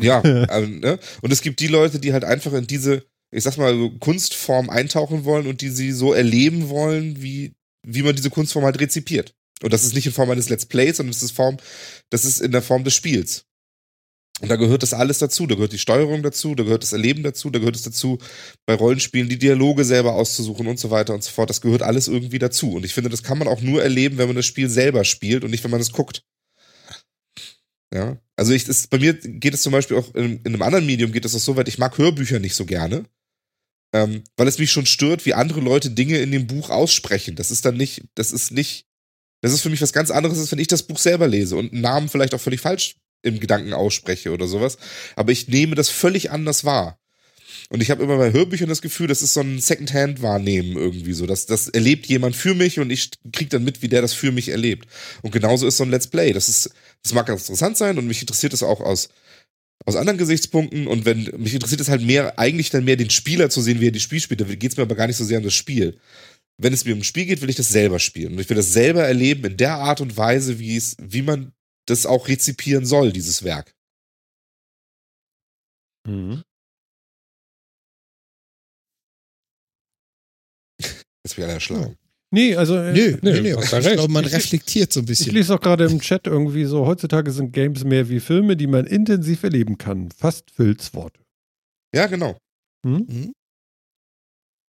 C: ja, ähm, ne? und es gibt die Leute, die halt einfach in diese, ich sag mal, Kunstform eintauchen wollen und die sie so erleben wollen, wie, wie man diese Kunstform halt rezipiert. Und das ist nicht in Form eines Let's Plays, sondern das ist Form, das ist in der Form des Spiels. Und da gehört das alles dazu. Da gehört die Steuerung dazu, da gehört das Erleben dazu, da gehört es dazu, bei Rollenspielen die Dialoge selber auszusuchen und so weiter und so fort. Das gehört alles irgendwie dazu. Und ich finde, das kann man auch nur erleben, wenn man das Spiel selber spielt und nicht, wenn man es guckt. Ja. Also ich, das, bei mir geht es zum Beispiel auch in, in einem anderen Medium geht es auch so weit, ich mag Hörbücher nicht so gerne. Ähm, weil es mich schon stört, wie andere Leute Dinge in dem Buch aussprechen. Das ist dann nicht, das ist nicht, das ist für mich was ganz anderes, als wenn ich das Buch selber lese und einen Namen vielleicht auch völlig falsch im Gedanken ausspreche oder sowas. Aber ich nehme das völlig anders wahr. Und ich habe immer bei Hörbüchern das Gefühl, das ist so ein Secondhand-Wahrnehmen irgendwie so. Das, das erlebt jemand für mich und ich krieg dann mit, wie der das für mich erlebt. Und genauso ist so ein Let's Play. Das ist, das mag ganz interessant sein und mich interessiert es auch aus, aus anderen Gesichtspunkten. Und wenn, mich interessiert es halt mehr, eigentlich dann mehr den Spieler zu sehen, wie er die Spiel spielt. Da geht es mir aber gar nicht so sehr um das Spiel. Wenn es mir um ein Spiel geht, will ich das selber spielen. Und ich will das selber erleben in der Art und Weise, wie es, wie man das auch rezipieren soll, dieses Werk.
A: Mhm.
C: Jetzt bin ich alle erschlagen.
A: Nee, also äh,
B: Nö,
D: nö,
B: nö, nö.
D: hast ja
B: Ich glaube, man
A: Ich-
B: reflektiert so ein
A: ich
B: bisschen.
A: lese auch gerade im Chat irgendwie so, heutzutage sind Games mehr wie Filme, die man intensiv erleben kann. Fast Phils Worte.
C: Ja, genau.
A: Hm?
B: Mhm.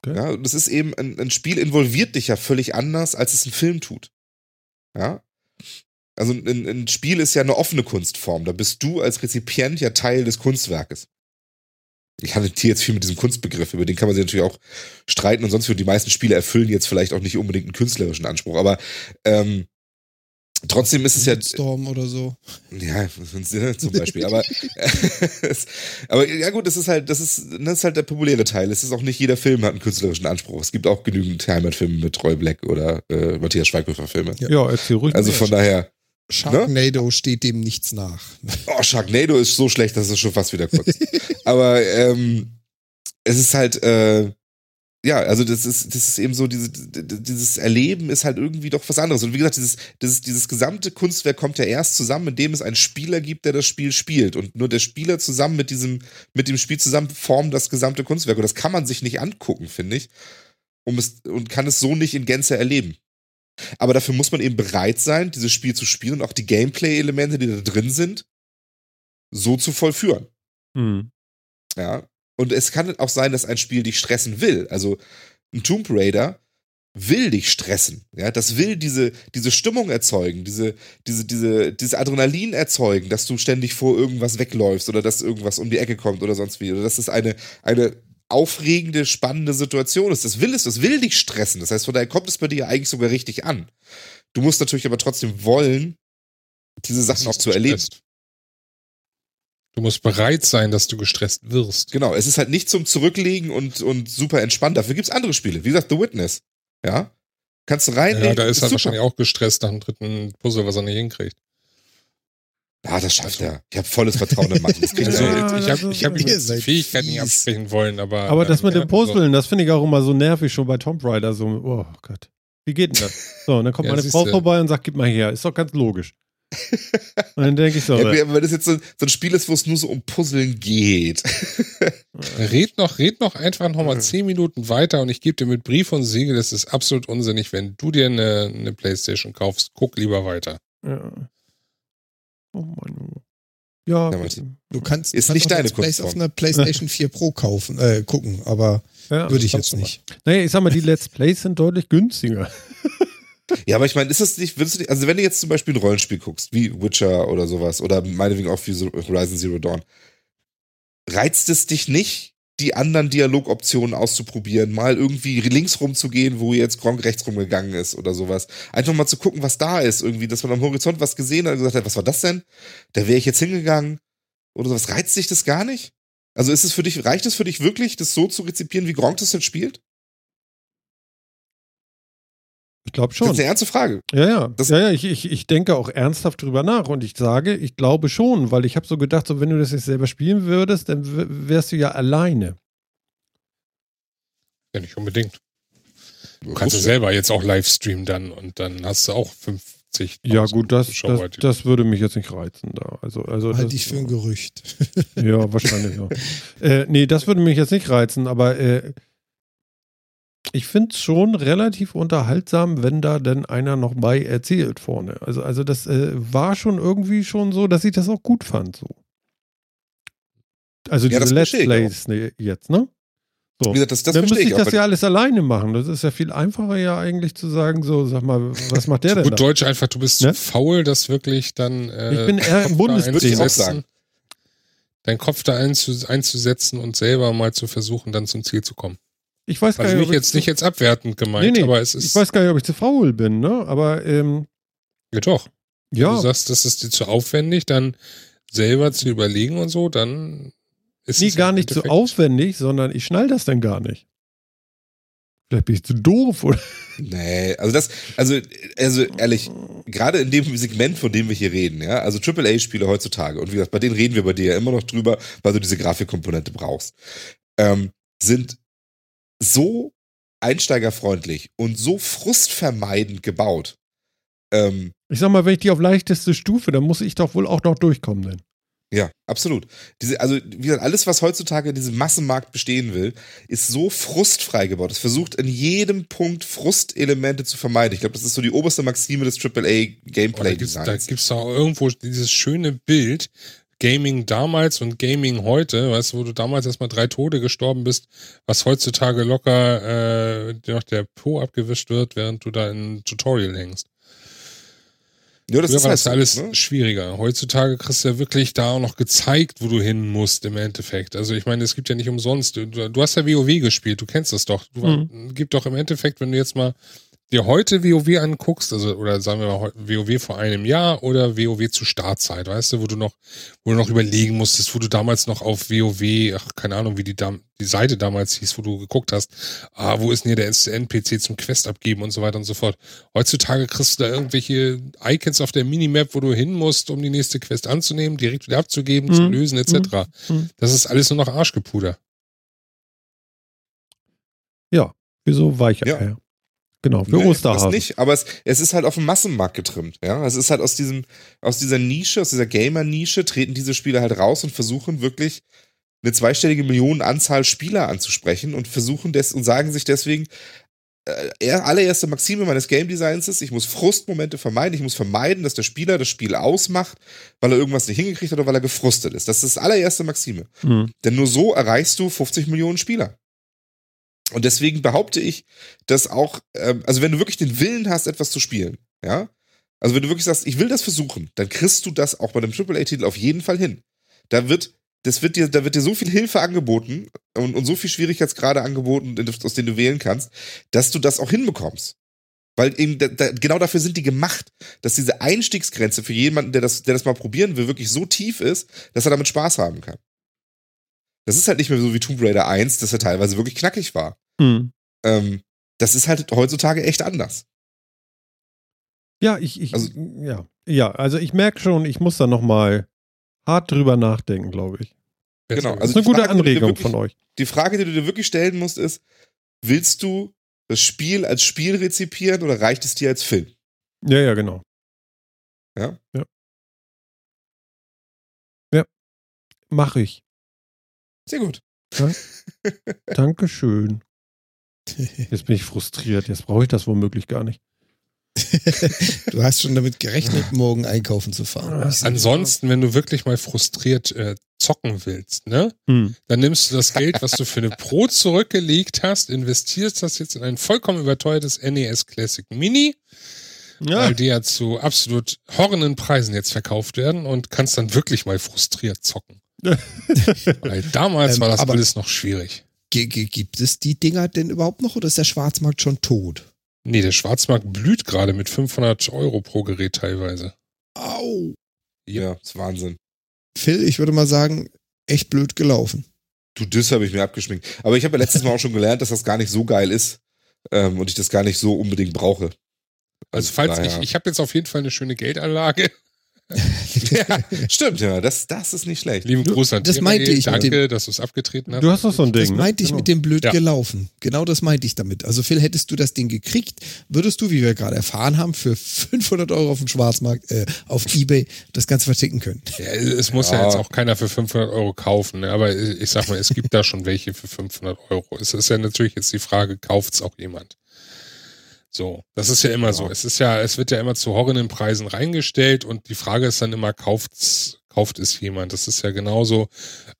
C: Ja, und das ist eben, ein, ein Spiel involviert dich ja völlig anders, als es ein Film tut. Ja. Also ein, ein Spiel ist ja eine offene Kunstform. Da bist du als Rezipient ja Teil des Kunstwerkes. Ich hantiere jetzt viel mit diesem Kunstbegriff, über den kann man sich natürlich auch streiten und sonst. Und die meisten Spiele erfüllen jetzt vielleicht auch nicht unbedingt einen künstlerischen Anspruch, aber ähm, trotzdem ist es ja
B: Storm oder so.
C: ja, zum Beispiel. Aber, aber ja gut, das ist halt, das ist, das ist halt der populäre Teil. Es ist auch nicht jeder Film hat einen künstlerischen Anspruch. Es gibt auch genügend Heimatfilme mit Roy Black oder äh, Matthias Schweighöfer Filme.
B: Ja.
A: Ja, erzähl ruhig.
C: Also von daher,
B: Sharknado steht dem nichts nach.
C: oh, Sharknado ist so schlecht, dass es schon fast wieder kurz. aber ähm, es ist halt, äh, ja, also das ist, das ist eben so, diese, dieses Erleben ist halt irgendwie doch was anderes. Und wie gesagt, dieses, dieses, dieses gesamte Kunstwerk kommt ja erst zusammen, indem es einen Spieler gibt, der das Spiel spielt. Und nur der Spieler zusammen mit diesem, mit dem Spiel zusammen formen das gesamte Kunstwerk. Und das kann man sich nicht angucken, finde ich. Um es, und kann es so nicht in Gänze erleben. Aber dafür muss man eben bereit sein, dieses Spiel zu spielen und auch die Gameplay-Elemente, die da drin sind, so zu vollführen.
A: Hm.
C: Ja. Und es kann auch sein, dass ein Spiel dich stressen will. Also ein Tomb Raider will dich stressen. Ja, das will diese, diese Stimmung erzeugen, diese, diese, diese, dieses Adrenalin erzeugen, dass du ständig vor irgendwas wegläufst oder dass irgendwas um die Ecke kommt oder sonst wie. Oder dass es eine, eine aufregende, spannende Situation ist. Das will es, das will dich stressen. Das heißt, von daher kommt es bei dir eigentlich sogar richtig an. Du musst natürlich aber trotzdem wollen, diese Sachen auch zu erleben.
D: gestresst. Du musst bereit sein, dass du gestresst wirst.
C: Genau, es ist halt nicht zum Zurücklegen und, und super entspannt. Dafür gibt's andere Spiele. Wie gesagt, The Witness. Ja. Kannst du reinlegen.
D: Ja, da ist er
C: super.
D: wahrscheinlich auch gestresst nach dem dritten Puzzle, was er nicht hinkriegt.
C: Ja, das schafft er. Ich habe volles Vertrauen in Martin.
D: Also,
C: er.
A: Ja,
D: ich habe
A: ist-
D: ich hab ihm
B: Ihr
D: jetzt die
B: seid
D: Fähigkeit nicht absprechen wollen, aber.
A: Aber das mit
D: ja,
A: dem Puzzeln, das finde ich auch immer so nervig, schon bei Tomb Raider. So, oh Gott. Wie geht denn das? So, und dann kommt
D: Ja,
A: meine
D: siehste.
A: Frau vorbei und sagt, gib mal her. Ist doch ganz logisch. Und dann denke ich so,
C: Ja, wenn das jetzt so, so ein Spiel ist, wo es nur so um Puzzeln geht.
D: Red noch, red noch einfach noch mal
C: Ja.
D: zehn Minuten weiter und ich gebe dir mit Brief und Siegel, das ist absolut unsinnig. Wenn du dir eine, eine Playstation kaufst, guck lieber weiter.
A: ja. Oh Mann. Ja,
C: Ja.
B: Du kannst,
C: Ist
B: kannst
C: nicht deine
B: Let's Plays
C: Kunstform.
B: auf einer PlayStation 4 Pro kaufen, äh, gucken, aber
A: ja,
B: würde ich jetzt nicht.
A: Naja, ich sag mal, die Let's Plays sind deutlich günstiger.
C: Ja, aber ich meine, ist das nicht, würdest du nicht, also wenn du jetzt zum Beispiel ein Rollenspiel guckst, wie Witcher oder sowas, oder meinetwegen auch wie Horizon Zero Dawn, reizt es dich nicht, die anderen Dialogoptionen auszuprobieren, mal irgendwie links rumzugehen, wo jetzt Gronk rechts rumgegangen ist oder sowas. Einfach mal zu gucken, was da ist, irgendwie, dass man am Horizont was gesehen hat und gesagt hat, was war das denn? Da wäre ich jetzt hingegangen oder sowas. Reizt dich das gar nicht? Also ist es für dich, reicht es für dich wirklich, das so zu rezipieren, wie Gronk das denn spielt?
A: Ich glaube
C: Das
A: schon.
C: ist eine ernste Frage.
A: Ja, ja.
C: Das-
A: ja, ja ich, ich, ich denke auch ernsthaft drüber nach und ich sage, ich glaube schon, weil ich habe so gedacht, so wenn du das jetzt selber spielen würdest, dann wärst du ja alleine.
D: Ja, nicht unbedingt. Du kannst ja selber jetzt auch Livestreamen dann und dann hast du auch 50.
A: Ja, gut, das, das, das würde mich jetzt nicht reizen da. Also, also
B: Halte
A: das,
B: ich für ein Gerücht.
A: Ja, wahrscheinlich ja. äh, nee, das würde mich jetzt nicht reizen, aber äh, ich finde es schon relativ unterhaltsam, wenn da denn einer noch bei erzählt vorne. Also, also das äh, war schon irgendwie schon so, dass ich das auch gut fand. So. Also
C: Ja,
A: diese Let's Plays ne, jetzt, ne? So.
C: Wie gesagt, das, das
A: dann müsste ich
C: ich
A: das ja alles alleine machen. Das ist ja viel einfacher ja eigentlich zu sagen, so, sag mal, was macht der denn da?
D: Gut Deutsch einfach, du bist
A: Ne?
D: zu faul, das wirklich dann. Äh,
A: Ich bin eher im
C: sagen.
D: Deinen Kopf da einzu, einzusetzen und selber mal zu versuchen, dann zum Ziel zu kommen.
A: Ich weiß gar
D: Also
A: nicht,
D: nicht
A: ob ich
D: jetzt,
A: zu-
D: nicht jetzt abwertend gemeint,
A: Nee, nee,
D: aber es
A: ich
D: ist.
A: weiß gar nicht, ob ich zu faul bin, ne? Aber ähm,
D: ja, doch.
A: ja.
D: Du sagst, das ist dir zu aufwendig, dann selber zu überlegen und so, dann ist
A: Nee,
D: es
A: gar nicht so
D: Endeffekt-
A: aufwendig, sondern ich schnall das dann gar nicht. Vielleicht bin ich zu doof oder.
C: Nee, also das, also, also ehrlich, gerade in dem Segment, von dem wir hier reden, ja, also AAA-Spiele heutzutage, und wie gesagt, bei denen reden wir bei dir ja immer noch drüber, weil du diese Grafikkomponente brauchst, ähm, sind so einsteigerfreundlich und so frustvermeidend gebaut. Ähm,
A: Ich sag mal, wenn ich die auf leichteste Stufe, dann muss ich doch wohl auch noch durchkommen denn.
C: ja, absolut. Diese, also, wie gesagt, alles, was heutzutage in diesem Massenmarkt bestehen will, ist so frustfrei gebaut. Es versucht in jedem Punkt Frustelemente zu vermeiden. Ich glaube, das ist so die oberste Maxime des
D: Oh, da
C: AAA-Gameplay-Designs.
D: gibt's auch irgendwo dieses schöne Bild, Gaming damals und Gaming heute, weißt du, wo du damals erstmal drei Tode gestorben bist, was heutzutage locker äh, noch der Po abgewischt wird, während du da in ein Tutorial hängst.
C: Ja, das
D: Früher
C: ist
D: war
C: halt
D: das alles
C: ne?
D: schwieriger. Heutzutage kriegst du ja wirklich da auch noch gezeigt, wo du hin musst im Endeffekt. Also ich meine, es gibt ja nicht umsonst. Du, du hast ja WoW gespielt, du kennst das doch. Du
A: Mhm.
D: gibt doch im Endeffekt, wenn du jetzt mal dir heute WoW anguckst, also oder sagen wir mal WoW vor einem Jahr oder WoW zu Startzeit, weißt du, wo du noch, wo du noch überlegen musstest, wo du damals noch auf WoW, ach keine Ahnung, wie die die Seite damals hieß, wo du geguckt hast, ah, wo ist denn hier der NPC zum Quest abgeben und so weiter und so fort. Heutzutage kriegst du da irgendwelche Icons auf der Minimap, wo du hin musst, um die nächste Quest anzunehmen, direkt wieder abzugeben, zu
A: Mhm.
D: lösen, etc.
A: Mhm.
D: Das ist alles nur noch Arschgepuder.
A: Ja, wieso weicher?
C: Ja.
A: Genau, für
C: das
A: Osterhasen.
C: nicht, aber es, es ist halt auf dem Massenmarkt getrimmt. Ja, es ist halt aus diesem, aus dieser Nische, aus dieser Gamer-Nische treten diese Spiele halt raus und versuchen wirklich eine zweistellige Millionenanzahl Spieler anzusprechen und versuchen des und sagen sich deswegen, äh, er- allererste Maxime meines Game Designs ist, ich muss Frustmomente vermeiden, ich muss vermeiden, dass der Spieler das Spiel ausmacht, weil er irgendwas nicht hingekriegt hat oder weil er gefrustet ist. Das ist das allererste Maxime.
A: Mhm.
C: Denn nur so erreichst du 50 Millionen Spieler. Und deswegen behaupte ich, dass auch, ähm, also wenn du wirklich den Willen hast, etwas zu spielen, ja, also wenn du wirklich sagst, ich will das versuchen, dann kriegst du das auch bei dem AAA-Titel auf jeden Fall hin. Da wird, das wird dir, da wird dir so viel Hilfe angeboten und, und so viel Schwierigkeitsgrade angeboten, aus denen du wählen kannst, dass du das auch hinbekommst. Weil eben da, da, genau dafür sind die gemacht, dass diese Einstiegsgrenze für jemanden, der das, der das mal probieren will, wirklich so tief ist, dass er damit Spaß haben kann. Das ist halt nicht mehr so wie Tomb Raider 1, dass er teilweise wirklich knackig war.
A: Mhm.
C: Ähm, das ist halt heutzutage echt anders.
A: Ja, ich, ich
C: also,
A: ja, ja, also ich merke schon, ich muss da nochmal hart drüber nachdenken, glaube ich.
C: Genau, also das
A: ist eine gute
C: Frage,
A: Anregung
C: wirklich,
A: von euch.
C: Die Frage, die du dir wirklich stellen musst, ist: Willst du das Spiel als Spiel rezipieren oder reicht es dir als Film?
A: Ja, ja, genau.
C: Ja?
A: Ja. Ja. Mach ich.
C: Sehr gut.
A: Dankeschön. Jetzt bin ich frustriert. Jetzt brauche ich das womöglich gar nicht.
B: du hast schon damit gerechnet, morgen einkaufen zu fahren.
D: Ansonsten, wenn du wirklich mal frustriert äh, zocken willst, ne?
A: Hm.
D: Dann nimmst du das Geld, was du für eine Pro zurückgelegt hast, investierst das jetzt in ein vollkommen überteuertes NES Classic Mini,
A: Ja.
D: weil die ja zu absolut horrenden Preisen jetzt verkauft werden und kannst dann wirklich mal frustriert zocken. weil damals
B: Ähm,
D: war das
B: aber-
D: alles noch schwierig.
B: Gibt es die Dinger denn überhaupt noch oder ist der Schwarzmarkt schon tot?
D: Nee, der Schwarzmarkt blüht gerade mit 500 Euro pro Gerät teilweise.
B: Au.
C: Ja, ist Wahnsinn.
B: Phil, ich würde mal sagen, echt blöd gelaufen.
C: Du, das habe ich mir abgeschminkt. Aber ich habe ja letztes Mal auch schon gelernt, dass das gar nicht so geil ist ähm, und ich das gar nicht so unbedingt brauche.
D: Also falls
C: daher-
D: ich, ich habe jetzt auf jeden Fall eine schöne Geldanlage.
C: Ja, stimmt, ja, das, das ist nicht schlecht.
D: Lieben Gruß an
B: das meinte ich
D: Danke,
B: dem-
D: dass du es abgetreten hast.
A: Du hast doch so ein Ding.
B: Das meinte ich
A: ne?
B: mit dem blöd
D: Ja.
B: gelaufen. Genau das meinte ich damit. Also Phil, hättest du das Ding gekriegt, würdest du, wie wir gerade erfahren haben, für 500 Euro auf dem Schwarzmarkt, äh, auf Ebay das Ganze verticken können.
D: Ja, es muss ja.
C: Ja.
D: jetzt auch keiner für 500 Euro kaufen, ne? aber ich sag mal, es gibt da schon welche für 500 Euro. Es ist ja natürlich jetzt die Frage, kauft's auch jemand? So, das ist ja immer so. Es ist ja, es wird ja immer zu horrenden Preisen reingestellt und die Frage ist dann immer, kauft's, kauft es jemand? Das ist ja genauso.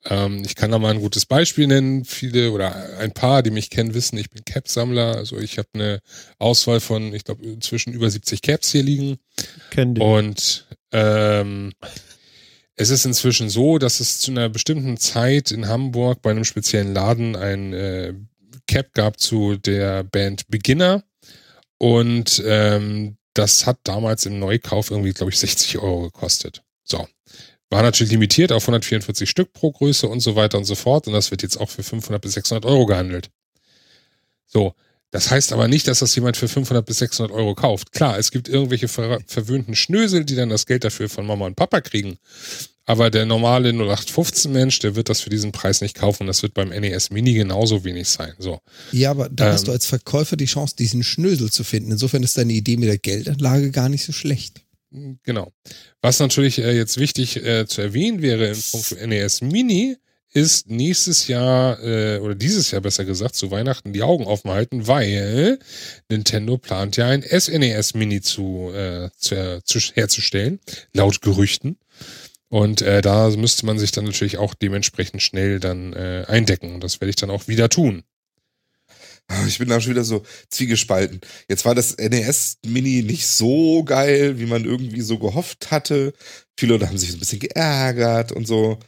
D: Ähm, ich kann da mal ein gutes Beispiel nennen. Viele oder ein paar, die mich kennen, wissen, ich bin Cap-Sammler. Also ich habe eine Auswahl von, ich glaube, inzwischen über 70 Caps hier liegen.
A: Kenn den.
D: Und ähm, es ist inzwischen so, dass es zu einer bestimmten Zeit in Hamburg bei einem speziellen Laden ein äh, Cap gab zu der Band Beginner. Und ähm, das hat damals im Neukauf irgendwie, glaube ich, 60 Euro gekostet. So. War natürlich limitiert auf 144 Stück pro Größe und so weiter und so fort. Und das wird jetzt auch für 500 bis 600 Euro gehandelt. So. Das heißt aber nicht, dass das jemand für 500 bis 600 Euro kauft. Klar, es gibt irgendwelche ver verwöhnten Schnösel, die dann das Geld dafür von Mama und Papa kriegen. Aber der normale 0815 Mensch, der wird das für diesen Preis nicht kaufen. Das wird beim NES Mini genauso wenig sein. So.
B: Ja, aber da
D: Ähm.
B: hast du als Verkäufer die Chance, diesen Schnösel zu finden. Insofern ist deine Idee mit der Geldanlage gar nicht so schlecht.
D: Genau. Was natürlich äh, jetzt wichtig äh, zu erwähnen wäre in puncto NES Mini, ist nächstes Jahr äh, oder dieses Jahr besser gesagt zu Weihnachten die Augen offen halten, weil Nintendo plant ja ein SNES Mini zu, äh, zu, zu herzustellen, laut Gerüchten. Und äh, da müsste man sich dann natürlich auch dementsprechend schnell dann äh, eindecken. Und das werde ich dann auch wieder tun.
C: Ah, Ich bin da schon wieder so zwiegespalten. Jetzt war das NES Mini nicht so geil, wie man irgendwie so gehofft hatte. Viele Leute haben sich ein bisschen geärgert und so.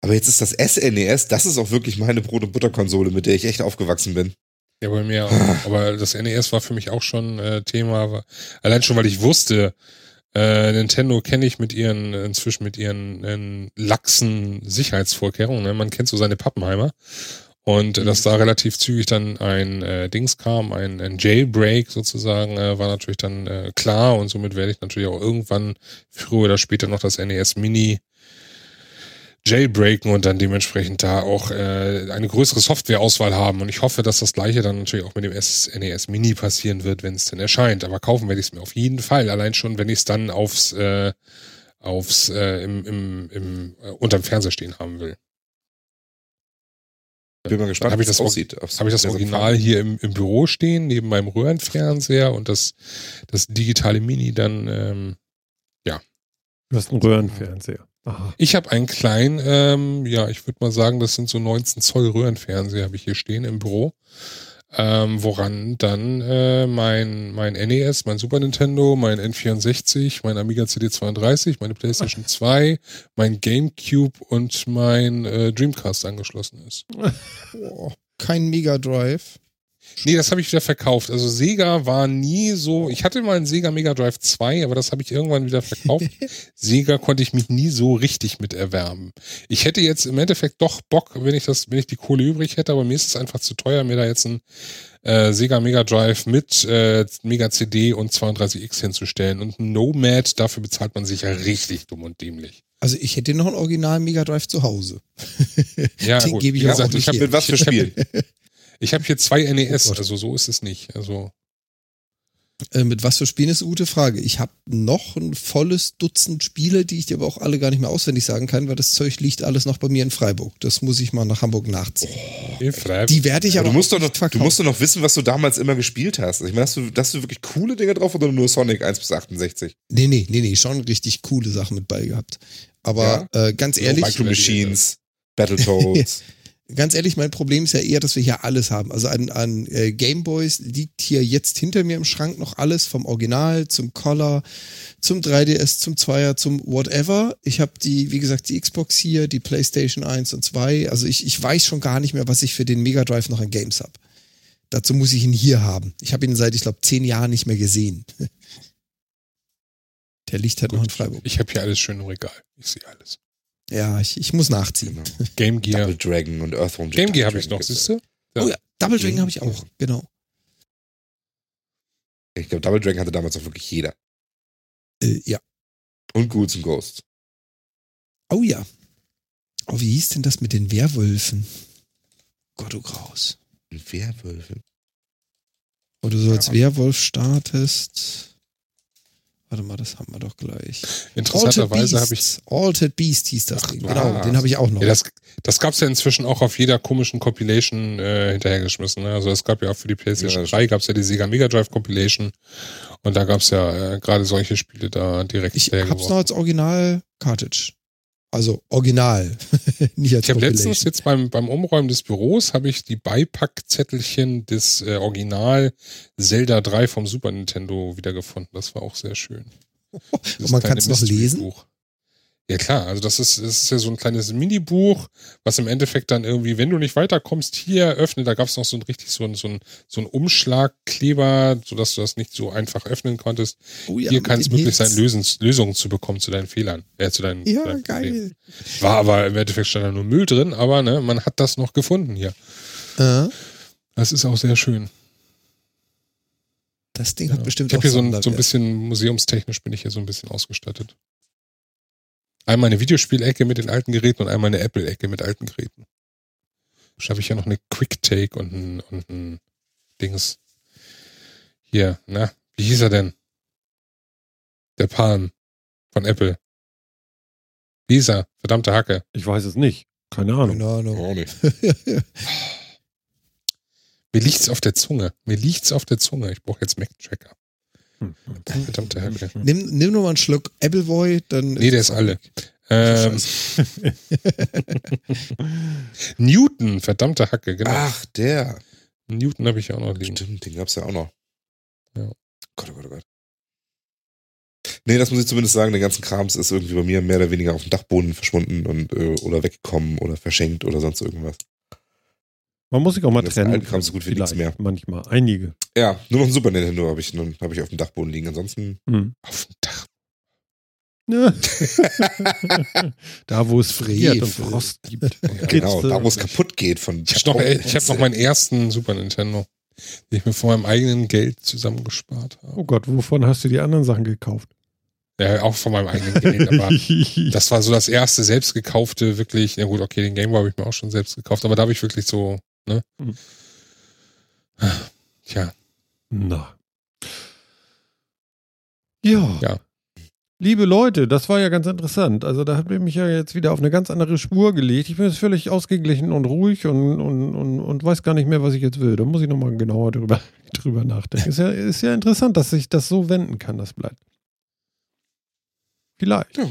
C: Aber jetzt ist das SNES, das ist auch wirklich meine Brot- und Butterkonsole, mit der ich echt aufgewachsen bin.
D: Ja, bei mir auch. Aber das NES war für mich auch schon äh, Thema. Allein schon, weil ich wusste, äh, Nintendo kenne ich mit ihren, inzwischen mit ihren äh, laxen Sicherheitsvorkehrungen. Ne? Man kennt so seine Pappenheimer. Und äh, dass da relativ zügig dann ein äh, Dings kam, ein, ein Jailbreak sozusagen, äh, war natürlich dann äh, klar. Und somit werde ich natürlich auch irgendwann früher oder später noch das NES Mini jailbreaken und dann dementsprechend da auch äh, eine größere Softwareauswahl haben. Und ich hoffe, dass das gleiche dann natürlich auch mit dem SNES Mini passieren wird, wenn es denn erscheint. Aber kaufen werde ich es mir auf jeden Fall. Allein schon, wenn ich es dann aufs, äh, aufs äh, im, im, im, äh, unterm Fernseher stehen haben will.
C: Bin mal gespannt,
D: Hab ich
C: wie es
D: das
C: aussieht.
D: Habe ich das Original hier im, im Büro stehen, neben meinem Röhrenfernseher und das, das digitale Mini dann ähm,
A: Du hast einen Röhrenfernseher. Aha.
D: Ich habe einen kleinen, ähm, ja, ich würde mal sagen, das sind so 19 Zoll Röhrenfernseher, habe ich hier stehen im Büro. Ähm, woran dann äh, mein, mein NES, mein Super Nintendo, mein N64, mein Amiga CD32, meine PlayStation 2, mein GameCube und mein äh, Dreamcast angeschlossen ist.
B: Boah, kein Mega Drive.
D: Nee, das habe ich wieder verkauft. Also Sega war nie so. Ich hatte mal einen Sega Mega Drive 2, aber das habe ich irgendwann wieder verkauft. Sega konnte ich mich nie so richtig mit erwärmen. Ich hätte jetzt im Endeffekt doch Bock, wenn ich das, wenn ich die Kohle übrig hätte, aber mir ist es einfach zu teuer, mir da jetzt einen äh, Sega Mega Drive mit äh, Mega CD und 32X hinzustellen. Und ein Nomad, dafür bezahlt man sich ja richtig dumm und dämlich.
B: Also ich hätte noch einen Original Mega Drive zu Hause.
D: Ja,
B: Den
D: gut.
B: gebe ich
D: Wie
B: auch
D: gesagt,
B: nicht
D: ich habe
B: her.
C: Mit was für
D: hab-
C: Spielen?
D: ich hab hier zwei NES,
B: Oh Gott.
D: also so ist es nicht. Also
B: Äh, mit was für Spielen ist eine gute Frage. Ich habe noch ein volles Dutzend Spiele, die ich dir aber auch alle gar nicht mehr auswendig sagen kann, weil das Zeug liegt alles noch bei mir in Freiburg. Das muss ich mal nach Hamburg nachziehen.
D: In Freiburg.
B: Die werde ich aber
C: du musst, doch noch, du musst doch noch wissen, was du damals immer gespielt hast. Ich meine, hast du, hast du wirklich coole Dinge drauf oder nur Sonic 1 bis 68?
B: Nee, nee, nee, nee, schon richtig coole Sachen mit bei gehabt. Aber äh, ganz ehrlich,
C: Micro Machines, Battletoads.
B: Ganz ehrlich, mein Problem ist ja eher, dass wir hier alles haben. Also an, an äh, Gameboys liegt hier jetzt hinter mir im Schrank noch alles, vom Original zum Collar, zum 3DS, zum Zweier, zum Whatever. Ich habe die, wie gesagt, die Xbox hier, die PlayStation 1 und 2. Also ich, ich weiß schon gar nicht mehr, was ich für den Mega Drive noch an Games habe. Dazu muss ich ihn hier haben. Ich habe ihn seit, ich glaube, zehn Jahren nicht mehr gesehen. Der liegt halt noch in Freiburg.
D: Ich habe hier alles schön im Regal. Ich sehe alles.
B: Ja, ich, ich muss nachziehen.
C: genau.
D: Game Gear.
C: Double Dragon und Earthworm Jim.
D: Game Gear habe ich noch, siehst du? Ja.
B: Oh ja, Double Dragon habe ich auch, genau.
C: Ich glaube, Double Dragon hatte damals auch wirklich jeder.
B: Äh, ja.
C: Und Ghouls and Ghosts.
B: Oh ja. Oh, wie hieß denn das mit den Werwölfen? Gott, du Graus.
C: Und Werwölfe.
B: Wo du so als
C: Ja.
B: Werwolf startest. Warte mal, das haben wir doch gleich.
D: Interessanterweise habe ich.
B: Altered Beast hieß das
D: Ach,
B: Ding. Genau,
C: hast.
B: den habe ich auch noch.
D: Ja, das das gab es ja inzwischen auch auf jeder komischen Compilation äh, hinterhergeschmissen. Ne? Also es gab ja auch für die PlayStation
C: Ja,
D: 3 gab es ja die Sega Mega Drive Compilation und da gab es ja äh, gerade solche Spiele da direkt
B: ich hab's noch
D: hinterhergeworfen.
B: als Original-Cartridge. Also Original. Nicht als
D: Ich habe letztens jetzt beim, beim Umräumen des Büros habe ich die Beipackzettelchen des äh, Original Zelda 3 vom Super Nintendo wiedergefunden. Das war auch sehr schön.
B: Und man kann es noch lesen.
D: Buch. Ja klar, also das ist, das ist ja so ein kleines Minibuch, was im Endeffekt dann irgendwie, wenn du nicht weiterkommst, hier öffne, da gab es noch so ein richtig so ein, so ein, so ein Umschlagkleber, sodass du das nicht so einfach öffnen konntest.
B: Oh ja,
D: hier kann es möglich sein. Lösens, Lösungen zu bekommen zu deinen Fehlern. Äh, zu deinen,
B: Ja,
D: deinen Problemen.
B: geil.
D: War aber im Endeffekt stand da nur Müll drin, aber ne, man hat das noch gefunden hier.
B: Äh,
D: Das ist auch sehr schön.
B: das Ding
D: Ja.
B: hat bestimmt
D: ich habe hier so ein, so ein bisschen museumstechnisch bin ich hier so ein bisschen ausgestattet. Einmal eine Videospielecke mit den alten Geräten und einmal eine Apple-Ecke mit alten Geräten. Da habe ich ja noch eine Quick-Take und ein, und ein Dings. Hier, na, wie hieß er denn? Der Palm von Apple. Wie hieß er? Verdammte Hacke.
A: Ich weiß es nicht. Keine Ahnung.
B: Keine Ahnung.
C: Auch nicht.
D: Mir liegt's auf der Zunge. Mir liegt's auf der Zunge. Ich brauche jetzt Mac-Tracker.
A: Hm.
D: Verdammte Hacke.
B: nimm, nimm nur mal einen Schluck Appleboy, dann.
D: Nee, der ist
B: es
D: alle. Ähm. Newton, verdammte Hacke, genau.
C: Ach, der.
D: Newton habe ich auch noch liegen.
C: Stimmt, den gab's ja auch noch.
D: Ja.
C: Gott, oh Gott, oh Gott. Nee, das muss ich zumindest sagen, der ganze Krams ist irgendwie bei mir mehr oder weniger auf dem Dachboden verschwunden und äh, oder weggekommen oder verschenkt oder sonst irgendwas.
A: Man muss sich auch mal
C: Das
A: trennen.
C: Kram so gut wie nichts mehr.
A: Manchmal. Einige.
C: Ja, nur noch ein Super Nintendo habe ich, nun- hab ich auf dem Dachboden liegen. Ansonsten.
A: Hm.
D: Auf dem Dach.
A: Ja. da, wo es friert und. Frost gibt.
C: Ja, genau, da wo es kaputt geht von
D: Ich habe noch, ich hab noch meinen ersten Super Nintendo, den ich mir von meinem eigenen Geld zusammengespart habe.
A: Oh Gott, wovon hast du die anderen Sachen gekauft?
D: Ja, auch von meinem eigenen Geld, aber das war so das erste selbst gekaufte, wirklich, na gut, okay, den Game Boy habe ich mir auch schon selbst gekauft, aber da habe ich wirklich so, ne?
A: Mhm.
D: Tja,
A: Na. Ja.
D: Ja.
A: Liebe Leute, das war ja ganz interessant. Also da ihr mich ja jetzt wieder auf eine ganz andere Spur gelegt. Ich bin jetzt völlig ausgeglichen und ruhig und, und, und, und weiß gar nicht mehr, was ich jetzt will. Da muss ich nochmal genauer drüber, drüber nachdenken. Ist ja, ist ja interessant, dass sich das so wenden kann, das Blatt. Vielleicht.
C: Ja.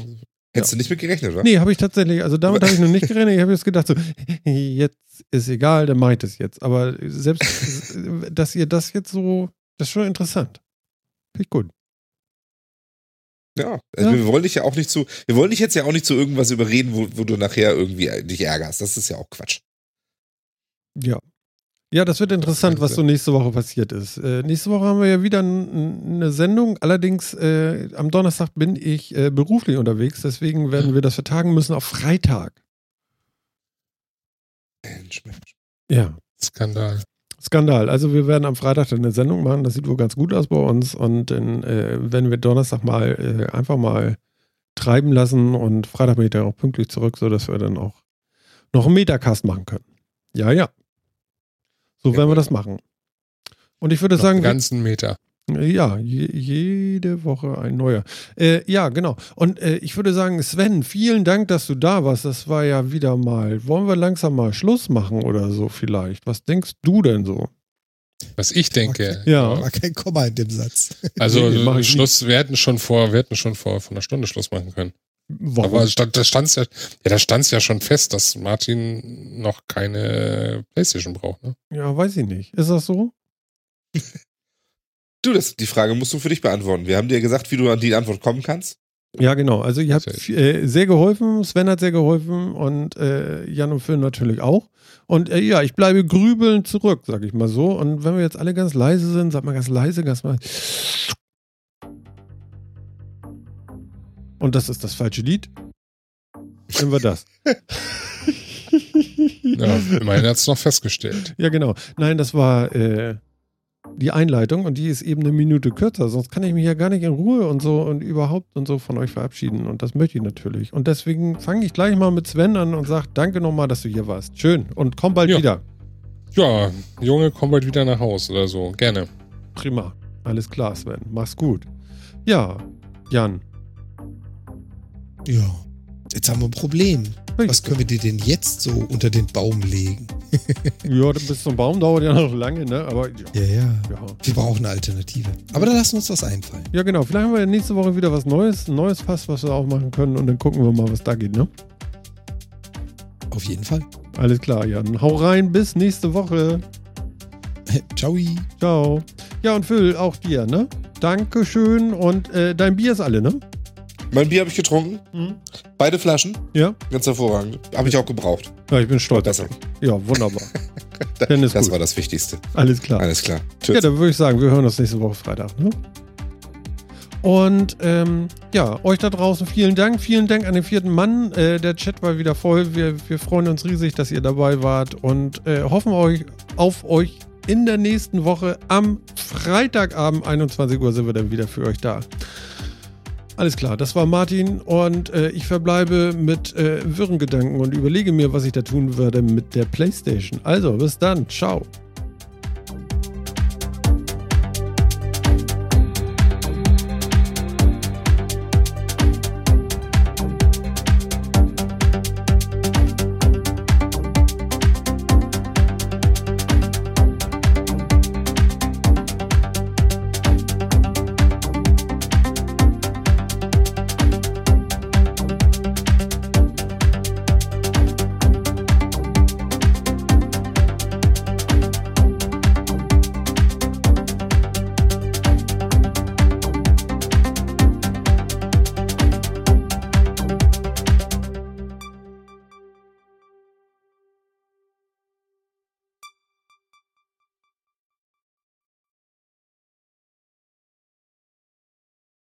C: Hättest du nicht mit gerechnet, oder?
A: Nee, habe ich tatsächlich, also damit habe ich noch nicht gerechnet. Ich habe jetzt gedacht, so, jetzt ist egal, dann mache ich das jetzt. Aber selbst, dass ihr das jetzt so, das ist schon interessant. Finde ich gut.
C: Ja. Also
A: Ja.
C: Wir wollen dich ja auch nicht zu, wir wollen dich jetzt ja auch nicht zu irgendwas überreden, wo, wo du nachher irgendwie dich ärgerst. Das ist ja auch Quatsch.
A: Ja. Ja, das wird interessant, was so nächste Woche passiert ist. Äh, nächste Woche haben wir ja wieder eine Sendung. Allerdings äh, am Donnerstag bin ich äh, beruflich unterwegs, deswegen werden wir das vertagen müssen auf Freitag.
C: Mensch, Mensch.
A: Ja.
D: Skandal.
A: Skandal. Also wir werden am Freitag dann eine Sendung machen. Das sieht wohl ganz gut aus bei uns. Und dann äh, werden wir Donnerstag mal äh, einfach mal treiben lassen. Und Freitag bin ich dann auch pünktlich zurück, sodass wir dann auch noch einen Metacast machen können. Ja, ja. So werden wir das machen. Und ich würde
D: Noch
A: sagen,
D: einen ganzen Meter.
A: Ja, je, jede Woche ein neuer. Äh, ja, genau. Und äh, ich würde sagen, Sven, vielen Dank, dass du da warst. Das war ja wieder mal. Wollen wir langsam mal Schluss machen oder so vielleicht? Was denkst du denn so?
D: Was ich denke.
A: Ja.
B: War kein Komma in dem Satz.
D: Also
A: Nee,
D: Schluss, wir hätten schon vor, wir hätten schon vor, vor einer Stunde Schluss machen können.
A: Warum?
D: Aber stand, da stand's ja, ja, da stand's ja schon fest, dass Martin noch keine Playstation braucht. Ne?
A: ja, weiß ich nicht. Ist das so?
C: Du, das, die Frage musst du für dich beantworten. Wir haben dir gesagt, wie du an die Antwort kommen kannst.
A: Ja, genau. Also ihr habt
D: Sehr
A: äh, sehr geholfen, Sven hat sehr geholfen und äh, Jan und Phil natürlich auch. Und äh, ja, ich bleibe grübelnd zurück, sag ich mal so. Und wenn wir jetzt alle ganz leise sind, sag mal ganz leise, ganz mal. Und das ist das falsche Lied. Nehmen wir das.
D: Ja, immerhin hat's noch festgestellt.
A: Ja, genau. Nein, das war äh, die Einleitung und die ist eben eine Minute kürzer. Sonst kann ich mich ja gar nicht in Ruhe und so und überhaupt und so von euch verabschieden. Und das möchte ich natürlich. Und deswegen fange ich gleich mal mit Sven an und sage Danke nochmal, dass du hier warst. Schön. Und komm bald
D: Ja.
A: wieder.
D: Ja, Junge, komm bald wieder nach Haus oder so. Gerne.
A: Prima. Alles klar, Sven. Mach's gut. Ja, Jan.
B: Ja. Jetzt haben wir ein Problem. Was können wir dir denn jetzt so unter den Baum legen?
A: Ja, bis zum Baum dauert ja noch lange, ne? Aber ja.
B: Ja, ja.
A: Ja.
B: Wir brauchen eine Alternative. Aber da lassen uns was einfallen.
A: ja, genau. Vielleicht haben wir nächste Woche wieder was Neues, ein neues Fass, was wir auch machen können. Und dann gucken wir mal, was da geht, ne?
B: Auf jeden Fall.
A: Alles klar, Jan. Hau rein, bis nächste Woche.
B: Ciao.
A: Ciao. Ja, und Phil, auch dir, ne? Dankeschön. Und äh, dein Bier ist alle, ne?
C: Mein Bier habe ich getrunken.
A: Mhm.
C: Beide Flaschen.
A: Ja?
C: Ganz hervorragend. Habe ich auch gebraucht.
A: Ja, ich bin stolz.
C: Besser.
A: Ja, wunderbar. Dann ist
C: Das
A: gut.
C: war das Wichtigste.
A: Alles klar.
C: Alles klar.
A: Ja,
C: Tschüss.
A: dann würde ich sagen, wir hören uns nächste Woche Freitag. Ne? Und ähm, ja, euch da draußen vielen Dank. Vielen Dank an den vierten Mann. Äh, der Chat war wieder voll. Wir, wir freuen uns riesig, dass ihr dabei wart und äh, hoffen euch auf euch in der nächsten Woche. Am Freitagabend 21 Uhr sind wir dann wieder für euch da. Alles klar, das war Martin und äh, ich verbleibe mit äh, wirren Gedanken und überlege mir, was ich da tun werde mit der Playstation. Also, bis dann. Ciao.